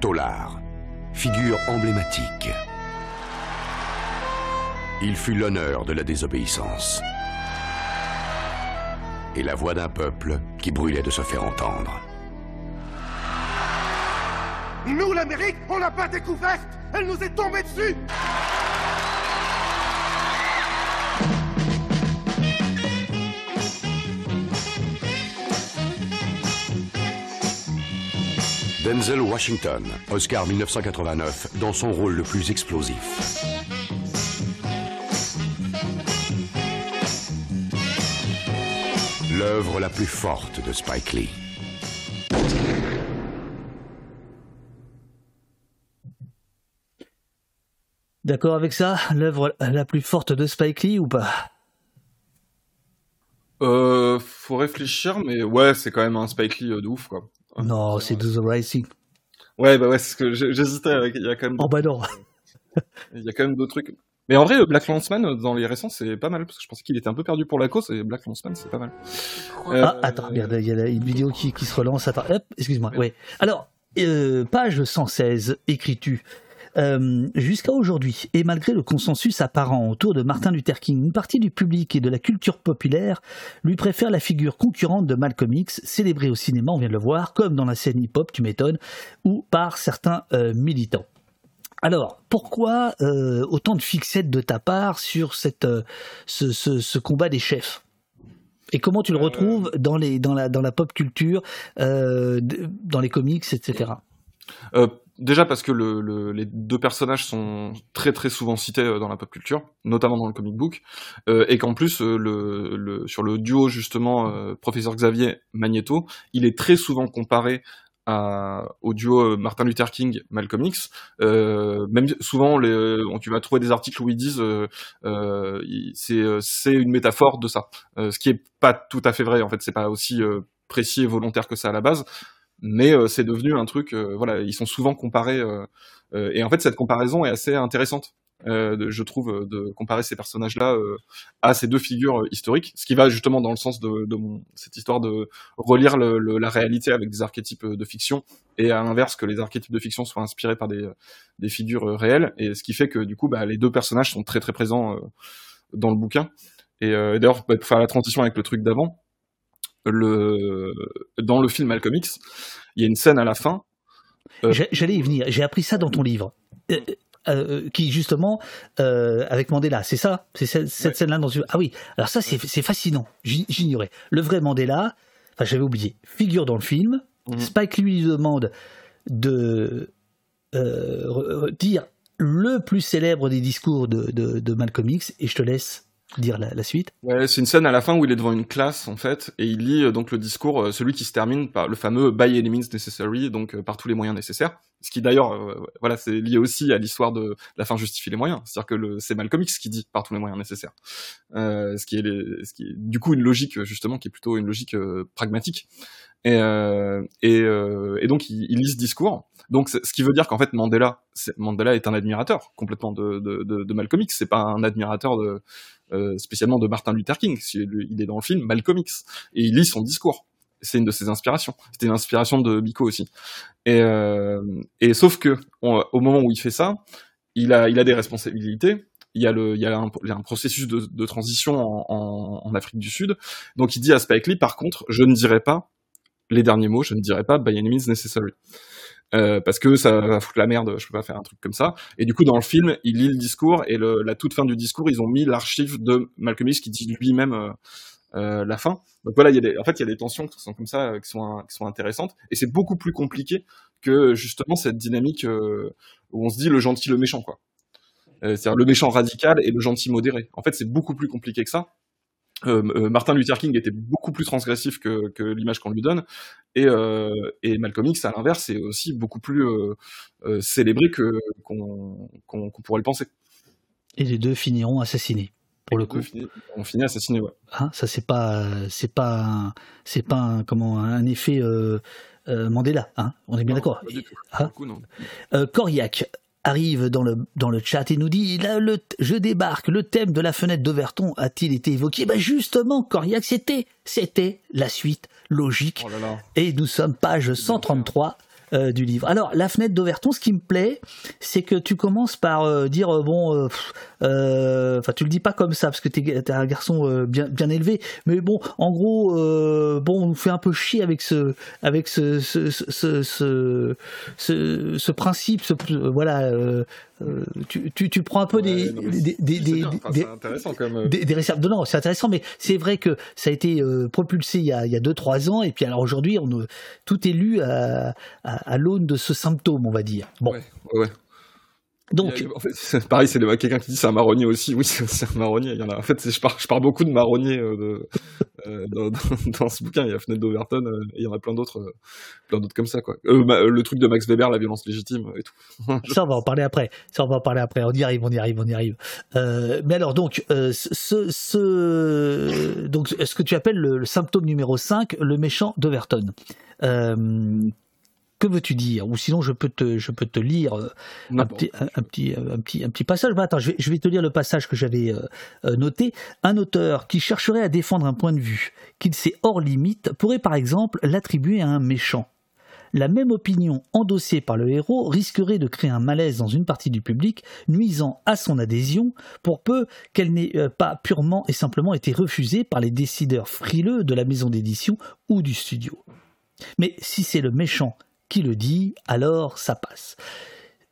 Speaker 19: tolard, figure emblématique. Il fut l'honneur de la désobéissance. Et la voix d'un peuple qui brûlait de se faire entendre.
Speaker 20: Nous, l'Amérique, on l'a pas découverte Elle nous est tombée dessus
Speaker 19: Denzel Washington, Oscar 1989, dans son rôle le plus explosif. L'œuvre la plus forte de Spike Lee.
Speaker 2: D'accord avec ça L'œuvre la plus forte de Spike Lee ou pas?
Speaker 3: Euh, faut réfléchir, mais ouais, c'est quand même un Spike Lee euh, de ouf, quoi.
Speaker 2: Non, c'est The Rising.
Speaker 3: Ouais, bah ouais, c'est ce que j'hésitais avec. Il y a quand même.
Speaker 2: Oh bah non.
Speaker 3: Il y a quand même d'autres trucs. Mais en vrai, euh, Black Landsman, euh, dans les récents, c'est pas mal, parce que je pensais qu'il était un peu perdu pour la cause, et Black Landsman, c'est pas mal. Euh,
Speaker 2: Ah, attends, regarde, il y a la- une vidéo qui, qui se relance. Attends, hop, excuse-moi. Ouais. Alors, euh, page 116, écris-tu? Euh, Jusqu'à aujourd'hui, et malgré le consensus apparent autour de Martin Luther King, une partie du public et de la culture populaire lui préfère la figure concurrente de Malcolm X, célébrée au cinéma, on vient de le voir, comme dans la scène hip-hop, tu m'étonnes, ou par certains euh, militants. Alors, pourquoi euh, autant de fixettes de ta part sur cette, euh, ce, ce- ce combat des chefs? Et comment tu le retrouves dans, les, dans, la, dans la pop culture, euh, dans les comics, etc.
Speaker 3: Déjà parce que le, le- les deux personnages sont très très souvent cités euh, dans la pop culture, notamment dans le comic book, euh, et qu'en plus euh, le, le- sur le duo justement euh, professeur Xavier Magneto, il est très souvent comparé à, au duo euh, Martin Luther King Malcolm X. Euh, même souvent, les, tu vas trouver des articles où ils disent c'est une métaphore de ça, ce qui est pas tout à fait vrai. En fait, c'est pas aussi précis et volontaire que ça à la base mais euh, c'est devenu un truc euh, voilà ils sont souvent comparés euh, euh, et en fait cette comparaison est assez intéressante euh, je trouve euh, de comparer ces personnages là à ces deux figures euh, historiques ce qui va justement dans le sens de, de mon, cette histoire de relire le- le- la réalité avec des archétypes euh, de fiction et à l'inverse que les archétypes de fiction soient inspirés par des, des figures euh, réelles et ce qui fait que du coup bah, les deux personnages sont très très présents euh, dans le bouquin. Et euh, d'ailleurs pour faire la transition avec le truc d'avant le dans le film Malcolm X, il y a une scène à la fin. euh,
Speaker 2: J'allais y venir, j'ai appris ça dans ton livre. Euh, euh, qui justement avec Mandela, c'est ça, c'est cette, cette scène-là dans tu... Ah oui, alors ça c'est c'est fascinant. J'ig- J'ignorais. Le vrai Mandela, enfin j'avais oublié, figure dans le film. Spike lui demande de re- re- dire le plus célèbre des discours de, de, de Malcolm X, et je te laisse dire la, suite.
Speaker 3: Ouais, c'est une scène à la fin où il est devant une classe en fait et il lit euh, donc le discours, euh, celui qui se termine par le fameux by any means necessary, donc euh, par tous les moyens nécessaires. Ce qui d'ailleurs, voilà, c'est lié aussi à l'histoire de la fin justifie les moyens. C'est-à-dire que c'est Malcolm X qui dit par tous les moyens nécessaires. Ce qui est, ce qui du coup une logique justement qui est plutôt une logique pragmatique. Et, donc il, lit ce discours. Donc ce qui veut dire qu'en fait Mandela, Mandela est un admirateur complètement de, de, de, de Malcolm X. C'est pas un admirateur de euh, spécialement de Martin Luther King. Il est dans le film Malcolm X et il lit son discours. C'est une de ses inspirations. C'était une inspiration de Biko aussi. Et, euh, sauf que au moment où il fait ça, il a, des responsabilités. Il y a, il y a, un, processus de, transition en, en, en Afrique du Sud. Donc il dit à Spike Lee, par contre, je ne dirai pas les derniers mots, je ne dirai pas by any means necessary. Euh, parce que ça va foutre la merde, je peux pas faire un truc comme ça. Et du coup, dans le film, il lit le discours et la toute fin du discours, ils ont mis l'archive de Malcolm X qui dit lui-même euh, euh, la fin. Donc voilà, il y a des, en fait, il y a des tensions qui sont comme ça, qui sont, intéressantes. Et c'est beaucoup plus compliqué que justement cette dynamique où on se dit le gentil, le méchant, C'est-à-dire le méchant radical et le gentil modéré. En fait, c'est beaucoup plus compliqué que ça. Euh, euh, Martin Luther King était beaucoup plus transgressif que, que l'image qu'on lui donne, et, euh, et Malcolm X, à l'inverse, est aussi beaucoup plus euh, célébré que qu'on qu'on qu'on pourrait le penser.
Speaker 2: Et les deux finiront assassinés. Pour le coup,
Speaker 3: on finit assassiné, ouais.
Speaker 2: Hein, ça c'est pas, c'est pas, un- c'est pas un, comment un effet Mandela. Hein, on est bien d'accord.
Speaker 3: Pas du tout.
Speaker 2: Hein
Speaker 3: Du coup, non.
Speaker 2: Coriac arrive dans le, dans le chat et nous dit là, le, je débarque, le thème de la fenêtre d'Overton a-t-il été évoqué? Ben Justement, Coriac, c'était, c'était la suite logique.
Speaker 3: Oh là là.
Speaker 2: Et nous sommes page 133 euh, du livre. Alors, la fenêtre d'Overton, ce qui me plaît, c'est que tu commences par euh, dire euh, bon, enfin, tu le dis pas comme ça parce que t'es es un garçon bien bien élevé, mais bon, en gros, bon, on nous fait un peu chier avec ce avec ce ce ce ce, ce, principe, voilà. Euh, tu, tu, tu prends un peu des,
Speaker 3: non,
Speaker 2: des, des,
Speaker 3: c'est
Speaker 2: des-
Speaker 3: bien. Enfin,
Speaker 2: des-
Speaker 3: intéressant
Speaker 2: des, des réserves. Non, non, c'est intéressant, mais c'est vrai que ça a été euh, propulsé il y a, il y a 2-3 ans, et puis alors aujourd'hui, on, euh, tout est lu à, à, à l'aune de ce symptôme, on va dire. Bon,
Speaker 3: ouais, ouais.
Speaker 2: Donc,
Speaker 3: a- en fait, pareil, c'est quelqu'un qui dit c'est un marronnier aussi. Oui, c'est un marronnier. Il y en a. En fait, je pars beaucoup de marronniers euh, de, euh, dans, dans- dans ce bouquin. Il y a Fenêtre d'Overton euh, et il y en a plein d'autres, euh, plein d'autres comme ça, quoi. Ma- le truc de Max Weber, la violence légitime et tout.
Speaker 2: ça, on va en parler après. Ça, on va en parler après. On y arrive, on y arrive, on y arrive. Mais alors, donc, ce, ce, donc, ce que tu appelles le, le symptôme numéro 5, le méchant d'Overton. Que veux-tu dire? Ou sinon, je peux te, je peux te lire un petit, un, un petit, un petit, un petit passage. Bah, attends, je vais, je vais te lire le passage que j'avais euh, euh, noté. Un auteur qui chercherait à défendre un point de vue qu'il sait hors limite pourrait par exemple l'attribuer à un méchant. La même opinion endossée par le héros risquerait de créer un malaise dans une partie du public, nuisant à son adhésion, pour peu qu'elle n'ait euh, pas purement et simplement été refusée par les décideurs frileux de la maison d'édition ou du studio. Mais si c'est le méchant qui le dit, alors ça passe.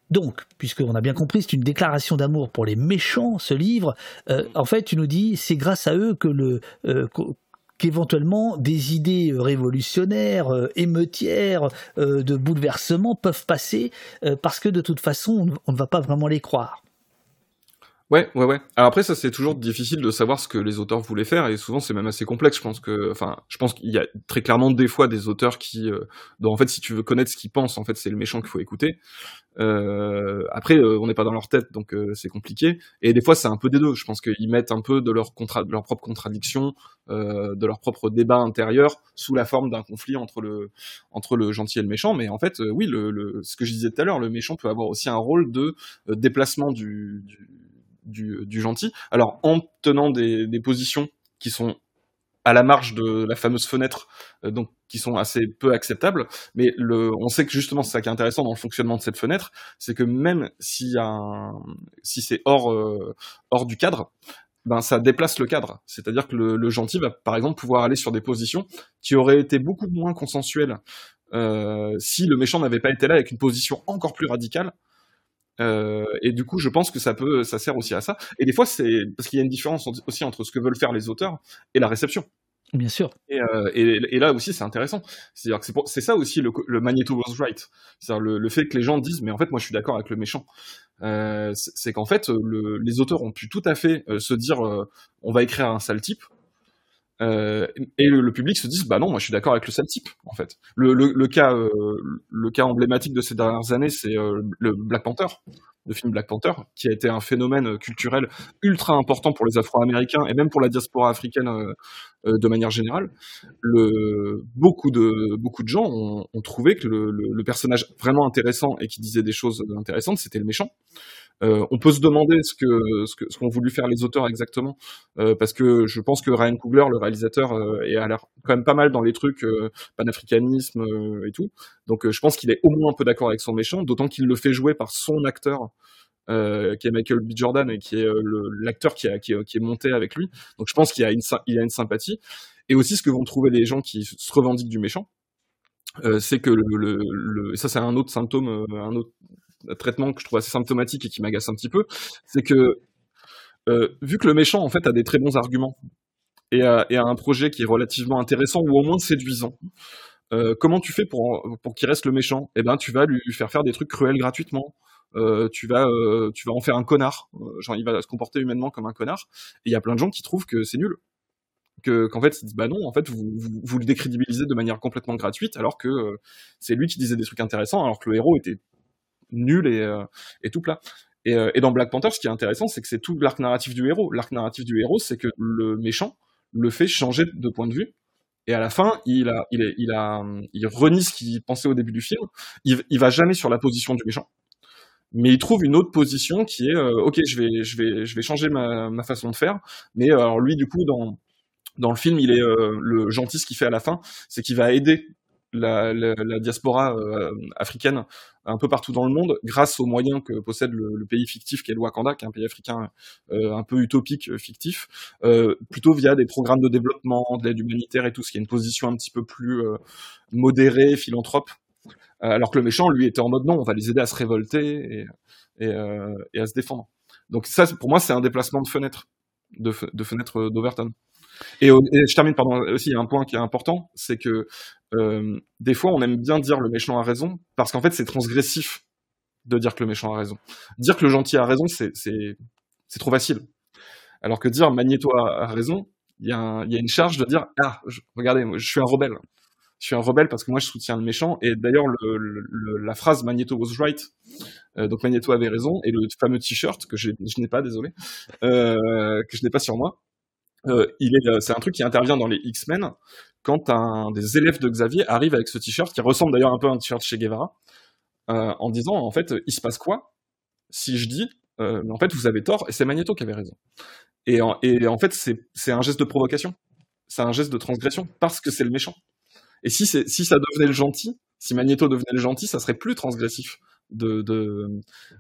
Speaker 2: Donc, puisqu'on a bien compris, c'est une déclaration d'amour pour les méchants, ce livre. euh, en fait, tu nous dis, c'est grâce à eux que le euh, qu'éventuellement des idées euh, révolutionnaires, émeutières, de bouleversement peuvent passer, parce que de toute façon, on, on ne va pas vraiment les croire.
Speaker 3: Ouais, ouais, ouais. Alors après, ça c'est toujours difficile de savoir ce que les auteurs voulaient faire et souvent c'est même assez complexe. Je pense que, enfin, je pense qu'il y a très clairement des fois des auteurs qui, euh, dont en fait, si tu veux connaître ce qu'ils pensent, en fait, c'est le méchant qu'il faut écouter. Euh, après, euh, on n'est pas dans leur tête, donc euh, c'est compliqué. Et des fois, c'est un peu des deux. Je pense qu'ils mettent un peu de leur contra de leur propre contradiction, euh, de leur propre débat intérieur sous la forme d'un conflit entre le entre le gentil et le méchant. Mais en fait, oui, le, le, ce que je disais tout à l'heure, le méchant peut avoir aussi un rôle de déplacement du, du du, gentil. Alors en tenant des, positions qui sont à la marge de la fameuse fenêtre, euh, donc qui sont assez peu acceptables. Mais on sait que justement, c'est ça qui est intéressant dans le fonctionnement de cette fenêtre, c'est que même si c'est hors euh, du cadre, ben ça déplace le cadre. C'est-à-dire que le, le gentil va par exemple pouvoir aller sur des positions qui auraient été beaucoup moins consensuelles euh, si le méchant n'avait pas été là avec une position encore plus radicale. Euh, et du coup, je pense que ça peut, ça sert aussi à ça. Et des fois, c'est parce qu'il y a une différence aussi entre ce que veulent faire les auteurs et la réception.
Speaker 2: Bien sûr.
Speaker 3: Et, euh, et, et là aussi, c'est intéressant. C'est-à-dire que c'est, ça aussi le, le Magneto was right. C'est-à-dire le, le fait que les gens disent, mais en fait, moi, je suis d'accord avec le méchant. Euh, c'est, qu'en fait, le, les auteurs ont pu tout à fait se dire, on va écrire un sale type. Euh, et le, public se dit, bah non, moi, je suis d'accord avec le sale type, en fait. Le, cas, euh, le cas emblématique de ces dernières années, c'est euh, le Black Panther, le film Black Panther, qui a été un phénomène culturel ultra important pour les Afro-Américains et même pour la diaspora africaine de manière générale. Le, beaucoup de beaucoup de gens ont, trouvé que le personnage vraiment intéressant et qui disait des choses intéressantes, c'était le méchant. Euh, on peut se demander ce que ce que ce qu'ont voulu faire les auteurs exactement, euh, parce que je pense que Ryan Coogler, le réalisateur, euh, est a l'air quand même pas mal dans les trucs euh, panafricanisme euh, et tout. Donc je pense qu'il est au moins un peu d'accord avec son méchant, d'autant qu'il le fait jouer par son acteur. qui est Michael B. Jordan et qui est l'acteur qui, qui, qui est monté avec lui. Donc je pense qu'il a une, il a une sympathie. Et aussi ce que vont trouver les gens qui se revendiquent du méchant, euh, c'est que le, le, le- ça c'est un autre symptôme, un autre traitement que je trouve assez symptomatique et qui m'agace un petit peu, c'est que euh, vu que le méchant en fait a des très bons arguments et a, un projet qui est relativement intéressant ou au moins séduisant, euh, comment tu fais pour, pour qu'il reste le méchant? Eh ben tu vas lui faire faire des trucs cruels gratuitement. Euh, tu vas tu vas en faire un connard. Genre il va se comporter humainement comme un connard. Et il y a plein de gens qui trouvent que c'est nul. que qu'en fait ils disent bah non en fait vous, vous, le décrédibilisez de manière complètement gratuite alors que c'est lui qui disait des trucs intéressants alors que le héros était nul et, euh, et tout plat. Et, euh, et dans Black Panther ce qui est intéressant c'est que c'est tout l'arc narratif du héros. L'arc narratif du héros c'est que le méchant le fait changer de point de vue et à la fin, il a, il, est, il a, il renie ce qu'il pensait au début du film. Il, il va jamais sur la position du méchant mais il trouve une autre position qui est euh, ok je vais je vais je vais changer ma, ma façon de faire. Mais alors lui du coup dans dans le film il est le gentil ce qu'il fait à la fin c'est qu'il va aider la, diaspora euh, africaine un peu partout dans le monde grâce aux moyens que possède le, pays fictif qu'est le Wakanda qui est un pays africain un peu utopique fictif plutôt via des programmes de développement de l'aide humanitaire et tout ce qui est une position un petit peu plus modérée philanthrope euh, alors que le méchant, lui, était en mode non, on va les aider à se révolter euh, et à se défendre. Donc ça, pour moi, c'est un déplacement de fenêtre, de, de fenêtre d'Overton. Et, je termine, pardon, aussi, il y a un point qui est important, c'est que euh, des fois, on aime bien dire le méchant a raison, parce qu'en fait, c'est transgressif de dire que le méchant a raison. Dire que le gentil a raison, c'est trop facile. Alors que dire Magneto a, raison, il y, a une charge de dire ah, regardez, je suis un rebelle je suis un rebelle parce que moi je soutiens le méchant. Et d'ailleurs, le, le, la phrase Magneto was right, euh, donc Magneto avait raison, et le fameux t-shirt que je, je n'ai pas, désolé, euh, que je n'ai pas sur moi, euh, il est, c'est un truc qui intervient dans les X-Men quand un des élèves de Xavier arrive avec ce t-shirt qui ressemble d'ailleurs un peu à un t-shirt chez Guevara, euh, en disant en fait, il se passe quoi si je dis, euh, mais en fait vous avez tort et c'est Magneto qui avait raison. Et en, fait c'est, un geste de provocation, c'est un geste de transgression parce que c'est le méchant. Et si, ça devenait le gentil, si Magneto devenait le gentil, ça serait plus transgressif de,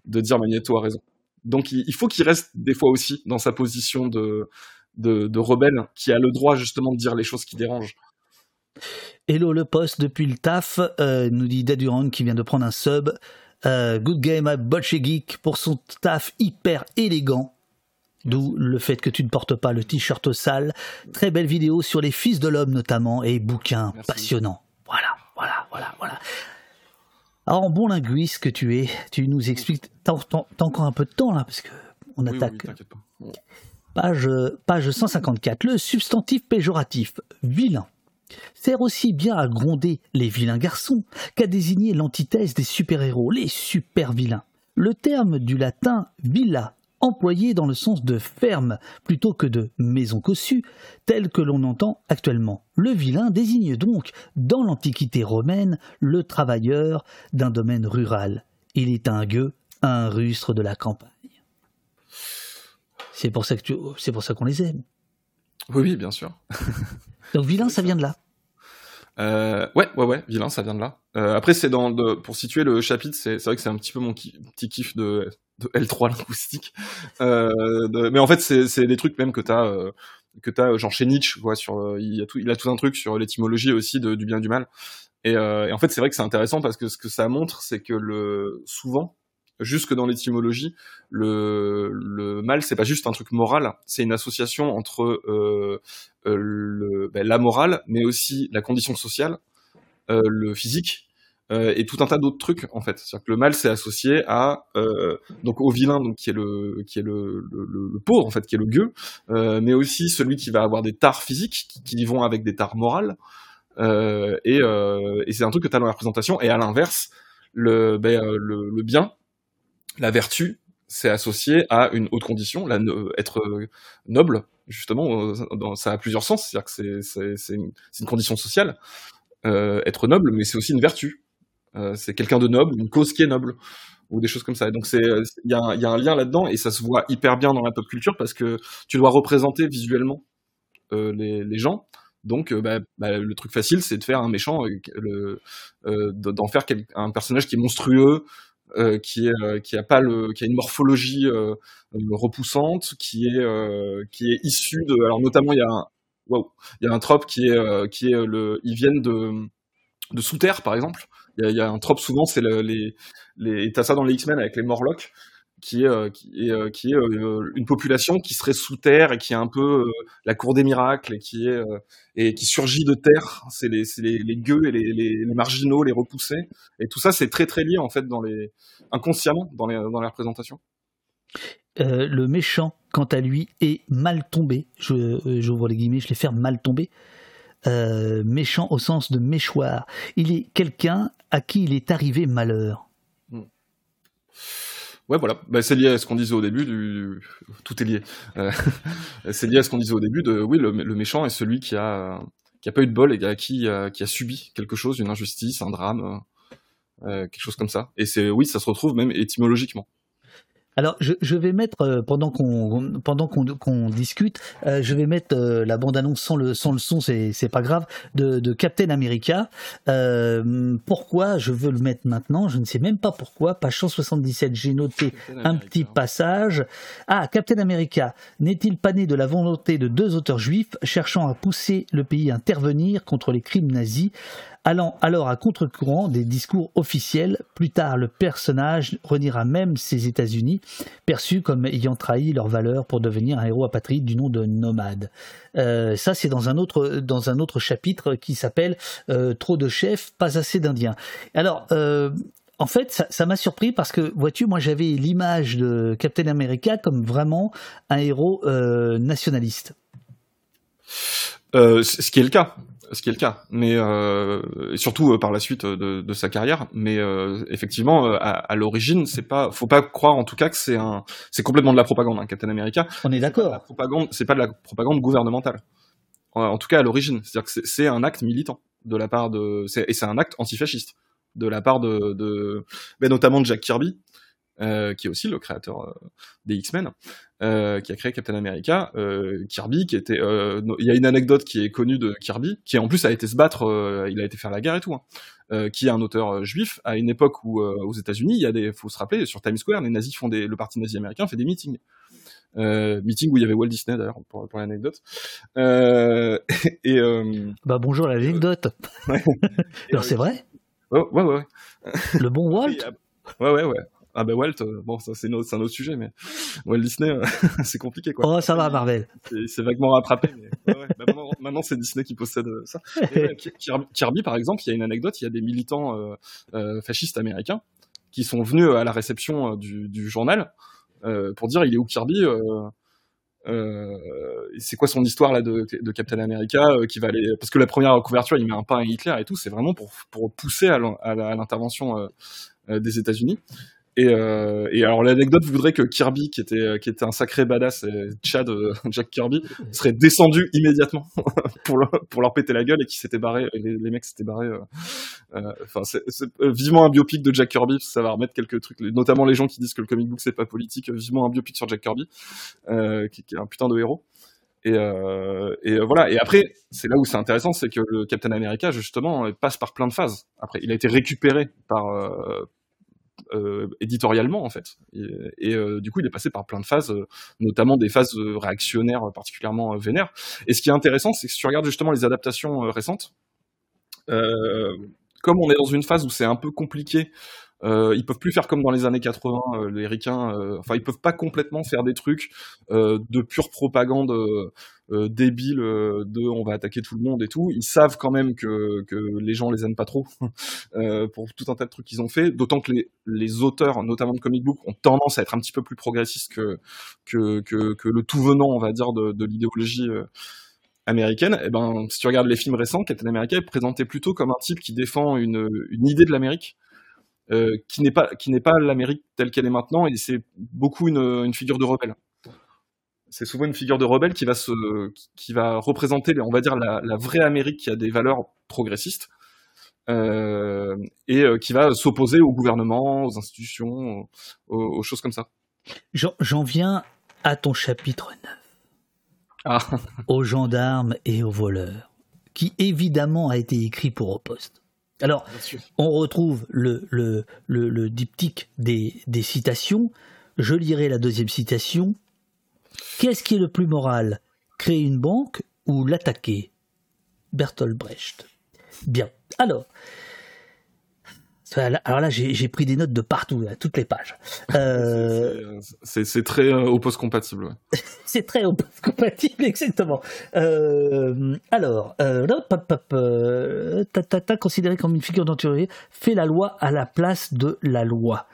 Speaker 3: dire Magneto a raison. Donc il faut qu'il reste des fois aussi dans sa position de, de, de, rebelle, qui a le droit justement de dire les choses qui dérangent.
Speaker 2: Hello le poste depuis le taf, euh, nous dit Daduran qui vient de prendre un sub. Euh, good game à Botche Geek pour son taf hyper élégant. D'où le fait que tu ne portes pas le t-shirt sale. Très belle vidéo sur les fils de l'homme notamment et bouquin Merci. passionnant. Voilà, voilà, voilà, voilà. Alors, en bon linguiste que tu es, tu nous expliques. T'as encore un peu de temps là, parce que on
Speaker 3: oui,
Speaker 2: attaque.
Speaker 3: Oui,
Speaker 2: page, page 154. Le substantif péjoratif, vilain, sert aussi bien à gronder les vilains garçons qu'à désigner l'antithèse des super-héros, les super-vilains. Le terme du latin villa employé dans le sens de ferme plutôt que de maison cossue, tel que l'on entend actuellement. Le vilain désigne donc, dans l'Antiquité romaine, le travailleur d'un domaine rural. Il est un gueux, un rustre de la campagne. C'est pour ça que tu... c'est pour ça qu'on les aime.
Speaker 3: Oui, oui, bien sûr.
Speaker 2: donc vilain, ça vient de là.
Speaker 3: Euh, ouais, ouais, ouais, vilain, ça vient de là. Euh, après, c'est dans pour situer le chapitre, c'est vrai que c'est un petit peu mon ki petit kiff de, de L3 linguistique. Euh, de, mais en fait, c'est des trucs même que t'as euh, que t'as genre chez Nietzsche, quoi. Sur, il a tout, il a tout un truc sur l'étymologie aussi de, du bien et du mal. Et, et en fait, c'est vrai que c'est intéressant parce que ce que ça montre, c'est que le souvent, jusque dans l'étymologie, le, le mal, c'est pas juste un truc moral, c'est une association entre euh, le, ben, la morale, mais aussi la condition sociale, euh, le physique, euh, et tout un tas d'autres trucs en fait. C'est-à-dire que le mal c'est associé à euh, donc au vilain donc qui est le qui est le, le, le pauvre en fait qui est le gueux, euh, mais aussi celui qui va avoir des tares physiques qui, qui vont avec des tares morales. et, et c'est un truc que tu as dans la représentation. Et à l'inverse, le, ben, le bien la vertu, c'est associé à une haute condition, la, être noble, justement, dans, ça a plusieurs sens, c'est-à-dire que c'est une, condition sociale, euh, être noble, mais c'est aussi une vertu. Euh, c'est quelqu'un de noble, une cause qui est noble, ou des choses comme ça. Donc il y, a un lien là-dedans, et ça se voit hyper bien dans la pop culture parce que tu dois représenter visuellement euh, les, gens. Donc, bah, bah, le truc facile, c'est de faire un méchant, d'en faire un personnage qui est monstrueux, euh, qui est euh, qui a pas le qui a une morphologie euh, repoussante qui est qui est issu de alors notamment il y a un wow, il y a un trope qui est qui est le ils viennent de de sous terre par exemple. Il y a, il y a un trope souvent c'est le, les les t'as ça dans les X-Men avec les Morlocks qui est, euh, qui est, euh, qui est euh, une population qui serait sous terre et qui est un peu la cour des miracles et qui est et qui surgit de terre. C'est les, les, les gueux et les, les, marginaux, les repoussés. Et tout ça, c'est très très lié en fait dans les inconsciemment dans les dans les représentations.
Speaker 2: Euh, le méchant, quant à lui, est mal tombé. Je, j'ouvre les guillemets, je les ferme mal tombé. Euh, méchant au sens de méchoir. Il est quelqu'un à qui il est arrivé malheur.
Speaker 3: Ouais, voilà. Bah, c'est lié à ce qu'on disait au début. Du... Tout est lié. Euh, c'est lié à ce qu'on disait au début. De oui, le, le, méchant est celui qui a qui a pas eu de bol et qui a, qui a subi quelque chose, une injustice, un drame, euh, quelque chose comme ça. Et c'est oui, ça se retrouve même étymologiquement.
Speaker 2: Alors, je, je, vais mettre euh, pendant qu'on pendant qu'on discute, euh, je vais mettre euh, la bande annonce sans le sans le son, c'est c'est pas grave, de, de Captain America. pourquoi je veux le mettre maintenant? Je ne sais même pas pourquoi. Page 177, j'ai noté un petit passage. Ah, Captain America n'est-il pas né de la volonté de deux auteurs juifs cherchant à pousser le pays à intervenir contre les crimes nazis? Allant alors à contre-courant des discours officiels, plus tard le personnage reniera même ses États-Unis, perçus comme ayant trahi leurs valeurs pour devenir un héros apatride du nom de Nomade. Euh, ça, c'est dans un autre dans un autre chapitre qui s'appelle euh, Trop de chefs, pas assez d'Indiens. Alors. Euh, en fait, ça m'a surpris parce que, vois-tu, moi j'avais l'image de Captain America comme vraiment un héros nationaliste.
Speaker 3: ce qui est le cas ce qui est le cas, mais euh, surtout euh, par la suite de, de sa carrière. Mais euh, effectivement, euh, à, à l'origine, c'est pas, faut pas croire en tout cas que c'est un, c'est complètement de la propagande, hein, Captain America.
Speaker 2: On est d'accord.
Speaker 3: La propagande, c'est pas de la propagande gouvernementale. En, tout cas, à l'origine, c'est-à-dire que c'est un acte militant de la part de, et c'est un acte antifasciste de la part de, de ben, notamment de Jack Kirby, euh, qui est aussi le créateur euh, des X-Men, euh, qui a créé Captain America, Kirby, qui était, il y a une anecdote qui est connue de Kirby, qui en plus a été se battre, il a été faire la guerre et tout, hein, qui est un auteur juif à une époque où aux États-Unis, il y a des, faut se rappeler, sur Times Square, les nazis font des, le parti nazi américain fait des meetings. Euh, meeting où il y avait Walt Disney d'ailleurs pour, pour l'anecdote. Euh, et euh...
Speaker 2: bah bonjour l'anecdote. Ouais. Alors c'est vrai.
Speaker 3: ouais ouais ouais.
Speaker 2: Le bon Walt.
Speaker 3: ouais ouais ouais. Ah ben Walt, euh, bon ça c'est un autre sujet, mais Walt Disney, euh, c'est compliqué quoi.
Speaker 2: Oh ça va Marvel.
Speaker 3: C'est vaguement rattrapé, mais ouais, ouais. Bah, maintenant, c'est Disney qui possède euh, ça. Kirby par exemple, il y a une anecdote, il y a des militants euh, fascistes américains qui sont venus à la réception du, du journal pour dire il est où Kirby euh, c'est quoi son histoire là de, de Captain America qui va aller parce que la première couverture il met un pain à Hitler et tout c'est vraiment pour, pour pousser à l'intervention des États-Unis et, euh, et alors l'anecdote voudrait que Kirby, qui était qui était un sacré badass, et Chad euh, Jack Kirby, serait descendu immédiatement pour leur, pour leur péter la gueule et qui s'était barré, les, les mecs s'étaient barrés. Euh, euh, enfin, c'est vivement un biopic de Jack Kirby, ça va remettre quelques trucs, notamment les gens qui disent que le comic book c'est pas politique. Vivement un biopic sur Jack Kirby, qui, qui, est un putain de héros. Et, euh, et voilà. Et après, c'est là où c'est intéressant, c'est que le Captain America justement passe par plein de phases. Après, il a été récupéré par euh, euh, éditorialement en fait. Et, euh, du coup, il est passé par plein de phases, euh, notamment des phases réactionnaires particulièrement vénères. Et ce qui est intéressant, c'est que si tu regardes justement les adaptations récentes, comme on est dans une phase où c'est un peu compliqué euh, ils peuvent plus faire comme dans les années 80, euh, les ricains. Euh, enfin, ils peuvent pas complètement faire des trucs euh, de pure propagande débile de on va attaquer tout le monde et tout. Ils savent quand même que, les gens les aiment pas trop pour tout un tas de trucs qu'ils ont fait. D'autant que les, auteurs, notamment de comic book, ont tendance à être un petit peu plus progressistes que le tout venant, on va dire, de, l'idéologie américaine, eh ben, si tu regardes les films récents, Captain America est présenté plutôt comme un type qui défend une idée de l'Amérique, euh, qui n'est pas qui n'est pas l'Amérique telle qu'elle est maintenant et c'est beaucoup une, une, figure de rebelle. C'est souvent une figure de rebelle qui va se qui va représenter on va dire la, la vraie Amérique qui a des valeurs progressistes euh, et euh, qui va s'opposer au gouvernement, aux institutions, aux, aux choses comme ça.
Speaker 2: J'en viens à ton chapitre 9. Ah. aux gendarmes et aux voleurs, qui évidemment a été écrit pour au poste. Alors, on retrouve le, le, le, diptyque des, des, citations. Je lirai la deuxième citation. Qu'est-ce qui est le plus moral? Créer une banque ou l'attaquer? Bertolt Brecht. Bien. Alors, alors là, j'ai pris des notes de partout, toutes les pages.
Speaker 3: Euh... C'est très euh, opposé compatible.
Speaker 2: c'est très opposé compatible, exactement. Euh, alors, euh, euh Tata, considéré comme une figure d'entourage, fait la loi à la place de la loi.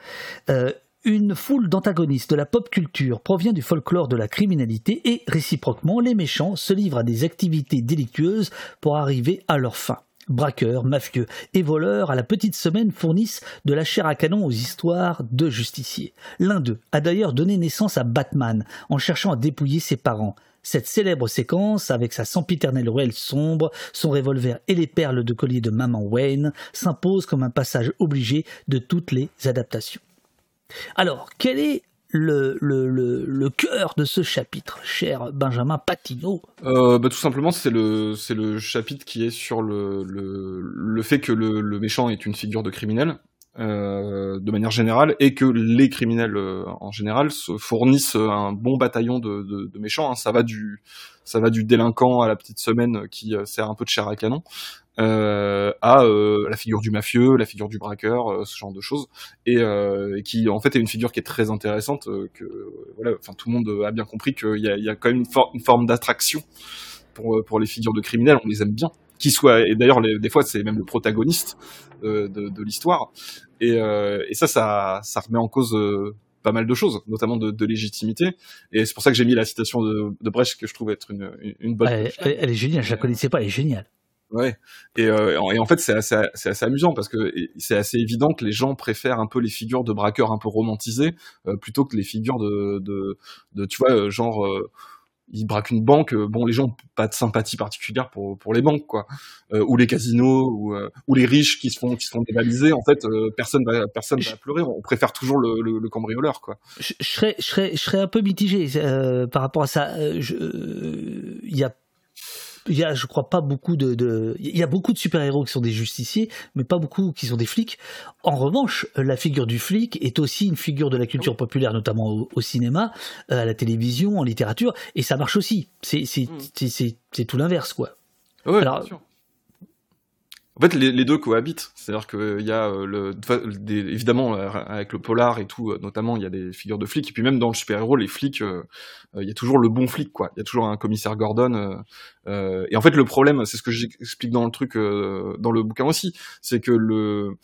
Speaker 2: Euh, Une foule d'antagonistes de la pop culture provient du folklore de la criminalité et, réciproquement, les méchants se livrent à des activités délictueuses pour arriver à leur fin. Braqueurs, mafieux et voleurs à la petite semaine fournissent de la chair à canon aux histoires de justiciers. L'un d'eux a d'ailleurs donné naissance à Batman en cherchant à dépouiller ses parents. Cette célèbre séquence, avec sa sempiternelle ruelle sombre, son revolver et les perles de collier de Maman Wayne, s'impose comme un passage obligé de toutes les adaptations. Alors, quel est le, cœur de ce chapitre, cher Benjamin Patino
Speaker 3: euh, bah, Tout simplement, c'est le, chapitre qui est sur le, fait que le, méchant est une figure de criminel. Euh, de manière générale et que les criminels euh, en général se fournissent un bon bataillon de, méchants. Hein. Ça va du ça va du délinquant à la petite semaine qui sert un peu de chair à canon euh, à euh, la figure du mafieux, la figure du braqueur, euh, ce genre de choses, et, et, qui en fait est une figure qui est très intéressante, que voilà, enfin tout le monde a bien compris qu'il y y a quand même une, for une forme d'attraction pour pour les figures de criminels, on les aime bien, qui soit et d'ailleurs des fois c'est même le protagoniste de, de, de l'histoire, et, et ça, ça ça remet en cause pas mal de choses, notamment de, de légitimité. Et c'est pour ça que j'ai mis la citation de, de Brecht que je trouve être une, une bonne.
Speaker 2: Elle, elle, elle, est géniale, je la connaissais pas, elle est géniale.
Speaker 3: Ouais. Et, euh, et en fait, c'est assez, assez amusant parce que c'est assez évident que les gens préfèrent un peu les figures de braqueurs un peu romantisées euh, plutôt que les figures de, de, de tu vois, euh, genre euh, ils braquent une banque. Bon, les gens ont pas de sympathie particulière pour pour les banques, quoi, euh, ou les casinos, ou, ou les riches qui se font qui se font dévaliser. En fait, personne va personne va pleurer. On préfère toujours le, le, le cambrioleur, quoi.
Speaker 2: Je, je, serais je serais je serais un peu mitigé par rapport à ça. Il y a il y a, je crois pas beaucoup de, de... il y a beaucoup de super-héros qui sont des justiciers, mais pas beaucoup qui sont des flics. En revanche, la figure du flic est aussi une figure de la culture populaire, notamment au, au cinéma, à la télévision, en littérature, et ça marche aussi. C'est, c'est, mm. c'est, c'est tout l'inverse, quoi.
Speaker 3: Ouais, Alors, bien sûr. En fait, les, deux cohabitent. C'est-à-dire qu'il y a euh, le, évidemment euh, avec le polar et tout, euh, notamment, il y a des figures de flics. Et puis même dans le super-héros, les flics, euh, il y a toujours le bon flic, quoi. Il y a toujours un commissaire Gordon. Euh, et en fait, le problème, c'est ce que j'explique dans le truc, dans le bouquin aussi, c'est que le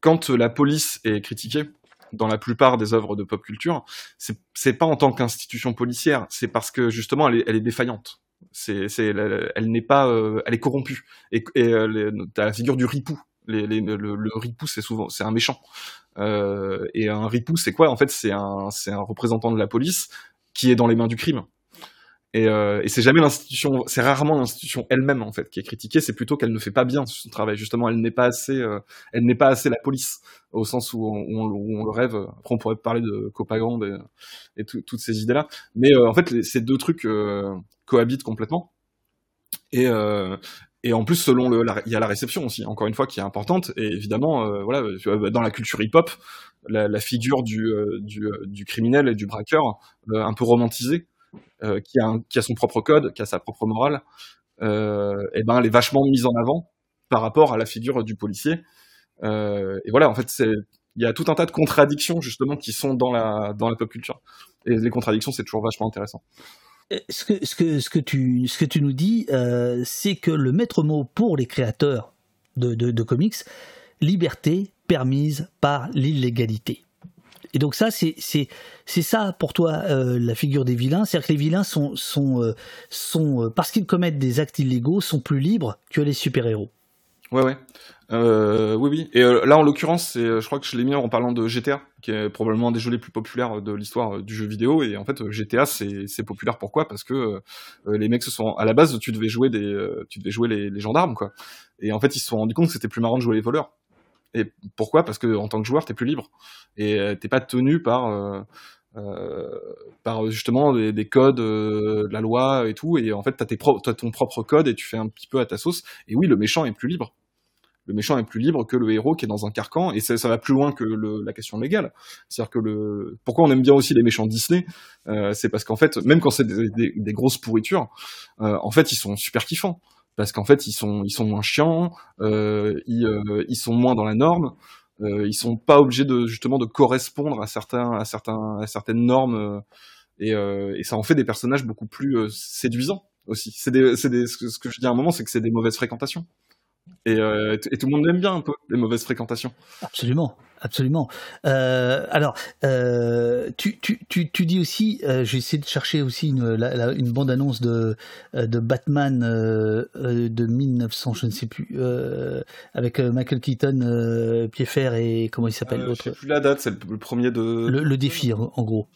Speaker 3: quand la police est critiquée, dans la plupart des œuvres de pop culture, c'est pas en tant qu'institution policière, c'est parce que justement elle est défaillante c'est, elle, n'est pas, euh, elle est corrompue. Et, et euh, la figure du ripou. Le, ripou, c'est souvent, c'est un méchant. Euh, et un ripou, c'est quoi? En fait, c'est un, c'est un représentant de la police qui est dans les mains du crime. Et, euh, et c'est jamais l'institution, c'est rarement l'institution elle-même en fait qui est critiquée. C'est plutôt qu'elle ne fait pas bien son travail. Justement, elle n'est pas assez, euh, elle n'est pas assez la police au sens où on, le rêve. Après, on pourrait parler de propagande et, toutes ces idées-là. Mais euh, en fait, ces deux trucs euh, cohabitent complètement. Et, euh, et en plus, selon le, il y a la réception aussi, encore une fois, qui est importante. Et évidemment, euh, voilà, dans la culture hip-hop, la, figure du, euh, du, euh, du, criminel et du braqueur, euh, un peu romantisée, euh, qui, a son propre code, qui a sa propre morale, et ben, elle est vachement mise en avant par rapport à la figure du policier. et voilà, en fait, il y a tout un tas de contradictions justement qui sont dans la dans pop culture. Et les contradictions, c'est toujours vachement intéressant
Speaker 2: ce que, tu, nous dis, euh, c'est que le maître mot pour les créateurs de comics, liberté permise par l'illégalité. Et donc ça, c'est ça pour toi euh, la figure des vilains, c'est-à-dire que les vilains sont sont euh, sont euh, parce qu'ils commettent des actes illégaux sont plus libres que les super-héros.
Speaker 3: Ouais ouais. Oui, oui. Et là, en l'occurrence, je crois que je l'ai mis en parlant de GTA, qui est probablement un des jeux les plus populaires de l'histoire du jeu vidéo. Et en fait, GTA, c'est, populaire. Pourquoi? Parce que les mecs se sont, à la base, tu devais jouer des, tu devais jouer les, les, gendarmes, quoi. Et en fait, ils se sont rendus compte que c'était plus marrant de jouer les voleurs. Et pourquoi? Parce que en tant que joueur, t'es plus libre. Et t'es pas tenu par euh, par justement des, des codes euh, de la loi et tout. Et en fait t'as tes pro as ton propre code et tu fais un petit peu à ta sauce. Et oui le méchant est plus libre. Le méchant est plus libre que le héros qui est dans un carcan. Et ça, ça va plus loin que la question légale. C'est-à-dire que le pourquoi on aime bien aussi les méchants Disney, euh, c'est parce qu'en fait même quand c'est des, des, des, grosses pourritures, euh, en fait ils sont super kiffants parce qu'en fait ils sont ils sont moins chiants, euh, ils, euh, ils sont moins dans la norme. Euh, ils sont pas obligés de justement de correspondre à certains à certains à certaines normes et, et ça en fait des personnages beaucoup plus séduisants aussi. C'est ce que je dis à un moment, c'est que c'est des mauvaises fréquentations. Et, euh, et, tout le monde aime bien un peu les mauvaises fréquentations.
Speaker 2: Absolument. Absolument. Euh, alors, euh, tu, tu, tu, tu, dis aussi, euh, j'ai essayé de chercher aussi une, la, la, une bande-annonce de, de Batman de 1900, je ne sais plus, avec Michael Keaton, Piedfer et comment il s'appelle l'autre
Speaker 3: Je sais plus la date, c'est le, premier de.
Speaker 2: Le, le défi, en, en, gros,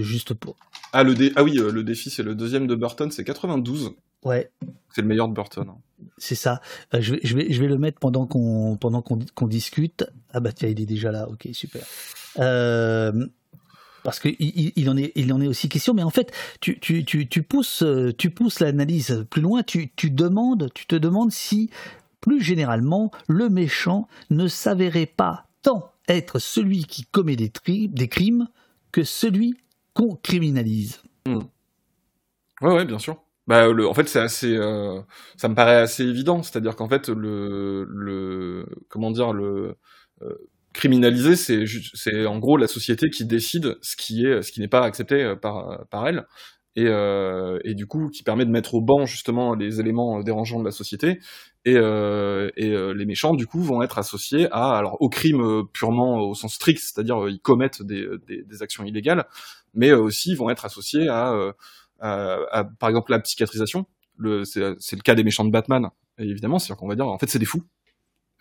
Speaker 2: juste pour.
Speaker 3: Ah, le dé... ah oui, le défi, c'est le deuxième de Burton, c'est 92.
Speaker 2: Ouais.
Speaker 3: C'est le meilleur de Burton. Hein.
Speaker 2: C'est ça. Euh, je, vais, je, vais, je vais le mettre pendant qu'on pendant qu'on qu'on discute. Ah bah tiens, il est déjà là. Ok, super. Euh, parce que il, en est il en est aussi question. Mais en fait, tu tu tu, tu pousses tu pousses l'analyse plus loin. Tu tu demandes tu te demandes si plus généralement le méchant ne s'avérait pas tant être celui qui commet des, crimes que celui qu'on criminalise.
Speaker 3: Mmh. Ouais ouais bien sûr. Bah, le, en fait, c'est assez, euh, ça me paraît assez évident. C'est-à-dire qu'en fait, le, le, comment dire, le euh, criminaliser, c'est, en gros la société qui décide ce qui est, ce qui n'est pas accepté par, par elle, et, euh, et du coup, qui permet de mettre au banc justement les éléments dérangeants de la société. Et, euh, et les méchants, du coup, vont être associés à, alors, au crime purement au sens strict, c'est-à-dire ils commettent des, des, actions illégales, mais aussi vont être associés à, à, par exemple la psychiatrisation. C'est le cas des méchants de Batman, évidemment. C'est-à-dire qu'on va dire, en fait, c'est des fous.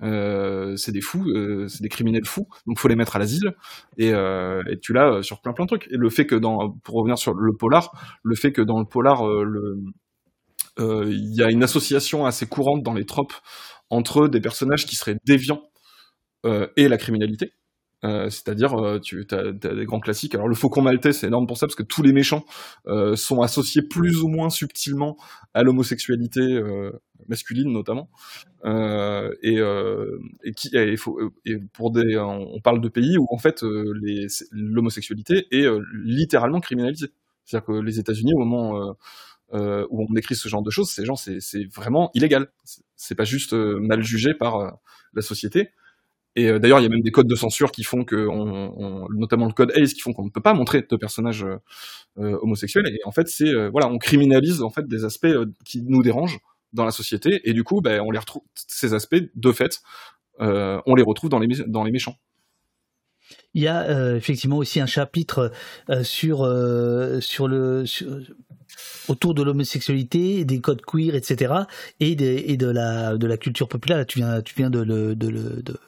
Speaker 3: Euh, c'est des fous, euh, c'est des criminels fous, donc faut les mettre à l'asile. Et, euh, tu l'as sur plein plein de trucs. Et le fait que dans, pour revenir sur le polar, le fait que dans le polar, il y a une association assez courante dans les tropes entre des personnages qui seraient déviants et la criminalité. Euh, c'est-à-dire, euh, tu as, as, des grands classiques. Alors, le Faucon Maltais, c'est énorme pour ça, parce que tous les méchants euh, sont associés plus ou moins subtilement à l'homosexualité euh, masculine, notamment. et, et, qui, et, faut, et, pour des, on parle de pays où en fait l'homosexualité est littéralement criminalisée. C'est-à-dire que les États-Unis, au moment euh, où on écrit ce genre de choses, ces gens, c'est vraiment illégal. C'est pas juste mal jugé par la société. Et euh, d'ailleurs, il y a même des codes de censure qui font que, notamment le code ACE, qui font qu'on ne peut pas montrer de personnages euh, euh homosexuels. Et en fait, c'est voilà, on criminalise en fait des aspects qui nous dérangent dans la société. Et du coup, ben, on les retrouve ces aspects de fait, on les retrouve dans les dans les méchants.
Speaker 2: Il y a effectivement aussi un chapitre sur sur le autour de l'homosexualité, des codes queer, etc. et, des, et de la de la culture populaire. tu viens tu viens de, de, de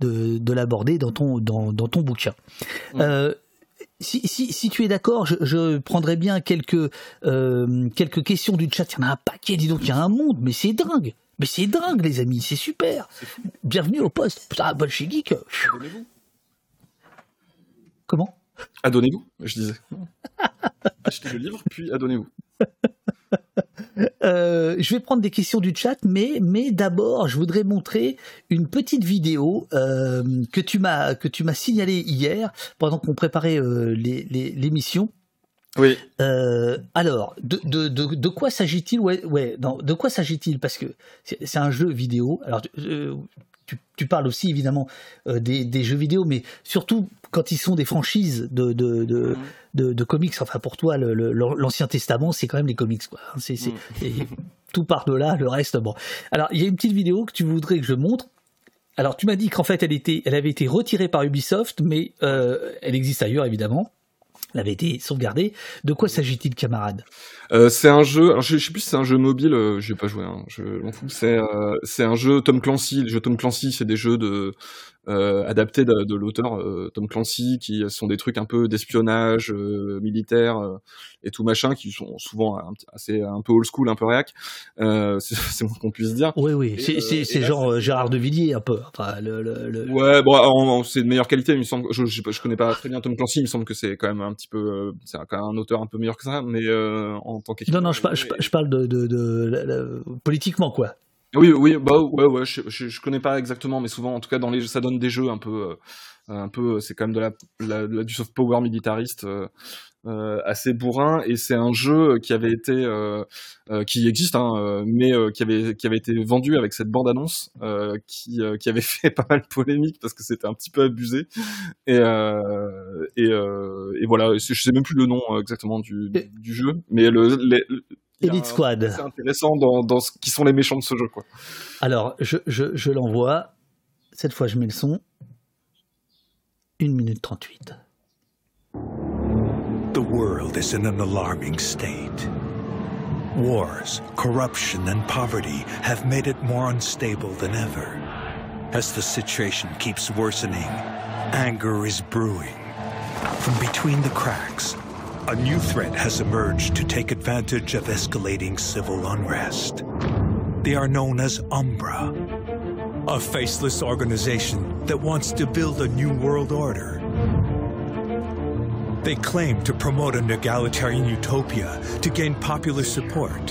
Speaker 2: de, de l'aborder dans ton, dans, dans ton bouquin. Mmh. Euh, si, si, si, tu es d'accord, je, je, prendrais bien quelques, euh, quelques questions du chat. Il y en a un paquet, dis donc, il y a un monde, mais c'est dingue. Mais c'est dingue, les amis, c'est super. Bienvenue au poste. Putain, chez Geek. Comment?
Speaker 3: Adonnez-vous, je disais. Achetez le livre, puis adonnez-vous.
Speaker 2: Euh, je vais prendre des questions du chat, mais, mais d'abord, je voudrais montrer une petite vidéo euh, que tu m'as que tu m'as signalée hier pendant qu'on préparait euh, l'émission.
Speaker 3: Oui.
Speaker 2: Alors, de, de, de, de quoi s'agit-il? Ouais, ouais. Non, de quoi s'agit-il? Parce que c'est un jeu vidéo. Alors, tu, tu, parles aussi évidemment euh, des, des, jeux vidéo, mais surtout quand ils sont des franchises de, de, de, de, de comics. Enfin, pour toi, l'Ancien Testament, c'est quand même les comics, quoi. C'est, mmh. tout part de là, le reste, bon. Alors, il y a une petite vidéo que tu voudrais que je montre. Alors, tu m'as dit qu'en fait, elle, était, elle avait été retirée par Ubisoft, mais euh, elle existe ailleurs, évidemment. Avait été sauvegardée. De quoi s'agit-il, camarade?
Speaker 3: Euh, C'est un jeu. Je, je sais plus si c'est un jeu mobile. Euh, J'ai pas joué. Hein, je m'en fous. C'est euh, un jeu Tom Clancy. Les jeux Tom Clancy, c'est des jeux de adaptés de, de l'auteur euh, Tom Clancy, qui sont des trucs un peu d'espionnage euh, militaire euh, et tout machin, qui sont souvent un, assez un peu old school, un peu réac. c'est moins qu'on puisse dire.
Speaker 2: Oui, oui. C'est genre Gérard de Villiers un peu. Enfin, le, le, le...
Speaker 3: Ouais, bon, c'est de meilleure qualité. Il me semble. Je, je, je, connais pas très bien Tom Clancy. Il me semble que c'est quand même un petit peu, c'est quand même un auteur un peu meilleur que ça, mais en tant qu'écrivain.
Speaker 2: Non, non, je, je, je parle de, de, de, de politiquement quoi.
Speaker 3: Oui, oui, bah ouais, ouais, je, je, je, connais pas exactement, mais souvent, en tout cas, dans les, ça donne des jeux un peu, euh, un peu, c'est quand même de la, la, la, du soft power militariste euh, euh, assez bourrin, et c'est un jeu qui avait été, euh, qui existe, hein, mais qui avait, qui avait été vendu avec cette bande annonce, qui, qui avait fait pas mal de polémique parce que c'était un petit peu abusé, et, et, et voilà, je sais même plus le nom exactement du, du jeu, mais le, les,
Speaker 2: Elite Squad.
Speaker 3: C'est intéressant dans, dans ce qui sont les méchants de ce jeu, quoi.
Speaker 2: Alors, je, je, je l'envoie. Cette fois, je mets le son. 1 minute 38.
Speaker 21: The world is in an alarming state. Wars, corruption, and poverty have made it more unstable than ever. As the situation keeps worsening, anger is brewing. From between the cracks, a new threat has emerged to take advantage of escalating civil unrest. They are known as Umbra, a faceless organization that wants to build a new world order. They claim to promote an egalitarian utopia to gain popular support.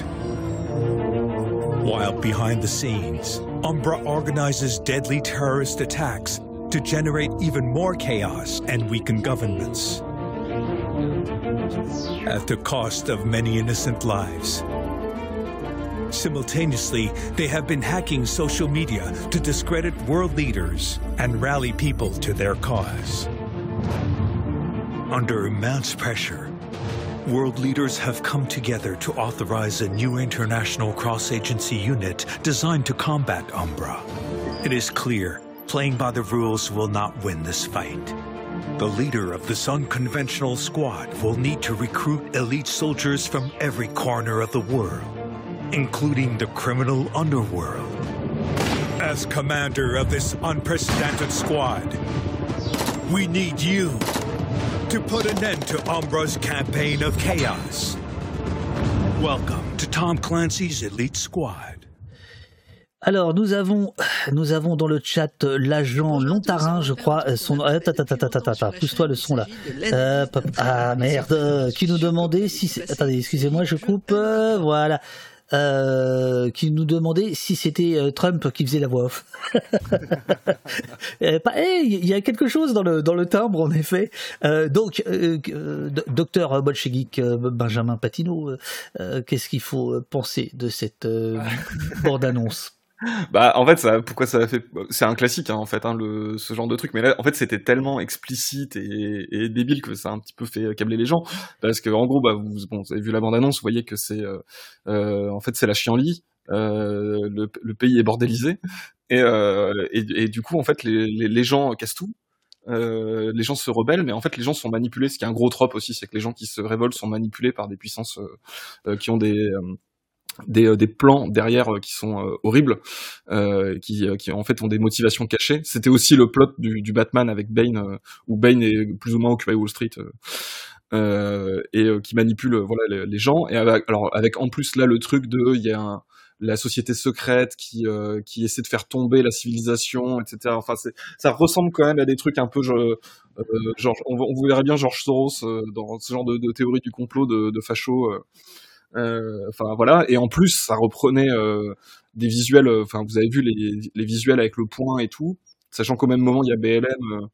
Speaker 21: While behind the scenes, Umbra organizes deadly terrorist attacks to generate even more chaos and weaken governments. At the cost of many innocent lives. Simultaneously, they have been hacking social media to discredit world leaders and rally people to their cause. Under immense pressure, world leaders have come together to authorize a new international cross-agency unit designed to combat Umbra. It is clear, playing by the rules will not win this fight. The leader of this unconventional squad will need to recruit elite soldiers from every corner of the world, including the criminal underworld. As commander of this unprecedented squad, we need you to put an end to Umbra's campaign of chaos. Welcome to Tom Clancy's Elite Squad.
Speaker 2: Alors nous avons nous avons dans le chat euh, l'agent Lontarin, je crois, euh, son attends attends, pousse-toi le son là. Euh, ah merde, euh, qui nous demandait si c'est- attendez, excusez-moi, je coupe euh, voilà. Euh, qui nous demandait si c'était euh, Trump qui faisait la voix off. Euh, pas- eh, Il y a quelque chose dans le, dans le timbre, en effet. Euh, donc, euh, euh, do- docteur bolchevique euh, Benjamin Patino, euh, euh, qu'est-ce qu'il faut euh, penser de cette euh, bande-annonce?
Speaker 3: Bah, en fait, ça, pourquoi ça a fait, c'est un classique, hein, en fait, hein, le, ce genre de truc. Mais là, en fait, c'était tellement explicite et, et débile que ça a un petit peu fait câbler les gens. Parce que, en gros, bah, vous, bon, vous avez vu la bande-annonce, vous voyez que c'est, euh, euh, en fait, c'est la chienlit. Euh, le, le pays est bordélisé. Et, euh, et, et du coup, en fait, les, les, les gens cassent tout. Euh, les gens se rebellent, mais en fait les gens sont manipulés. Ce qui est un gros trope aussi, c'est que les gens qui se révoltent sont manipulés par des puissances euh, euh, qui ont des euh, des, euh, des plans derrière euh, qui sont euh, horribles, qui, en fait ont des motivations cachées. C'était aussi le plot du, Batman avec Bane, où Bane est plus ou moins occupé Wall Street. et qui manipule voilà les, gens et avec, alors avec en plus là le truc de il y a la société secrète qui qui essaie de faire tomber la civilisation etc enfin ça ressemble quand même à des trucs un peu genre on, on verrait bien George Soros dans ce genre de, théorie du complot de, de facho enfin voilà et en plus ça reprenait euh, des visuels euh, enfin vous avez vu les, les visuels avec le point et tout sachant qu'au même moment il y a BLM euh,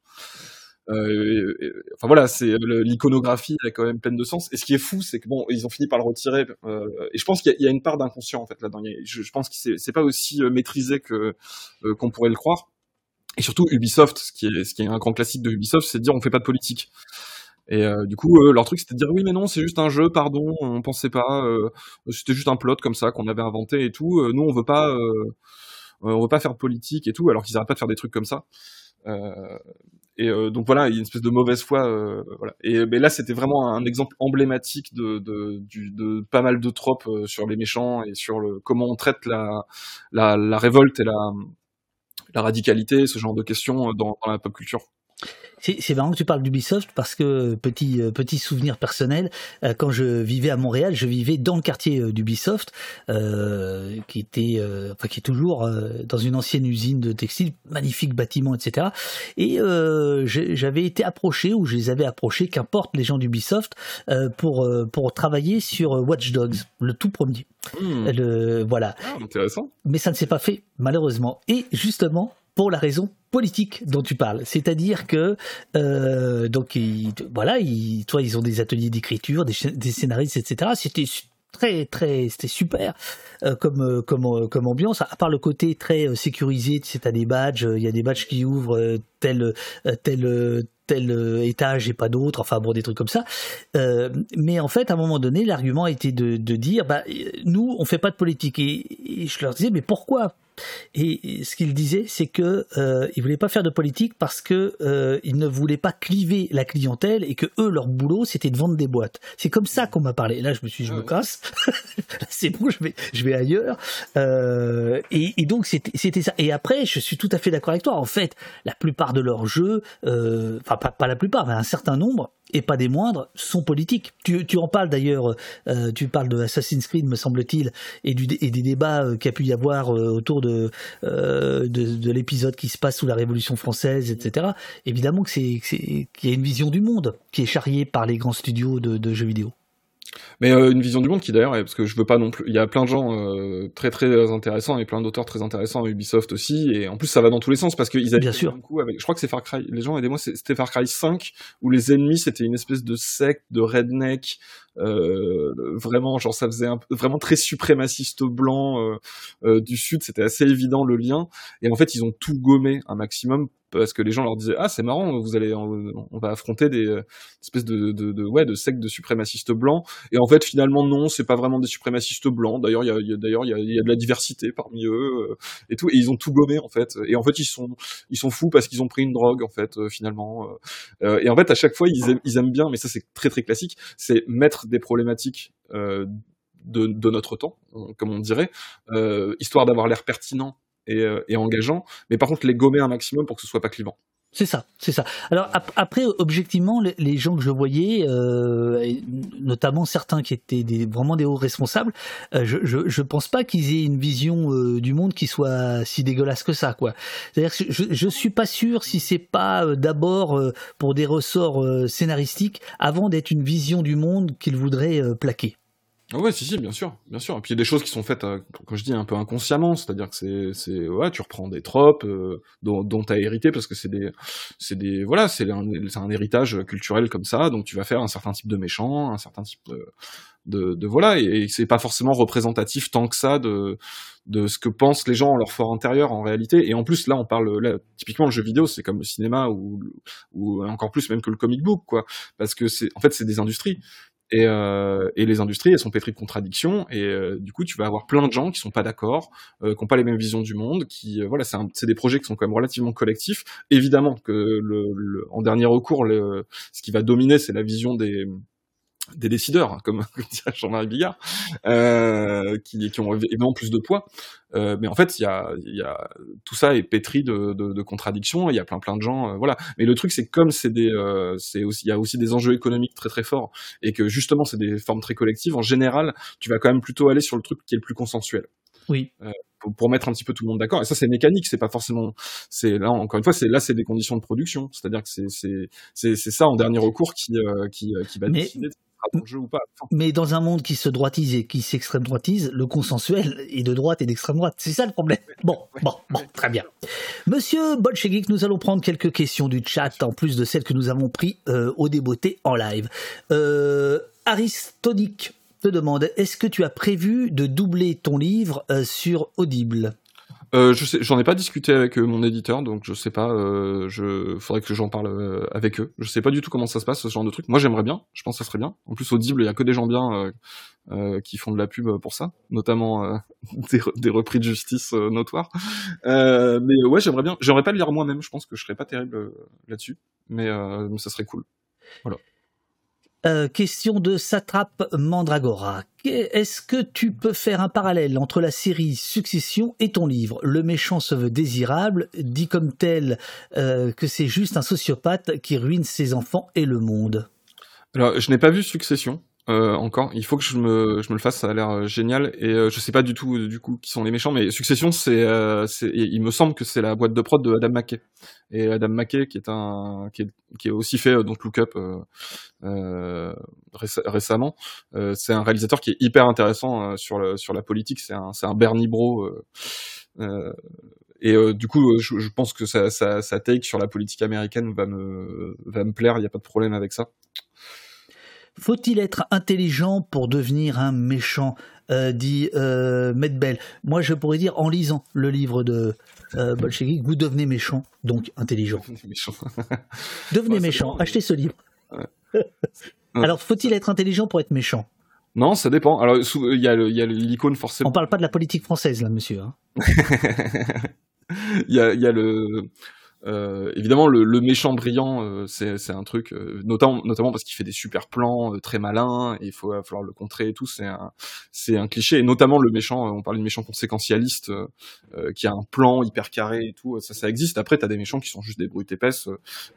Speaker 3: euh, enfin voilà, c'est l'iconographie est quand même pleine de sens. Et ce qui est fou, c'est que bon, ils ont fini par le retirer. euh, et je pense qu'il y, y a une part d'inconscient en fait là-dedans. Je, pense que c'est pas aussi euh, maîtrisé que euh, qu'on pourrait le croire. Et surtout Ubisoft, ce qui est ce qui est un grand classique de Ubisoft, c'est de dire on fait pas de politique. Et euh, du coup, euh, leur truc c'était de dire oui mais non, c'est juste un jeu, pardon, on pensait pas, euh, c'était juste un plot comme ça qu'on avait inventé et tout. Euh, nous on veut pas, euh, on veut pas faire politique et tout, alors qu'ils arrêtent pas de faire des trucs comme ça. Euh, et euh, donc voilà, il y a une espèce de mauvaise foi. euh, voilà. Et mais là, c'était vraiment un exemple emblématique de, de, du, de pas mal de tropes euh, sur les méchants et sur le comment on traite la, la, la révolte et la, la radicalité, ce genre de questions euh, dans, dans la pop culture.
Speaker 2: C'est marrant que tu parles d'Ubisoft parce que petit euh, petit souvenir personnel, euh, quand je vivais à Montréal, je vivais dans le quartier euh, d'Ubisoft, euh, qui était, enfin qui est toujours dans une ancienne usine de textile, magnifique bâtiment, etc. Et euh, j'avais été approché ou je les avais approchés, qu'importe les gens d'Ubisoft, pour pour travailler sur Watch Dogs, le tout premier.
Speaker 3: Hmm.
Speaker 2: Le voilà
Speaker 3: Ah, intéressant.
Speaker 2: mais ça ne s'est pas fait malheureusement. Et justement pour la raison politique dont tu parles, c'est-à-dire que euh, donc voilà, ils, toi ils ont des ateliers d'écriture, des, scénaristes, etc. C'était très très c'était super euh, comme euh, comme euh, comme ambiance. À part le côté très euh, sécurisé tu sais t'as des badges il y a des badges qui ouvrent tel tel tel étage et pas d'autre enfin bon des trucs comme ça. Euh, mais en fait à un moment donné l'argument était de, de dire bah nous on fait pas de politique. Et, et je leur disais mais pourquoi? Et ce qu'il disait, c'est que euh, il voulait pas faire de politique parce que euh, il ne voulait pas cliver la clientèle et que eux leur boulot c'était de vendre des boîtes. C'est comme ça qu'on m'a parlé. Là, je me suis, dit, je me casse. c'est bon, je vais, je vais ailleurs. Euh, et, et, donc c'était, c'était ça. Et après, je suis tout à fait d'accord avec toi. En fait, la plupart de leurs jeux, euh, enfin pas, pas la plupart, mais un certain nombre et pas des moindres, sont politiques. Tu, tu en parles d'ailleurs, euh, tu parles de Assassin's Creed, me semble-t-il, et, et des débats euh, pu y avoir euh, autour de, euh, de, de l'épisode qui se passe sous la Révolution française, etc. Évidemment que c'est, qu'il y a une vision du monde qui est charriée par les grands studios de, de jeux vidéo.
Speaker 3: Mais euh, une vision du monde qui d'ailleurs, parce que je veux pas non plus, il y a plein de gens euh, très très intéressants et plein d'auteurs très intéressants à Ubisoft aussi, et en plus ça va dans tous les sens parce qu'ils avaient
Speaker 2: Bien sûr.
Speaker 3: un coup avec, je crois que c'est Far Cry, les gens aidez-moi, c'était Far Cry 5 où les ennemis c'était une espèce de secte de redneck, euh, vraiment genre ça faisait un, vraiment très suprémaciste blanc euh, euh, du sud, c'était assez évident le lien, et en fait ils ont tout gommé un maximum parce que les gens leur disaient ah c'est marrant vous allez on, va affronter des euh, espèces de, de, de, ouais de sectes de suprémacistes blancs. Et en fait finalement non c'est pas vraiment des suprémacistes blancs. D'ailleurs il y a, d'ailleurs il y a, y a, de la diversité parmi eux euh, et tout. Et ils ont tout gommé en fait. Et en fait ils sont ils sont fous parce qu'ils ont pris une drogue en fait euh, finalement et en fait à chaque fois ils aiment, ils aiment bien mais ça c'est très très classique c'est mettre des problématiques de, de, notre temps, comme on dirait, histoire d'avoir l'air pertinent et, euh, et, engageant, mais par contre les gommer un maximum pour que ce soit pas clivant.
Speaker 2: C'est ça, c'est ça. Alors ap après, objectivement, les, gens que je voyais, euh, notamment certains qui étaient vraiment des hauts responsables, euh, je, je, pense pas qu'ils aient une vision du monde qui soit si dégueulasse que ça, quoi. C'est-à-dire je, je suis pas sûr si c'est pas d'abord pour des ressorts scénaristiques avant d'être une vision du monde qu'ils voudraient plaquer.
Speaker 3: Ah ouais, si, si, bien sûr, bien sûr. Et puis il y a des choses qui sont faites, euh, quand je dis un peu inconsciemment, c'est-à-dire que c'est, ouais, tu reprends des tropes euh, dont, dont t'as hérité parce que c'est des, c'est des, voilà, c'est un, c'est un héritage culturel comme ça, donc tu vas faire un certain type de méchant, un certain type de, de, de voilà, et, et c'est pas forcément représentatif tant que ça de, de ce que pensent les gens en leur fort intérieur en réalité. Et en plus, là, on parle, là, typiquement le jeu vidéo, c'est comme le cinéma ou, ou encore plus même que le comic book, quoi, parce que c'est, en fait, c'est des industries. Et, euh, et, les industries, elles sont pétries de contradictions, et euh, du coup, tu vas avoir plein de gens qui sont pas d'accord, euh, qui ont pas les mêmes visions du monde, qui, euh, voilà, c'est des projets qui sont quand même relativement collectifs. Évidemment que, le, le en dernier recours, le, ce qui va dominer, c'est la vision des des décideurs, comme, comme dirait Jean-Marie Bigard, euh, qui, qui, ont évidemment plus de poids. Euh, mais en fait, il y a, y a, tout ça est pétri de, de, de contradictions. Il y a plein plein de gens, euh, voilà. Mais le truc, c'est comme c'est des, euh, c'est aussi, il y a aussi des enjeux économiques très très forts et que justement, c'est des formes très collectives. En général, tu vas quand même plutôt aller sur le truc qui est le plus consensuel.
Speaker 2: Oui.
Speaker 3: Euh, pour, pour, mettre un petit peu tout le monde d'accord. Et ça, c'est mécanique. C'est pas forcément. C'est là encore une fois, c'est là, c'est des conditions de production. C'est-à-dire que c'est c'est c'est ça en dernier recours qui qui qui va
Speaker 2: Mais...
Speaker 3: décider. De jeu ou pas.
Speaker 2: Mais dans un monde qui se droitise et qui s'extrême droitise, le consensuel est de droite et d'extrême droite. C'est ça le problème. Bon, bon, bon, très bien. Monsieur Bolchevik, nous allons prendre quelques questions du chat en plus de celles que nous avons pris euh, au débeauté en live. Euh, Aristonique te demande est-ce que tu as prévu de doubler ton livre euh, sur Audible?
Speaker 3: Euh, je j'en ai pas discuté avec euh, mon éditeur, donc je sais pas. Euh, je faudrait que j'en parle euh, avec eux. Je sais pas du tout comment ça se passe ce genre de truc. Moi, j'aimerais bien. Je pense que ça serait bien. En plus, Audible, il y a que des gens bien euh, qui font de la pub pour ça, notamment des, des, repris de justice notoires. mais ouais, j'aimerais bien. J'aimerais pas le lire moi-même. Je pense que je serais pas terrible là-dessus, mais, mais ça serait cool. Voilà.
Speaker 2: Euh, question de Satrap Mandragora. Est-ce que tu peux faire un parallèle entre la série Succession et ton livre? Le méchant se veut désirable, dit comme tel euh, que c'est juste un sociopathe qui ruine ses enfants et le monde.
Speaker 3: Alors, je n'ai pas vu Succession. Euh, encore, il faut que je me, je me le fasse, ça a l'air euh, génial. Et euh, je sais pas du tout du coup qui sont les méchants, mais Succession, c'est, euh, il me semble que c'est la boîte de prod de Adam McKay. Et Adam McKay, qui est un, qui est, qui est aussi fait donc Look Up réc récemment, c'est un réalisateur qui est hyper intéressant sur le, sur la politique. C'est un, c'est un Bernie Bro. et du coup, je, je, pense que sa, sa, sa take sur la politique américaine va me, va me plaire. Il n'y a pas de problème avec ça.
Speaker 2: Faut-il être intelligent pour devenir un méchant euh, dit euh, Medbel? Moi, je pourrais dire, en lisant le livre de euh, Bolchevik, vous devenez méchant, donc intelligent.
Speaker 3: Devenez méchant.
Speaker 2: ouais. Achetez ce livre. Ouais. Alors, faut-il être intelligent pour être méchant?
Speaker 3: Non, ça dépend. Alors, il y a l'icône forcément.
Speaker 2: On parle pas de la politique française, là, monsieur. Hein.
Speaker 3: Il y, a, y a le euh, évidemment, le, le, méchant brillant, euh, c'est un truc, euh, notamment, notamment parce qu'il fait des super plans très malins, et il faut falloir le contrer et tout. C'est un, un cliché. Et notamment le méchant, on parle du méchant conséquentialiste qui a un plan hyper carré et tout. Ça, ça existe. Après, t'as des méchants qui sont juste des brutes épaisses,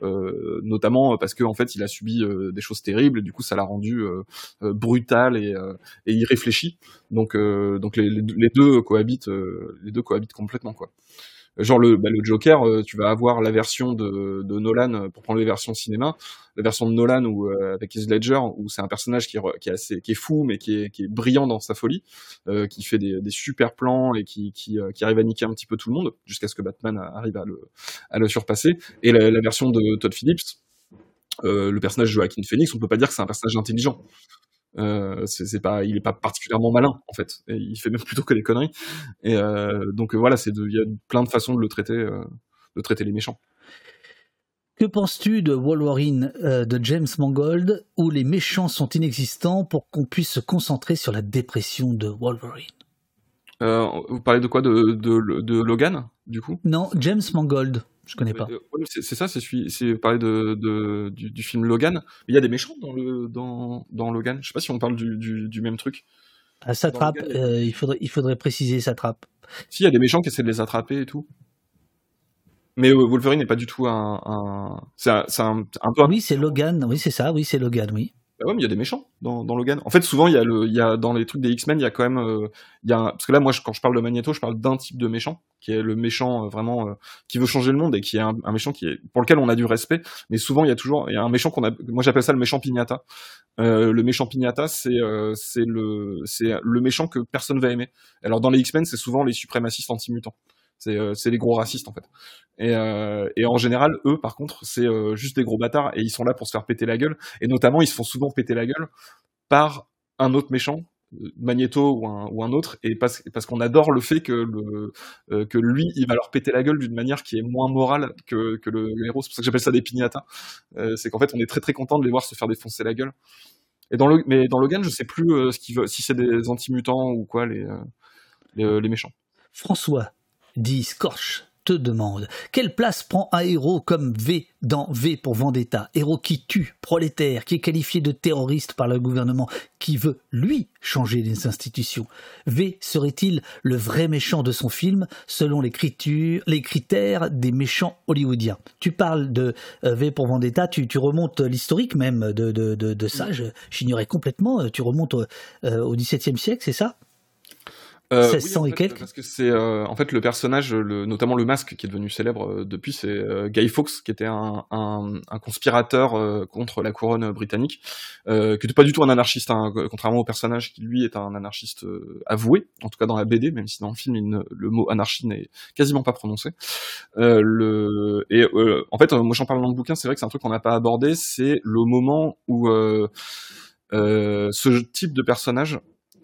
Speaker 3: notamment parce qu'en en fait, il a subi des choses terribles, et du coup, ça l'a rendu brutal et, et irréfléchi. Donc, donc les, les, deux cohabitent, les deux cohabitent complètement, quoi. Genre le, bah, le Joker, euh, tu vas avoir la version de, de, Nolan euh, pour prendre les versions cinéma, la version de Nolan où euh, avec Heath Ledger où c'est un personnage qui qui est assez qui est fou mais qui est, qui est brillant dans sa folie, euh, qui fait des, des, super plans et qui, qui, qui, arrive à niquer un petit peu tout le monde jusqu'à ce que Batman arrive à le, à le surpasser. Et la, la version de Todd Phillips, le personnage de Joaquin Phoenix, on peut pas dire que c'est un personnage intelligent. Euh, c'est pas, il est pas particulièrement malin en fait. Et il fait même plutôt que des conneries. Et euh, donc voilà, c'est il y a plein de façons de le traiter, euh, de traiter les méchants.
Speaker 2: Que penses-tu de Wolverine de James Mangold où les méchants sont inexistants pour qu'on puisse se concentrer sur la dépression de Wolverine?
Speaker 3: Vous parlez de quoi? De, de, de Logan du coup?
Speaker 2: Non, James Mangold. Je connais pas. Euh,
Speaker 3: c'est ça, c'est parler de, de du, du, film Logan. Il y a des méchants dans, le, dans, dans Logan. Je sais pas si on parle du, du, du même truc.
Speaker 2: Ah, euh, il, faudrait, il faudrait préciser Satrap.
Speaker 3: Si, il y a des méchants qui essaient de les attraper et tout. Mais euh, Wolverine n'est pas du tout un. un... C'est un, un, un, peu.
Speaker 2: Oui, c'est Logan, oui, c'est ça, oui, c'est Logan, oui.
Speaker 3: Bah ouais, mais il y a des méchants dans, dans Logan. En fait, souvent, il y a le, il y a dans les trucs des X-Men, il y a quand même, euh, il y a parce que là, moi, quand je parle de Magneto, je parle d'un type de méchant qui est le méchant euh, vraiment euh, qui veut changer le monde et qui est un, un, méchant qui est pour lequel on a du respect. Mais souvent, il y a toujours, il y a un méchant qu'on a, moi, j'appelle ça le méchant pignata. le méchant pignata, c'est, c'est le, le méchant que personne va aimer. Alors dans les X-Men, c'est souvent les suprémacistes anti-mutants. C'est, c'est les gros racistes en fait. Et, euh, en général, eux, par contre, c'est euh, juste des gros bâtards et ils sont là pour se faire péter la gueule. Et notamment, ils se font souvent péter la gueule par un autre méchant, euh, Magneto ou un, autre, et parce, qu'on adore le fait que, euh, lui, il va leur péter la gueule d'une manière qui est moins morale que, le, héros. C'est pour ça que j'appelle ça des pignatas. Euh, c'est qu'en fait, on est très très content de les voir se faire défoncer la gueule. Et dans le, mais dans Logan, je sais plus si c'est des anti-mutants ou quoi, les, les méchants.
Speaker 2: François dit Scorch te demande quelle place prend un héros comme V dans V pour Vendetta, héros qui tue, prolétaire, qui est qualifié de terroriste par le gouvernement, qui veut, lui, changer les institutions. V serait-il le vrai méchant de son film selon les, les critères des méchants hollywoodiens? Tu parles de euh, V pour Vendetta, tu, remontes l'historique même de, de, de, ça, j'ignorais complètement, tu remontes au, euh, au XVIIe siècle, c'est ça?
Speaker 3: Euh, 1600 et quelques. Parce que c'est euh, en fait le personnage, le, notamment le masque qui est devenu célèbre euh, depuis, c'est euh, Guy Fawkes qui était un, un, un conspirateur contre la couronne britannique, qui n'était pas du tout un anarchiste, hein, contrairement au personnage qui lui est un anarchiste avoué, en tout cas dans la BD, même si dans le film il le mot anarchie n'est quasiment pas prononcé. le et en fait, moi j'en parle dans le bouquin, c'est vrai que c'est un truc qu'on n'a pas abordé, c'est le moment où ce type de personnage euh,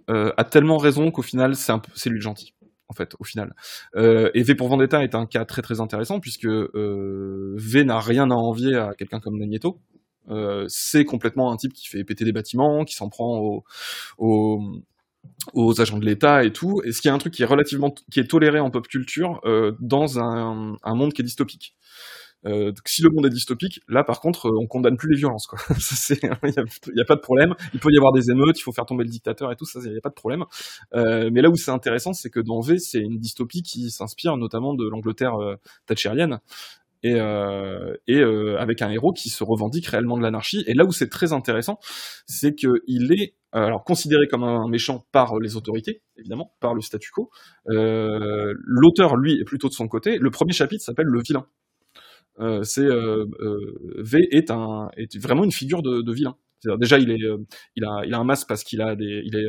Speaker 3: a tellement raison qu'au final, c'est, lui le gentil. En fait, au final. Euh, et V pour Vendetta est un cas très très intéressant puisque euh, V n'a rien à envier à quelqu'un comme Magneto. Euh, c'est complètement un type qui fait péter des bâtiments, qui s'en prend aux, aux, agents de l'État et tout. Et ce qui est un truc qui est relativement qui est toléré en pop culture euh, dans un, un, monde qui est dystopique. Euh, si le monde est dystopique, là par contre, euh, on condamne plus les violences. Il n'y a, pas de problème. Il peut y avoir des émeutes, il faut faire tomber le dictateur et tout, ça, il n'y a pas de problème. Euh, mais là où c'est intéressant, c'est que dans V, c'est une dystopie qui s'inspire notamment de l'Angleterre euh, thatcherienne. Et, avec un héros qui se revendique réellement de l'anarchie. Et là où c'est très intéressant, c'est qu'il est alors considéré comme un méchant par les autorités, évidemment, par le statu quo. L'auteur, lui, est plutôt de son côté. Le premier chapitre s'appelle Le vilain. Euh, c'est euh, euh, V est un est vraiment une figure de, de vilain. Déjà, il est, il a, il a un masque parce qu'il a des, il est,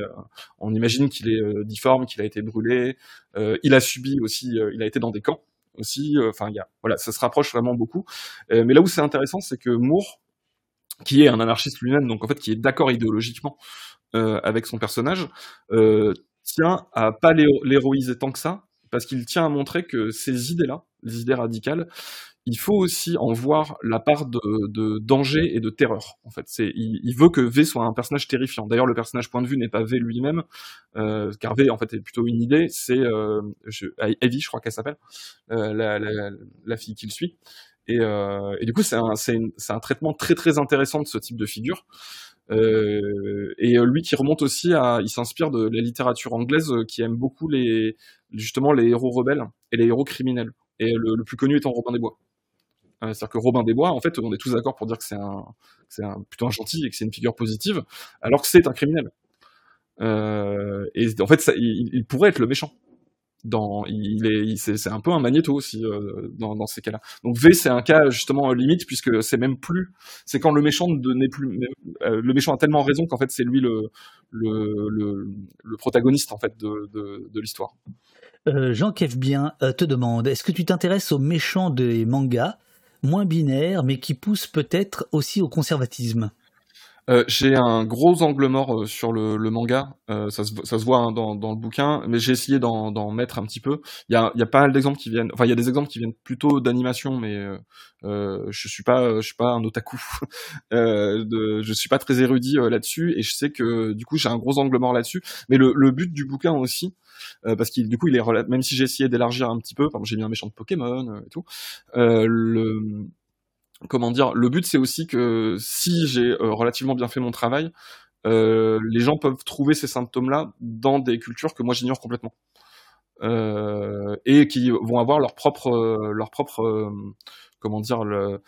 Speaker 3: on imagine qu'il est difforme, qu'il a été brûlé. il a subi aussi, il a été dans des camps aussi. Enfin, il y a, voilà, ça se rapproche vraiment beaucoup. mais là où c'est intéressant, c'est que Moore, qui est un anarchiste lui-même, donc en fait qui est d'accord idéologiquement avec son personnage, tient à pas l'héroïser tant que ça, parce qu'il tient à montrer que ces idées-là, les idées radicales, il faut aussi en voir la part de, de danger et de terreur. En fait, c'est il, il, veut que V soit un personnage terrifiant. D'ailleurs, le personnage point de vue n'est pas V lui-même, euh, car V en fait est plutôt une idée. C'est euh, je, Evie, je crois qu'elle s'appelle, euh, la, la, la, fille qui le suit. Et, euh, et du coup, c'est un, un, traitement très très intéressant de ce type de figure. Euh, et lui qui remonte aussi à, il s'inspire de la littérature anglaise qui aime beaucoup les, justement les héros rebelles et les héros criminels. Et le, le plus connu étant Robin des Bois. Euh, c'est-à-dire que Robin des Bois, en fait, on est tous d'accord pour dire que c'est un, c'est plutôt un gentil et que c'est une figure positive, alors que c'est un criminel. Euh, et en fait, il, pourrait être le méchant. Dans, il est, c'est, un peu un magnéto aussi euh, dans, ces cas-là. Donc V, c'est un cas justement limite puisque c'est même plus, c'est quand le méchant n'est plus, le méchant a tellement raison qu'en fait c'est lui le, le, le, protagoniste en fait de, de, de l'histoire.
Speaker 2: Jean Kefbien te demande est-ce que tu t'intéresses aux méchants des mangas? Moins binaire, mais qui pousse peut-être aussi au conservatisme.
Speaker 3: Euh, j'ai un gros angle mort euh, sur le, le manga, euh, ça, se, ça, se, voit hein, dans, dans, le bouquin, mais j'ai essayé d'en mettre un petit peu. Il y a, y a, pas mal d'exemples qui viennent, enfin il y a des exemples qui viennent plutôt d'animation, mais euh, euh je suis pas, je suis pas un otaku, de, je suis pas très érudit là-dessus, et je sais que du coup j'ai un gros angle mort là-dessus. Mais le, le, but du bouquin aussi, parce qu'il du coup il est même si j'ai essayé d'élargir un petit peu, j'ai mis un méchant de Pokémon et tout, le comment dire, le but c'est aussi que si j'ai euh, relativement bien fait mon travail, euh, les gens peuvent trouver ces symptômes-là dans des cultures que moi j'ignore complètement. Euh, et qui vont avoir leur propre, comment dire, le,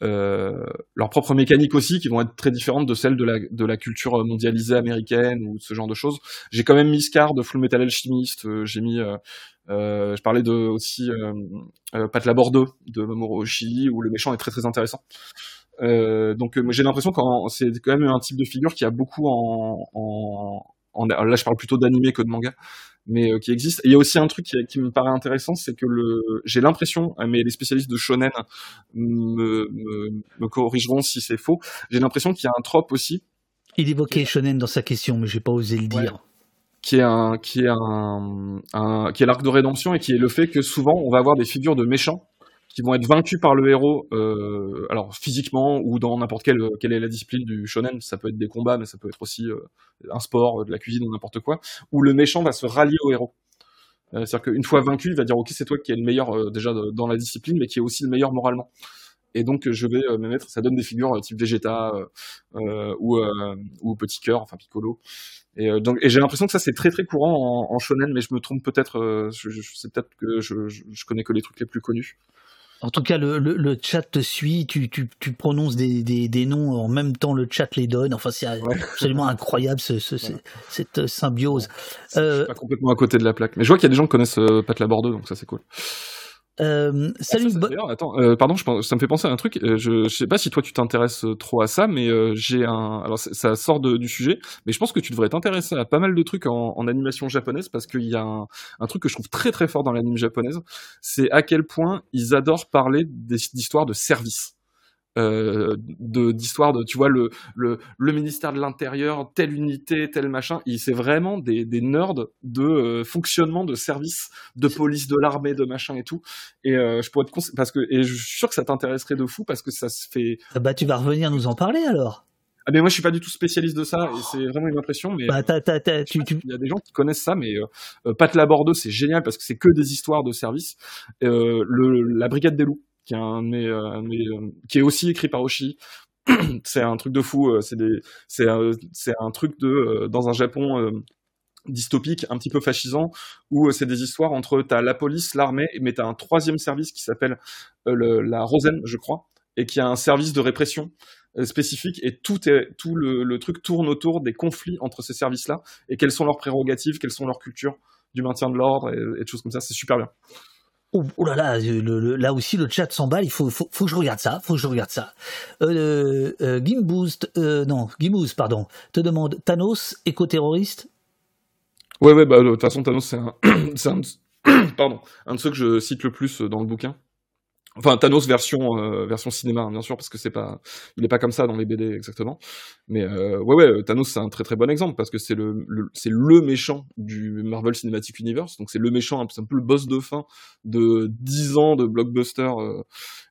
Speaker 3: leur propre mécanique aussi, qui vont être très différentes de celles de la, de la culture mondialisée américaine ou ce genre de choses. J'ai quand même mis Scar de Full Metal Alchemist, j'ai mis euh, je parlais de aussi euh, euh, Pat de Mamoru Oshii où le méchant est très très intéressant. Euh, donc j'ai l'impression que c'est quand même un type de figure qui a beaucoup en, en, en là je parle plutôt d'animé que de manga, mais euh, qui existe. Et il y a aussi un truc qui, qui me paraît intéressant, c'est que le j'ai l'impression, mais les spécialistes de shonen me, me, me corrigeront si c'est faux. J'ai l'impression qu'il y a un trope aussi.
Speaker 2: Il évoquait shonen dans sa question, mais j'ai pas osé le dire
Speaker 3: qui est un qui est un, un qui est l'arc de rédemption et qui est le fait que souvent on va avoir des figures de méchants qui vont être vaincus par le héros, euh, alors physiquement ou dans n'importe quelle quelle est la discipline du shonen, ça peut être des combats, mais ça peut être aussi euh, un sport, de la cuisine ou n'importe quoi, où le méchant va se rallier au héros. Euh, C'est-à-dire qu'une fois vaincu, il va dire ok c'est toi qui es le meilleur euh, déjà dans la discipline, mais qui est aussi le meilleur moralement. Et donc je vais me mettre, ça donne des figures type Vegeta ou ou Petit Cœur, enfin Piccolo. Et, euh, donc, et j'ai l'impression que ça c'est très très courant en, en, shonen, mais je me trompe peut-être. Euh, je, je, c'est peut-être que je, je, connais que les trucs les plus connus.
Speaker 2: En tout cas, le, le, le chat te suit, tu, tu, tu prononces des, des, des, noms en même temps, le chat les donne. Enfin, c'est ouais. absolument incroyable ce, ce, cette symbiose.
Speaker 3: Euh... Je suis pas complètement à côté de la plaque, mais je vois qu'il y a des gens qui connaissent euh, Pat Laborde, donc ça c'est cool.
Speaker 2: Euh, salut.
Speaker 3: Ah, ça, attends, euh, pardon, je pense, ça me fait penser à un truc. Euh, je, je sais pas si toi tu t'intéresses euh, trop à ça, mais euh, j'ai un. Alors ça sort de, du sujet, mais je pense que tu devrais t'intéresser à pas mal de trucs en, en animation japonaise parce qu'il y a un, un, truc que je trouve très très fort dans l'anime japonaise, c'est à quel point ils adorent parler d'histoires de service euh, d'histoire de, tu vois, le, le, le ministère de l'Intérieur, telle unité, tel machin. C'est vraiment des, des nerds de euh, fonctionnement de service, de police, de l'armée, de machin et tout. Et euh, je pourrais te parce que et je suis sûr que ça t'intéresserait de fou parce que ça se fait.
Speaker 2: Ah bah tu vas revenir nous en parler alors.
Speaker 3: Ah mais moi je suis pas du tout spécialiste de ça et c'est vraiment une impression mais
Speaker 2: bah, t'as, t'as, t'as, tu, tu...
Speaker 3: il y a des gens qui connaissent ça mais euh, Pat Laborde c'est génial parce que c'est que des histoires de service euh, le, la brigade des loups euh, mais, qui est aussi écrit par Oshi. c'est un truc de fou. Euh, c'est un truc de euh, dans un Japon dystopique, un petit peu fascisant, où c'est des histoires entre t'as la police, l'armée, mais t'as un troisième service qui s'appelle le, la Rosen, je crois, et qui a un service de répression spécifique et tout le, truc tourne autour des conflits entre ces services-là et quelles sont leurs prérogatives, quelles sont leurs cultures du maintien de l'ordre et, et des choses comme ça. C'est super bien.
Speaker 2: Oh, oh, là là, le, là aussi le chat s'emballe. Il faut, faut, faut que je regarde ça. Faut que je regarde ça. Euh, euh, Gimboost, euh, non, Gimboost, pardon, te demande Thanos éco-terroriste?
Speaker 3: Ouais, ouais, bah de toute façon Thanos c'est un, un, pardon, un de ceux que je cite le plus dans le bouquin. Enfin, Thanos version euh, version cinéma, hein, bien sûr, parce que c'est pas, il est pas comme ça dans les BD exactement. Mais euh, ouais, ouais, Thanos c'est un très très bon exemple parce que c'est le, le c'est le méchant du Marvel Cinematic Universe, donc c'est le méchant, c'est un peu le boss de fin de 10 ans de blockbuster euh,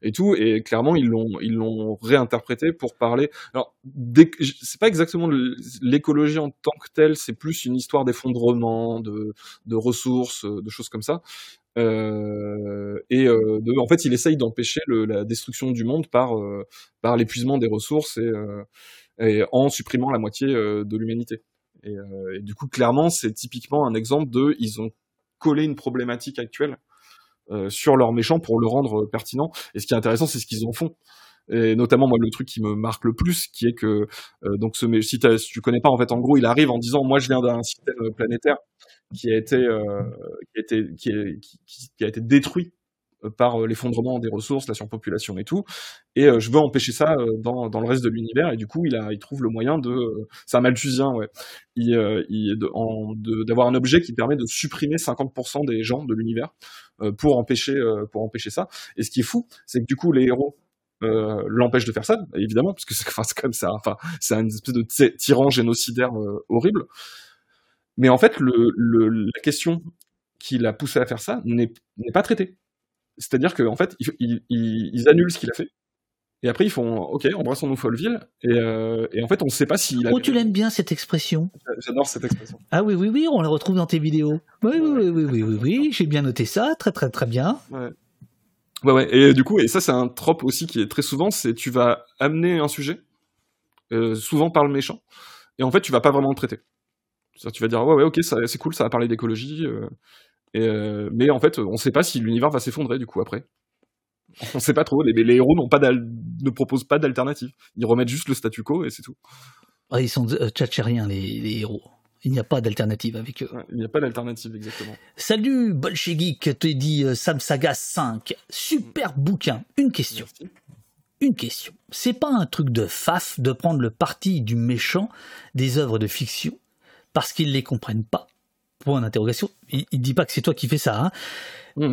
Speaker 3: et tout, et clairement ils l'ont ils l'ont réinterprété pour parler. Alors, c'est pas exactement l'écologie en tant que telle, c'est plus une histoire d'effondrement, de de ressources, de choses comme ça. Euh, et euh, en fait, il essaye d'empêcher la destruction du monde par, euh, l'épuisement des ressources et, en supprimant la moitié de l'humanité. Et, du coup, clairement, c'est typiquement un exemple de, ils ont collé une problématique actuelle sur leur méchant pour le rendre pertinent. Et ce qui est intéressant, c'est ce qu'ils en font. Et notamment, moi, le truc qui me marque le plus, qui est que, donc, si, si tu connais pas, en fait, en gros, il arrive en disant, moi, je viens d'un système planétaire qui a été, euh, qui a été, qui, a été détruit euh, par euh, l'effondrement des ressources, la surpopulation et tout, et euh, je veux empêcher ça dans, dans le reste de l'univers, et du coup, il a, il trouve le moyen de, c'est un Malthusien, ouais, il, il, d'avoir un objet qui permet de supprimer 50% des gens de l'univers pour empêcher, pour empêcher ça. Et ce qui est fou, c'est que du coup, les héros euh, l'empêchent de faire ça, évidemment, parce que c'est, enfin, comme ça, enfin, c'est une espèce de ty- tyran génocidaire horrible. Mais en fait, le, le, la question qui l'a poussé à faire ça n'est pas traitée. C'est-à-dire qu'en fait, ils, ils, ils- ils annulent ce qu'il a fait. Et après, ils font OK, embrassons-nous Folleville. Et, euh, et en fait, on ne sait pas s'il a.
Speaker 2: Oh, tu l'aimes bien cette expression?
Speaker 3: J'adore cette expression.
Speaker 2: Ah oui, oui, oui, on la retrouve dans tes vidéos. Oui, oui, oui, oui, oui, oui, oui, j'ai bien noté ça, très, très, très bien.
Speaker 3: Ouais. Ouais, ouais. Et du coup, et ça, c'est un trope aussi qui est très souvent, c'est tu vas amener un sujet, euh, souvent par le méchant, et en fait, tu vas pas vraiment le traiter. C'est-à-dire, tu vas dire, ouais, ouais, ok, ça- c'est cool, ça va parler d'écologie, euh, et, euh, mais en fait, on sait pas si l'univers va s'effondrer, du coup, après. On sait pas trop, les, les héros n'ont pas d'al- ne proposent pas d'alternative. Ils remettent juste le statu quo, et c'est tout.
Speaker 2: Ah, ils sont euh, tchatchériens, les, les héros. Il n'y a pas d'alternative avec eux.
Speaker 3: Ouais, il n'y a pas d'alternative, exactement.
Speaker 2: Salut, Bolchegeek, te dit euh, Sam Saga 5. Super bouquin. Une question. Une question. C'est pas un truc de faf de prendre le parti du méchant des œuvres de fiction? Parce qu'ils les comprennent pas Point d'interrogation. Il, il dit pas que c'est toi qui fais ça. hein.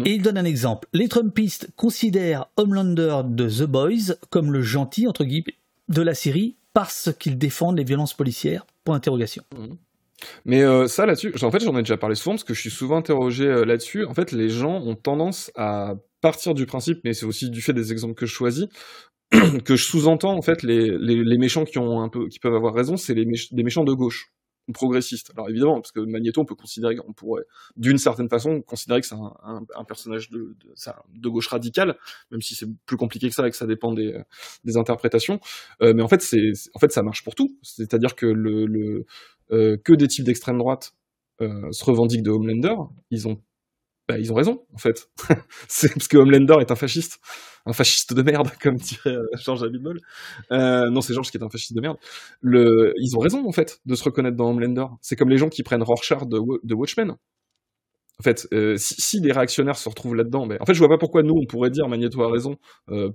Speaker 2: Et il donne un exemple. Les Trumpistes considèrent Homelander de The Boys comme le gentil, entre guillemets, de la série parce qu'ils défendent les violences policières. Point d'interrogation.
Speaker 3: Mais euh, ça là-dessus, en fait j'en ai déjà parlé souvent parce que je suis souvent interrogé euh, là-dessus. En fait, les gens ont tendance à partir du principe, mais c'est aussi du fait des exemples que je choisis, que je sous-entends en fait les, les, les méchants qui ont un peu, qui peuvent avoir raison, c'est les, méch- méchants de gauche ou progressistes. Alors évidemment, parce que Magneto, on peut considérer, on pourrait d'une certaine façon considérer que c'est un, personnage de, gauche radicale, même si c'est plus compliqué que ça et que ça dépend des, interprétations. Euh, mais en fait, c'est, ça marche pour tout. C'est-à-dire que euh, des types d'extrême droite euh, se revendiquent de Homelander, ils ont bah, ils ont raison, en fait. c'est parce que Homelander est un fasciste. Un fasciste de merde, comme dirait euh, George. Euh, non, c'est George qui est un fasciste de merde. Le... Ils ont raison, en fait, de se reconnaître dans Homelander. C'est comme les gens qui prennent Rorschach de, Wa- de Watchmen. En fait, euh, si, si les réactionnaires se retrouvent là-dedans, ben, en fait, je vois pas pourquoi nous, on pourrait dire Magneto a raison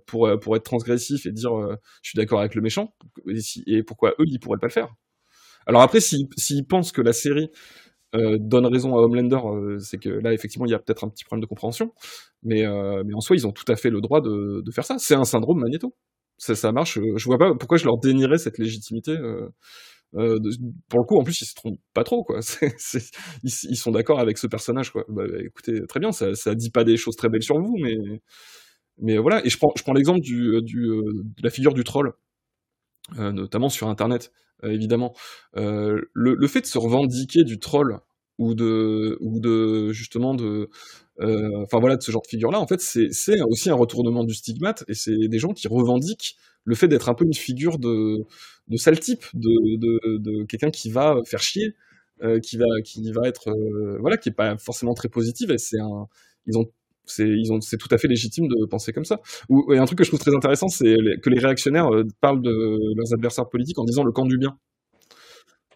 Speaker 3: pour, pour être transgressif et dire je suis d'accord avec le méchant, et, si- pourquoi eux, ils pourraient pas le faire. Alors après, s'ils s'ils pensent que la série euh, donne raison à Homelander, euh, c'est que là, effectivement, il y a peut-être un petit problème de compréhension. Mais, euh, mais en soi, ils ont tout à fait le droit de, faire ça. C'est un syndrome Magneto. Ça, marche. Je vois pas pourquoi je leur dénierais cette légitimité. pour le coup, en plus, ils se trompent pas trop, quoi. Ils, sont d'accord avec ce personnage, quoi. Bah, écoutez, très bien, ça, ça dit pas des choses très belles sur vous, mais, mais voilà. Et je prends, je prends l'exemple du, du, de la figure du troll, euh, notamment sur Internet, euh, évidemment. Euh, le, le fait de se revendiquer du troll ou de, ou de justement de, euh, enfin voilà, de ce genre de figure-là, en fait, c'est aussi un retournement du stigmate, et c'est des gens qui revendiquent le fait d'être un peu une figure de, de sale type, de, de, de quelqu'un qui va faire chier, euh, qui va, qui va être, euh, voilà, qui est pas forcément très positive, et c'est un, ils ont c'est tout à fait légitime de penser comme ça. Et un truc que je trouve très intéressant, c'est que les réactionnaires euh, parlent de leurs adversaires politiques en disant le camp du bien.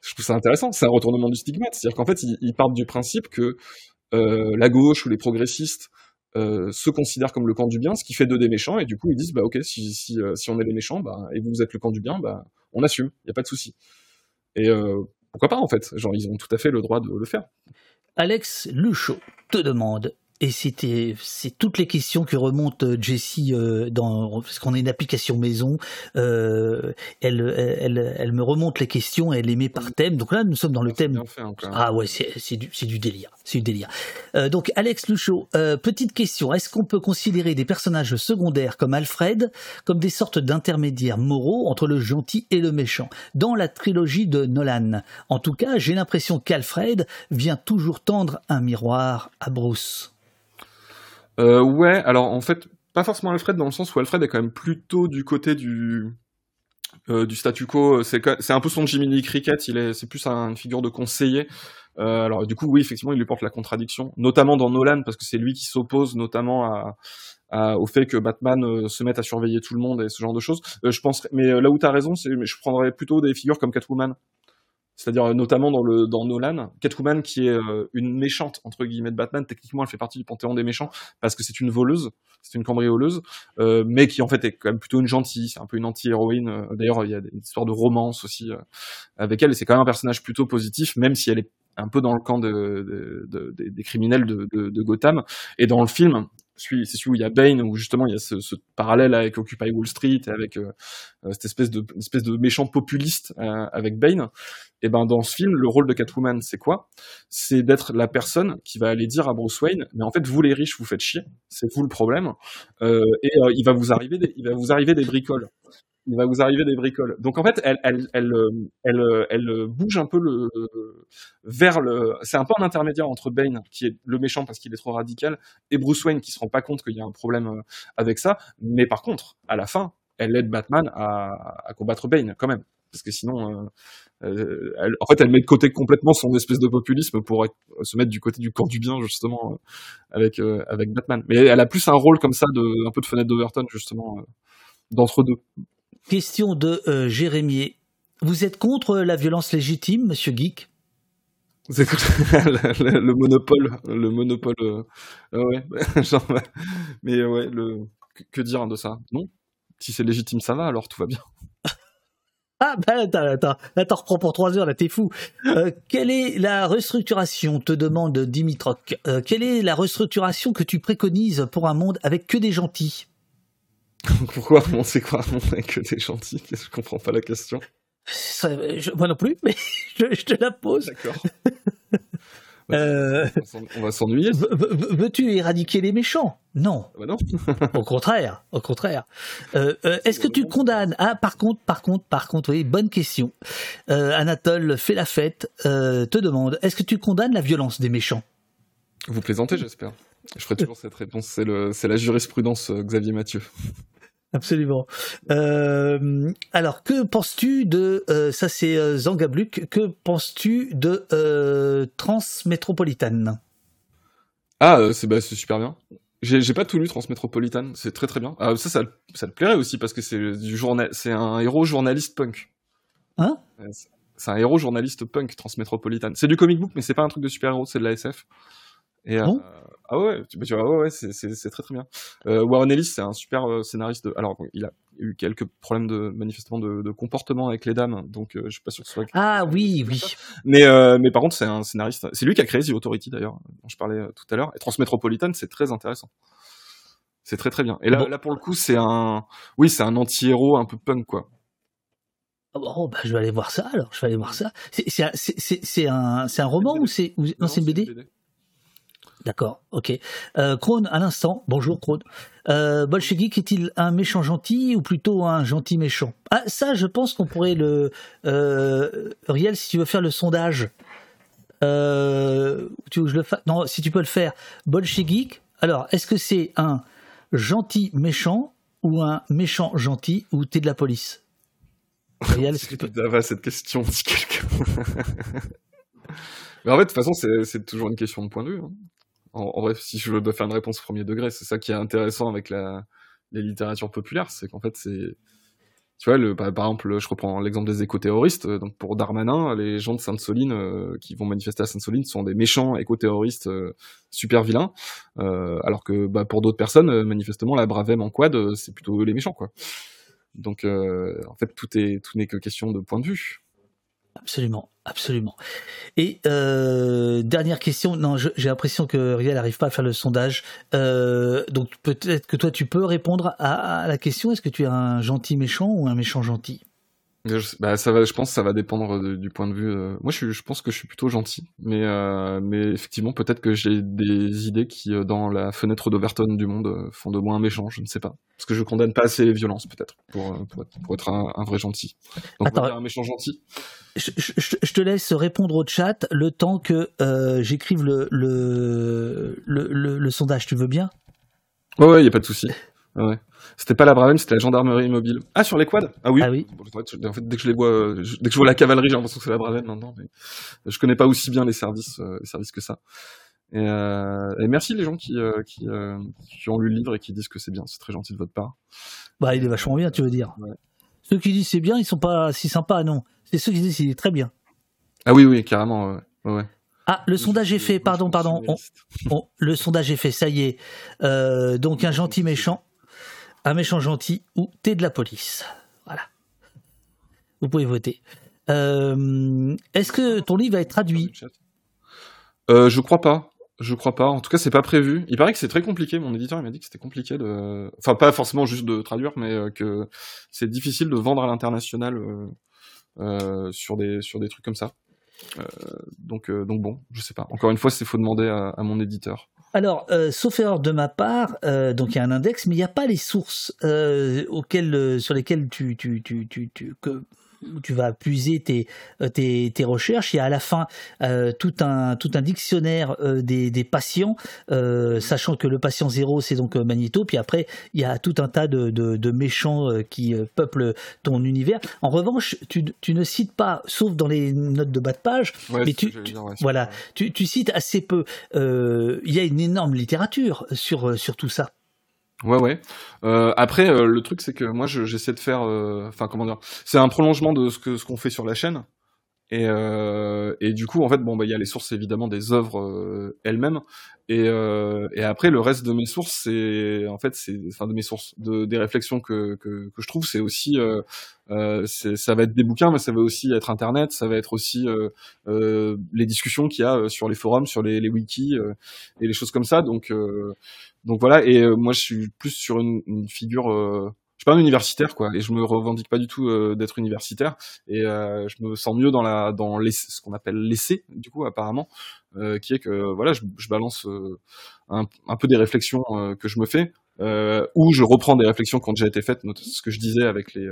Speaker 3: Je trouve ça intéressant. C'est un retournement du stigmate, c'est-à-dire qu'en fait ils, ils partent du principe que euh, la gauche ou les progressistes euh, se considèrent comme le camp du bien, ce qui fait d'eux des méchants, et du coup ils disent bah ok si on est les méchants, bah et vous êtes le camp du bien, bah on assume, il y a pas de souci. Et pourquoi pas en fait, genre ils ont tout à fait le droit de le faire.
Speaker 2: Alex Luchot te demande et c'était c'est toutes les questions que remonte euh, Jessie euh, dans parce qu'on a une application maison euh, elle, elle elle me remonte les questions elle les met par thème. Donc là nous sommes dans le thème ah ouais c'est c'est du c'est du délire c'est du délire. Euh, donc Alex Luchot euh, petite question. Est-ce qu'on peut considérer des personnages secondaires comme Alfred comme des sortes d'intermédiaires moraux entre le gentil et le méchant? Dans la trilogie de Nolan. En tout cas j'ai l'impression qu'Alfred vient toujours tendre un miroir à Bruce
Speaker 3: euh, ouais, alors en fait, pas forcément Alfred dans le sens où Alfred est quand même plutôt du côté du euh, du statu quo. C'est un peu son Jiminy Cricket. Il est c'est plus un, une figure de conseiller. Euh, alors du coup, oui, effectivement, il lui porte la contradiction, notamment dans Nolan parce que c'est lui qui s'oppose notamment à, au fait que Batman euh, se mette à surveiller tout le monde et ce genre de choses. Je pense, mais là où tu as raison, c'est je prendrais plutôt des figures comme Catwoman c'est-à-dire euh, notamment dans le dans Nolan, Catwoman qui est euh, une méchante entre guillemets de Batman, techniquement elle fait partie du panthéon des méchants parce que c'est une voleuse, c'est une cambrioleuse, euh, mais qui en fait est quand même plutôt une gentille, c'est un peu une anti-héroïne. Euh, d'ailleurs il y a une histoire de romance aussi avec elle et c'est quand même un personnage plutôt positif, même si elle est un peu dans le camp de, de, de, des criminels de, Gotham. Et dans le film, c'est celui où il y a Bane, où justement il y a ce, parallèle avec Occupy Wall Street, et avec euh, cette espèce de, méchant populiste euh, avec Bane. Et ben dans ce film, le rôle de Catwoman, c'est quoi? C'est d'être la personne qui va aller dire à Bruce Wayne, mais en fait vous les riches vous faites chier, c'est vous le problème, euh, et il va vous arriver, il va vous arriver des bricoles il va vous arriver des bricoles. Donc en fait, elle, elle, elle, elle, elle, bouge un peu le, vers le. C'est un peu un intermédiaire entre Bane, qui est le méchant parce qu'il est trop radical, et Bruce Wayne qui se rend pas compte qu'il y a un problème euh, avec ça. Mais par contre, à la fin, elle aide Batman à, combattre Bane quand même, parce que sinon, euh, euh elle, en fait, elle met de côté complètement son espèce de populisme pour se mettre du côté du camp du bien justement euh, avec avec Batman. Mais elle a plus un rôle comme ça de un peu de fenêtre d'Overton justement d'entre deux.
Speaker 2: Question de euh, Jérémy. Vous êtes contre la violence légitime, monsieur Geek
Speaker 3: c'est le, le, monopole, le monopole. Euh, ouais, genre, mais ouais, le que, dire de ça? Non, si c'est légitime, ça va. Alors tout va bien.
Speaker 2: Ah ben attends, attends, là t'en reprends pour trois heures, là t'es fou. Euh, quelle est la restructuration, te demande Dimitrok, euh, quelle est la restructuration que tu préconises pour un monde avec que des gentils?
Speaker 3: Pourquoi on sait quoi on que t'es gentil Je comprends pas la question?
Speaker 2: moi non plus, mais je, te la pose.
Speaker 3: D'accord. Euh, on va s'ennuyer.
Speaker 2: Veux-tu éradiquer les méchants? Non.
Speaker 3: Ah bah non.
Speaker 2: au contraire, au contraire. Euh, euh, est-ce que tu condamnes? Ah, par contre, par contre, par contre, oui, bonne question. Anatole fait la fête. te demande Est-ce que tu condamnes la violence des méchants?
Speaker 3: Vous plaisantez, j'espère. Je ferai toujours cette réponse. C'est la jurisprudence Xavier Mathieu.
Speaker 2: Absolument. Euh, alors, que penses-tu de euh, ça C'est euh, Zangabluk. Que penses-tu de euh, Transmétropolitane?
Speaker 3: Ah, euh, c'est bah, super bien. J'ai pas tout lu Transmétropolitane. C'est très très bien. Ah, ça, ça, ça, te plairait aussi parce que c'est du journal. C'est un héros journaliste punk.
Speaker 2: Hein?
Speaker 3: C'est un héros journaliste punk Transmétropolitane. C'est du comic book, mais c'est pas un truc de super héros. C'est de la SF. Et, bon ah ouais, tu, tu vois, ouais, c'est très très bien. Euh, Warren Ellis, c'est un super euh, scénariste. De... Alors, il a eu quelques problèmes de manifestement de, de comportement avec les dames, donc euh, je suis pas sûr que ce soit.
Speaker 2: Ah oui, oui.
Speaker 3: Mais euh, mais par contre, c'est un scénariste. C'est lui qui a créé The Authority d'ailleurs, dont je parlais tout à l'heure. Et Transmétropolitan, c'est très intéressant. C'est très très bien. Et là, là pour le coup, c'est un, oui, c'est un anti-héros un peu punk quoi.
Speaker 2: Oh, bah, je vais aller voir ça alors. Je vais aller voir ça. C'est un, c'est un, un roman ou c'est, non, c'est une BD D'accord, ok. Euh, Krone, à l'instant, bonjour Krone. Euh, Bolchevik est-il un méchant gentil ou plutôt un gentil méchant? Ah, ça, je pense qu'on pourrait le. Euh, Riel, si tu veux faire le sondage. Euh, tu veux que je le fasse Non, si tu peux le faire. Bolchevik, alors, est-ce que c'est un gentil méchant ou un méchant gentil ou t'es de la police?
Speaker 3: Riel, est-ce que tu peux. cette question, dit quelqu'un. Mais en fait, de toute façon, c'est toujours une question de point de vue. Hein en, bref, si je dois faire une réponse au premier degré, c'est ça qui est intéressant avec la, les littératures populaires, c'est qu'en fait, c'est, tu vois, le, par, exemple, je reprends l'exemple des éco-terroristes. Donc pour Darmanin, les gens de Sainte-Soline euh, qui vont manifester à Sainte-Soline sont des méchants éco-terroristes euh, super vilains, euh, alors que bah, pour d'autres personnes, manifestement, la Bravem en quad, c'est plutôt les méchants, quoi. Donc en fait, tout tout n'est que question de point de vue.
Speaker 2: Absolument, absolument. Et euh, dernière question, non, j'ai l'impression que Riel n'arrive pas à faire le sondage. Euh, donc peut-être que toi tu peux répondre à la question. Est-ce que tu es un gentil méchant ou un méchant gentil?
Speaker 3: Je, bah, ça va, je pense que ça va dépendre de- du point de vue. euh, Moi, je, pense que je suis plutôt gentil, mais, euh, mais effectivement, peut-être que j'ai des idées qui, euh, dans la fenêtre d'Overton du monde, font de moi un méchant. Je ne sais pas, parce que je condamne pas assez les violences, peut-être, pour, pour être, pour être un, un vrai gentil. Donc, on
Speaker 2: Attends,
Speaker 3: un méchant gentil.
Speaker 2: je, te laisse répondre au chat le temps que euh, j'écrive le, le, le, le- le sondage. Tu veux bien?
Speaker 3: Ouais, ouais, y a pas de souci. Ouais. C'était pas la Bravem, c'était la gendarmerie mobile. Ah, sur les quads? Ah oui.
Speaker 2: Ah oui.
Speaker 3: Bon, en fait, dès que je les vois, euh, je- dès que je vois la cavalerie, j'ai l'impression que c'est la Bravem maintenant, mais je connais pas aussi bien les services, euh, les services que ça. Et, euh, et merci les gens qui, euh, qui, euh, qui ont lu le livre et qui disent que c'est bien. C'est très gentil de votre part.
Speaker 2: Bah, il est vachement bien, tu veux dire. Ceux qui disent c'est bien, ils sont pas si sympas, non. C'est ceux qui disent c'est très bien.
Speaker 3: Ah oui, oui, carrément. Ouais, ouais, ouais.
Speaker 2: Ah, le sondage est fait, pardon, pardon. On- on- le sondage est fait, ça y est. Euh, donc un gentil méchant, un méchant gentil ou t'es de la police. Voilà. Vous pouvez voter. Euh, Est-ce que ton livre va être traduit?
Speaker 3: Euh, je crois pas. Je crois pas. En tout cas, c'est pas prévu. Il paraît que c'est très compliqué. Mon éditeur m'a dit que c'était compliqué de, enfin pas forcément juste de traduire, mais euh, que c'est difficile de vendre à l'international sur des trucs comme ça. Donc donc bon, je sais pas. Encore une fois, c'est faut demander à mon éditeur.
Speaker 2: Alors, euh, sauf erreur de ma part, euh, donc il y a un index, mais il n'y a pas les sources euh, auxquelles, euh, sur lesquelles tu, tu, tu, tu, tu- que, où tu vas puiser tes, euh, tes, tes recherches. Il y a à la fin euh, tout, un, tout un dictionnaire euh, des, des patients, euh, sachant que le patient zéro, c'est donc Magneto. Puis après, il y a tout un tas de, de, de méchants qui peuplent ton univers. En revanche, tu, tu ne cites pas, sauf dans les notes de bas de page,
Speaker 3: Ouais,
Speaker 2: mais tu,
Speaker 3: j'allais
Speaker 2: tu-
Speaker 3: dire, ouais, c'est
Speaker 2: voilà, tu, tu cites assez peu. Il y a une énorme littérature sur, sur tout ça.
Speaker 3: Ouais, ouais. Euh, après, euh, le truc, c'est que moi, je- j'essaie de faire, euh, enfin, comment dire, c'est un prolongement de ce que ce qu'on fait sur la chaîne. Et, euh, et du coup, en fait, bon, bah, il y a les sources évidemment des œuvres euh, elles-mêmes. Et, euh, et après, le reste de mes sources, c'est, en fait, c'est, enfin, de mes sources, de, des réflexions que, que, que je trouve, c'est aussi, euh, euh, ça va être des bouquins, mais ça va aussi être Internet, ça va être aussi euh, euh, les discussions qu'il y a euh, sur les forums, sur les, les wikis euh, et les choses comme ça. Donc, euh, donc voilà. Et euh, moi, je suis plus sur une, une figure. Euh, je suis pas un universitaire, quoi, et je me revendique pas du tout euh, d'être universitaire. Et euh, je me sens mieux dans la dans ce qu'on appelle l'essai, du coup, apparemment, euh, qui est que voilà, je, balance euh, un, un peu des réflexions que je me fais. Ou je reprends des réflexions qui ont déjà été faites, ce que je disais avec les,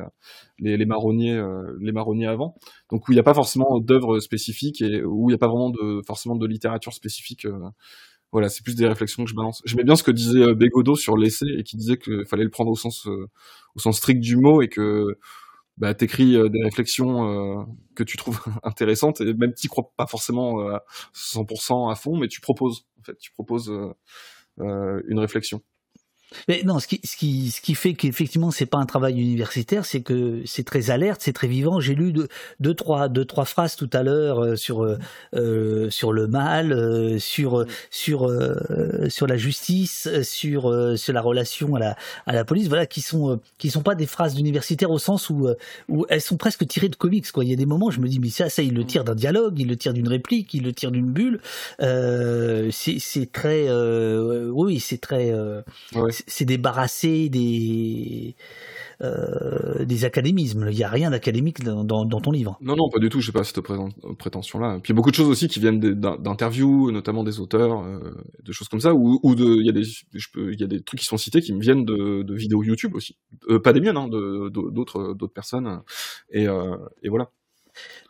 Speaker 3: les, les marronniers, les marronniers avant. Donc où il n'y a pas forcément d'œuvres spécifiques et où il n'y a pas vraiment de forcément de littérature spécifique. Voilà, c'est plus des réflexions que je balance. J'aimais bien ce que disait euh, Bégodeau sur l'essai et qui disait qu'il fallait le prendre au sens euh, au sens strict du mot et que bah, t'écris euh, des réflexions que tu trouves intéressantes et même t'y crois pas forcément à 100% à fond, mais tu proposes en fait, tu proposes une réflexion.
Speaker 2: Mais non, ce qui, ce qui, ce qui fait qu'effectivement c'est pas un travail universitaire, c'est que c'est très alerte, c'est très vivant. J'ai lu deux, deux, trois, deux, trois phrases tout à l'heure euh, sur euh, euh, sur le mal, euh, sur sur euh, sur la justice, sur sur la relation à la à la police. Voilà, qui sont qui sont pas des phrases d'universitaires au sens où où elles sont presque tirées de comics. Quoi. Il y a des moments, je me dis mais ça, ça il le tire d'un dialogue, il le tire d'une réplique, il le tire d'une bulle. Euh, c'est très oui, c'est très euh, c'est débarrassé des euh, des académismes. Il n'y a rien d'académique dans, ton livre.
Speaker 3: Non, non, pas du tout. J'ai pas cette prétention-là. Puis il y a beaucoup de choses aussi qui viennent d'interviews, notamment des auteurs, euh, de choses comme ça, ou, ou il y a des, je y a des trucs qui sont cités qui me viennent de, vidéos YouTube aussi, Euh, pas des miennes, hein, d'autres d'autres personnes. Et, et voilà.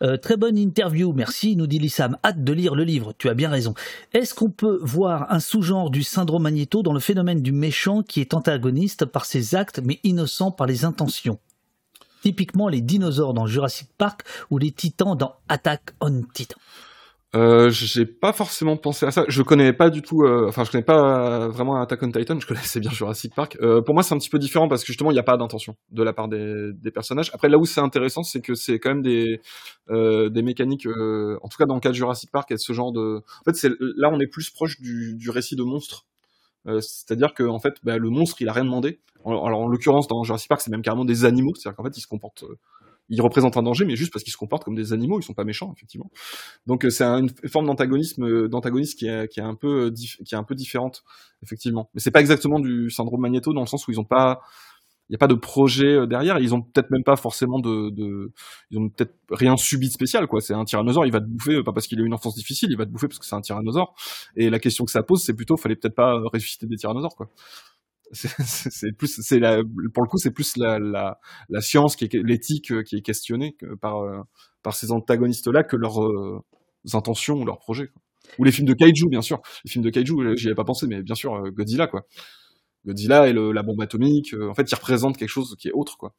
Speaker 2: Euh, très bonne interview, merci, nous dit Lissam. Hâte de lire le livre, tu as bien raison. Est-ce qu'on peut voir un sous-genre du syndrome Magneto dans le phénomène du méchant qui est antagoniste par ses actes mais innocent par les intentions? Typiquement les dinosaures dans Jurassic Park ou les titans dans Attack on Titan.
Speaker 3: Euh, j'ai pas forcément pensé à ça. Je connais pas du tout. euh, enfin, je connais pas vraiment Attack on Titan. Je connaissais bien Jurassic Park. Euh, pour moi, c'est un petit peu différent parce que justement, il n'y a pas d'intention de la part des, des personnages. Après, là où c'est intéressant, c'est que c'est quand même des euh, des mécaniques. euh, en tout cas, dans le cas de Jurassic Park, et ce genre de. En fait, c'est là, on est plus proche du, du récit de monstre. Euh, c'est-à-dire que en fait, bah, le monstre, il a rien demandé. Alors, en l'occurrence, dans Jurassic Park, c'est même carrément des animaux. C'est-à-dire qu'en fait, ils se comportent. Euh, ils représentent un danger, mais juste parce qu'ils se comportent comme des animaux, ils sont pas méchants, effectivement. Donc c'est une forme d'antagonisme, d'antagonisme qui est, qui est un peu, qui est un peu différente, effectivement. Mais c'est pas exactement du syndrome Magneto dans le sens où ils ont pas, il n'y a pas de projet derrière. Ils ont peut-être même pas forcément de, de ils ont peut-être rien subi de spécial, quoi. C'est un tyrannosaure, il va te bouffer, pas parce qu'il a eu une enfance difficile, il va te bouffer parce que c'est un tyrannosaure. Et la question que ça pose, c'est plutôt, fallait peut-être pas ressusciter des tyrannosaures, quoi c'est plus c'est pour le coup c'est plus la, science qui l'éthique qui est questionnée par par ces antagonistes là que leurs intentions ou leurs projets ou les films de kaiju bien sûr. Les films de kaiju j'y avais pas pensé mais bien sûr Godzilla quoi. Godzilla et le, la bombe atomique en fait ils représentent quelque chose qui est autre quoi.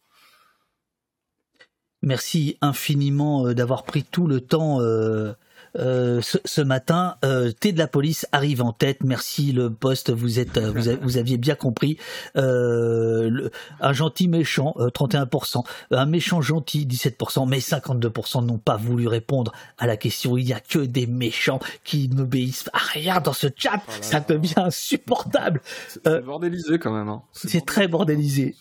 Speaker 2: Merci infiniment d'avoir pris tout le temps euh, euh, ce, matin. Euh, T de la police arrive en tête. Merci le poste, vous êtes, euh, vous, aviez bien compris. Euh, un gentil méchant, 31%. Un méchant gentil, 17%. Mais 52% n'ont pas voulu répondre à la question. Il n'y a que des méchants qui n'obéissent à rien dans ce chat. Oh Ça devient insupportable.
Speaker 3: C'est bordélisé quand même. Hein.
Speaker 2: C'est très bordélisé.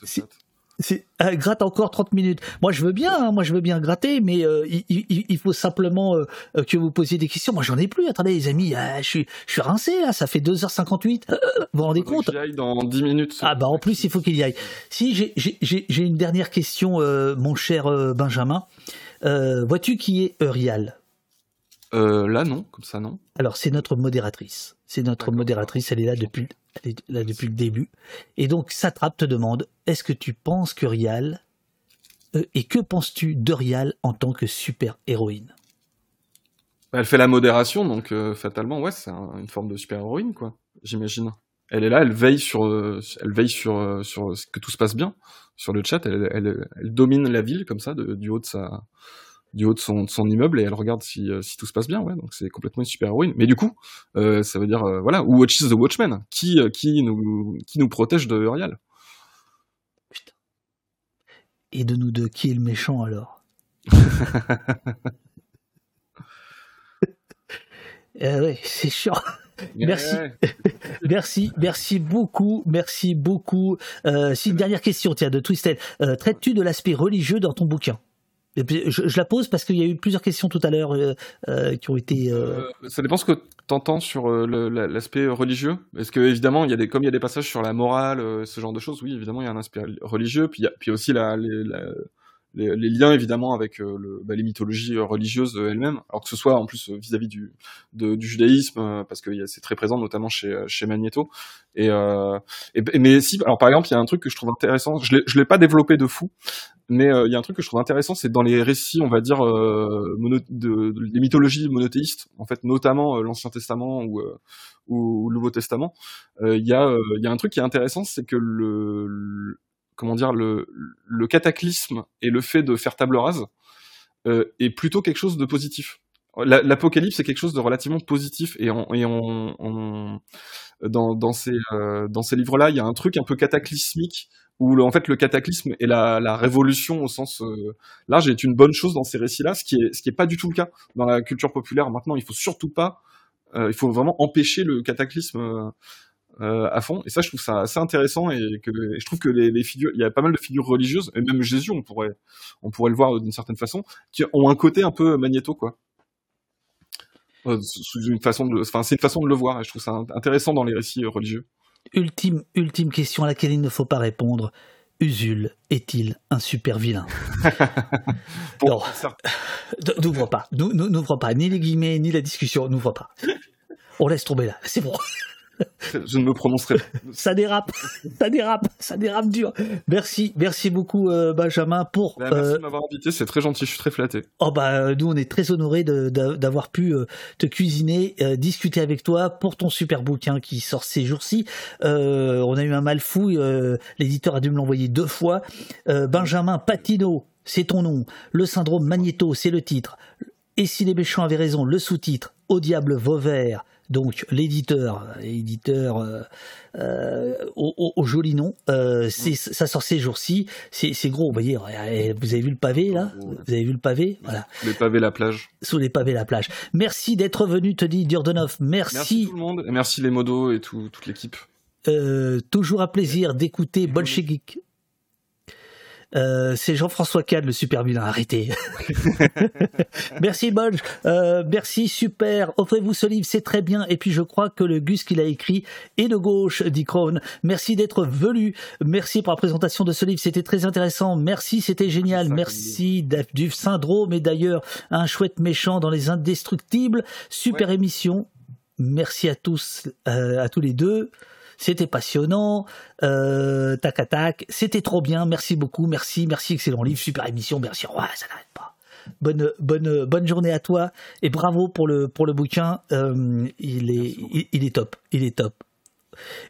Speaker 2: C'est euh, gratte encore 30 minutes. Moi je veux bien, hein, moi je veux bien gratter, mais euh, il, faut simplement euh, que vous posiez des questions. Moi j'en ai plus. Attendez les amis, je suis je suis rincé là, ça fait 2h58. vous vous rendez compte
Speaker 3: Qu'il aille dans 10 minutes.
Speaker 2: Ah bah en plus il faut qu'il y aille. Si j'ai une dernière question, mon cher Benjamin. Vois-tu qui est Eurial?
Speaker 3: Là non, comme ça non.
Speaker 2: Alors c'est notre modératrice. C'est notre modératrice, elle est là depuis elle là depuis le début. Et donc, Satrap te demande est-ce que tu penses que Rial. Euh, et que penses-tu de Rial en tant que super-héroïne?
Speaker 3: Elle fait la modération, donc euh, fatalement, ouais, c'est une forme de super-héroïne, quoi, j'imagine. Elle est là, elle veille sur, euh, elle veille sur, sur que tout se passe bien sur le chat. Elle, elle, elle domine la ville comme ça, du haut de sa, du haut de son, son, immeuble et elle regarde si, euh, si tout se passe bien, ouais. Donc c'est complètement une super héroïne. Mais du coup, euh, ça veut dire euh, voilà, ou Watches the Watchmen, qui qui nous qui nous protège de Uriel?
Speaker 2: Putain. Et de nous deux, qui est le méchant alors? Euh, ouais, c'est chiant. Merci, merci, merci beaucoup, merci beaucoup. Euh, si une dernière question, tiens, de Twisted, euh, traites-tu de l'aspect religieux dans ton bouquin? Je, la pose parce qu'il y a eu plusieurs questions tout à l'heure euh, euh, qui ont été. Euh,
Speaker 3: ça dépend ce que tu entends sur l'aspect religieux. Est-ce que évidemment, comme il y a des passages sur la morale, ce genre de choses, oui, évidemment, il y a un aspect religieux. Puis il y a, puis aussi la, les, liens évidemment avec le, bah, les mythologies religieuses elles-mêmes, alors que ce soit en plus vis-à-vis du, du judaïsme, parce que c'est très présent notamment chez, chez Magneto. Et, et, mais si, alors par exemple, il y a un truc que je trouve intéressant, je je l'ai pas développé de fou, mais euh, il y a un truc que je trouve intéressant, c'est dans les récits, on va dire, euh, mono, de, de, les mythologies monothéistes, en fait, notamment euh, l'Ancien Testament ou, ou, le Nouveau Testament. Il y y a un truc qui est intéressant, c'est que le, comment dire, le, le cataclysme et le fait de faire table rase est plutôt quelque chose de positif. L'apocalypse est quelque chose de relativement positif et on, et on, dans, dans ces, dans ces livres-là, il y a un truc un peu cataclysmique où en fait le cataclysme et la, révolution au sens euh, large est une bonne chose dans ces récits-là, ce qui est pas du tout le cas dans la culture populaire. Maintenant, il faut surtout pas, euh, il faut vraiment empêcher le cataclysme euh, à fond. Et ça, je trouve ça assez intéressant et que et je trouve que les, les, figures, il y a pas mal de figures religieuses et même Jésus, on pourrait on pourrait le voir d'une certaine façon, qui ont un côté un peu magnéto quoi. Sous une façon de, enfin c'est une façon de le voir et je trouve ça intéressant dans les récits religieux.
Speaker 2: Ultime, ultime question à laquelle il ne faut pas répondre. Usul est-il un super vilain? Non, n'ouvre pas, n'ouvre pas, ni les guillemets, ni la discussion, n'ouvre pas. On laisse tomber là, c'est bon.
Speaker 3: Je ne me prononcerai pas.
Speaker 2: ça dérape, ça dérape, ça dérape dur. Merci, merci beaucoup euh, Benjamin pour.
Speaker 3: Bah, merci euh, de m'avoir invité, c'est très gentil, je suis très flatté.
Speaker 2: Oh bah nous on est très honorés d'avoir pu euh, te cuisiner, discuter avec toi pour ton super bouquin qui sort ces jours-ci. on a eu un mal fou, l'éditeur a dû me l'envoyer deux fois. Benjamin Patino, c'est ton nom. Le syndrome Magneto, c'est le titre. Et si les méchants avaient raison, le sous-titre. Au diable Vauvert donc l'éditeur, éditeur euh, euh, au, joli nom, euh, ça sort ces jours-ci. C'est, gros, vous voyez. Vous avez vu le pavé là? Vous avez vu le pavé? Voilà.
Speaker 3: Sous les pavés la plage.
Speaker 2: Sous les pavés la plage. Merci d'être venu, te dit Durdenov. Merci.
Speaker 3: Merci tout le monde et merci les modos et toute l'équipe.
Speaker 2: toujours un plaisir d'écouter Bolshevik. Euh, c'est Jean-François Cade, le super vilain. Arrêtez. merci Bodge. Euh, merci super. Offrez-vous ce livre, c'est très bien. Et puis je crois que le Gus qu'il a écrit est de gauche, dit Crown. Merci d'être venu. Merci pour la présentation de ce livre. C'était très intéressant. Merci, c'était génial. Merci du syndrome et d'ailleurs un chouette méchant dans les indestructibles. Super émission. Merci à tous, euh, à tous les deux. C'était passionnant. Euh, tac à tac. C'était trop bien. Merci beaucoup. Merci, merci. Excellent livre. Super émission. Merci. Ouais, ça n'arrête pas. Bonne, bonne, bonne journée à toi et bravo pour le, pour le bouquin. Euh, il, est, il, est top. Il est top.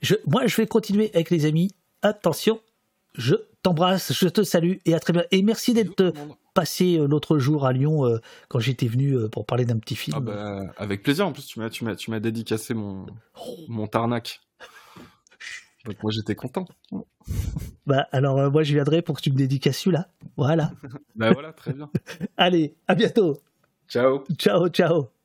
Speaker 2: Je, moi, je vais continuer avec les amis. Attention, je t'embrasse, je te salue et à très bien. Et merci d'être passé euh, l'autre jour à Lyon euh, quand j'étais venu euh, pour parler d'un petit film.
Speaker 3: Ah bah, avec plaisir. En plus, tu m'as, tu m'as, tu m'as dédicacé mon, mon tarnac. Donc moi j'étais content.
Speaker 2: Bah alors moi je viendrai pour que tu me dédicaces celui-là. Voilà.
Speaker 3: bah voilà, très bien.
Speaker 2: Allez, à bientôt.
Speaker 3: Ciao.
Speaker 2: Ciao, ciao.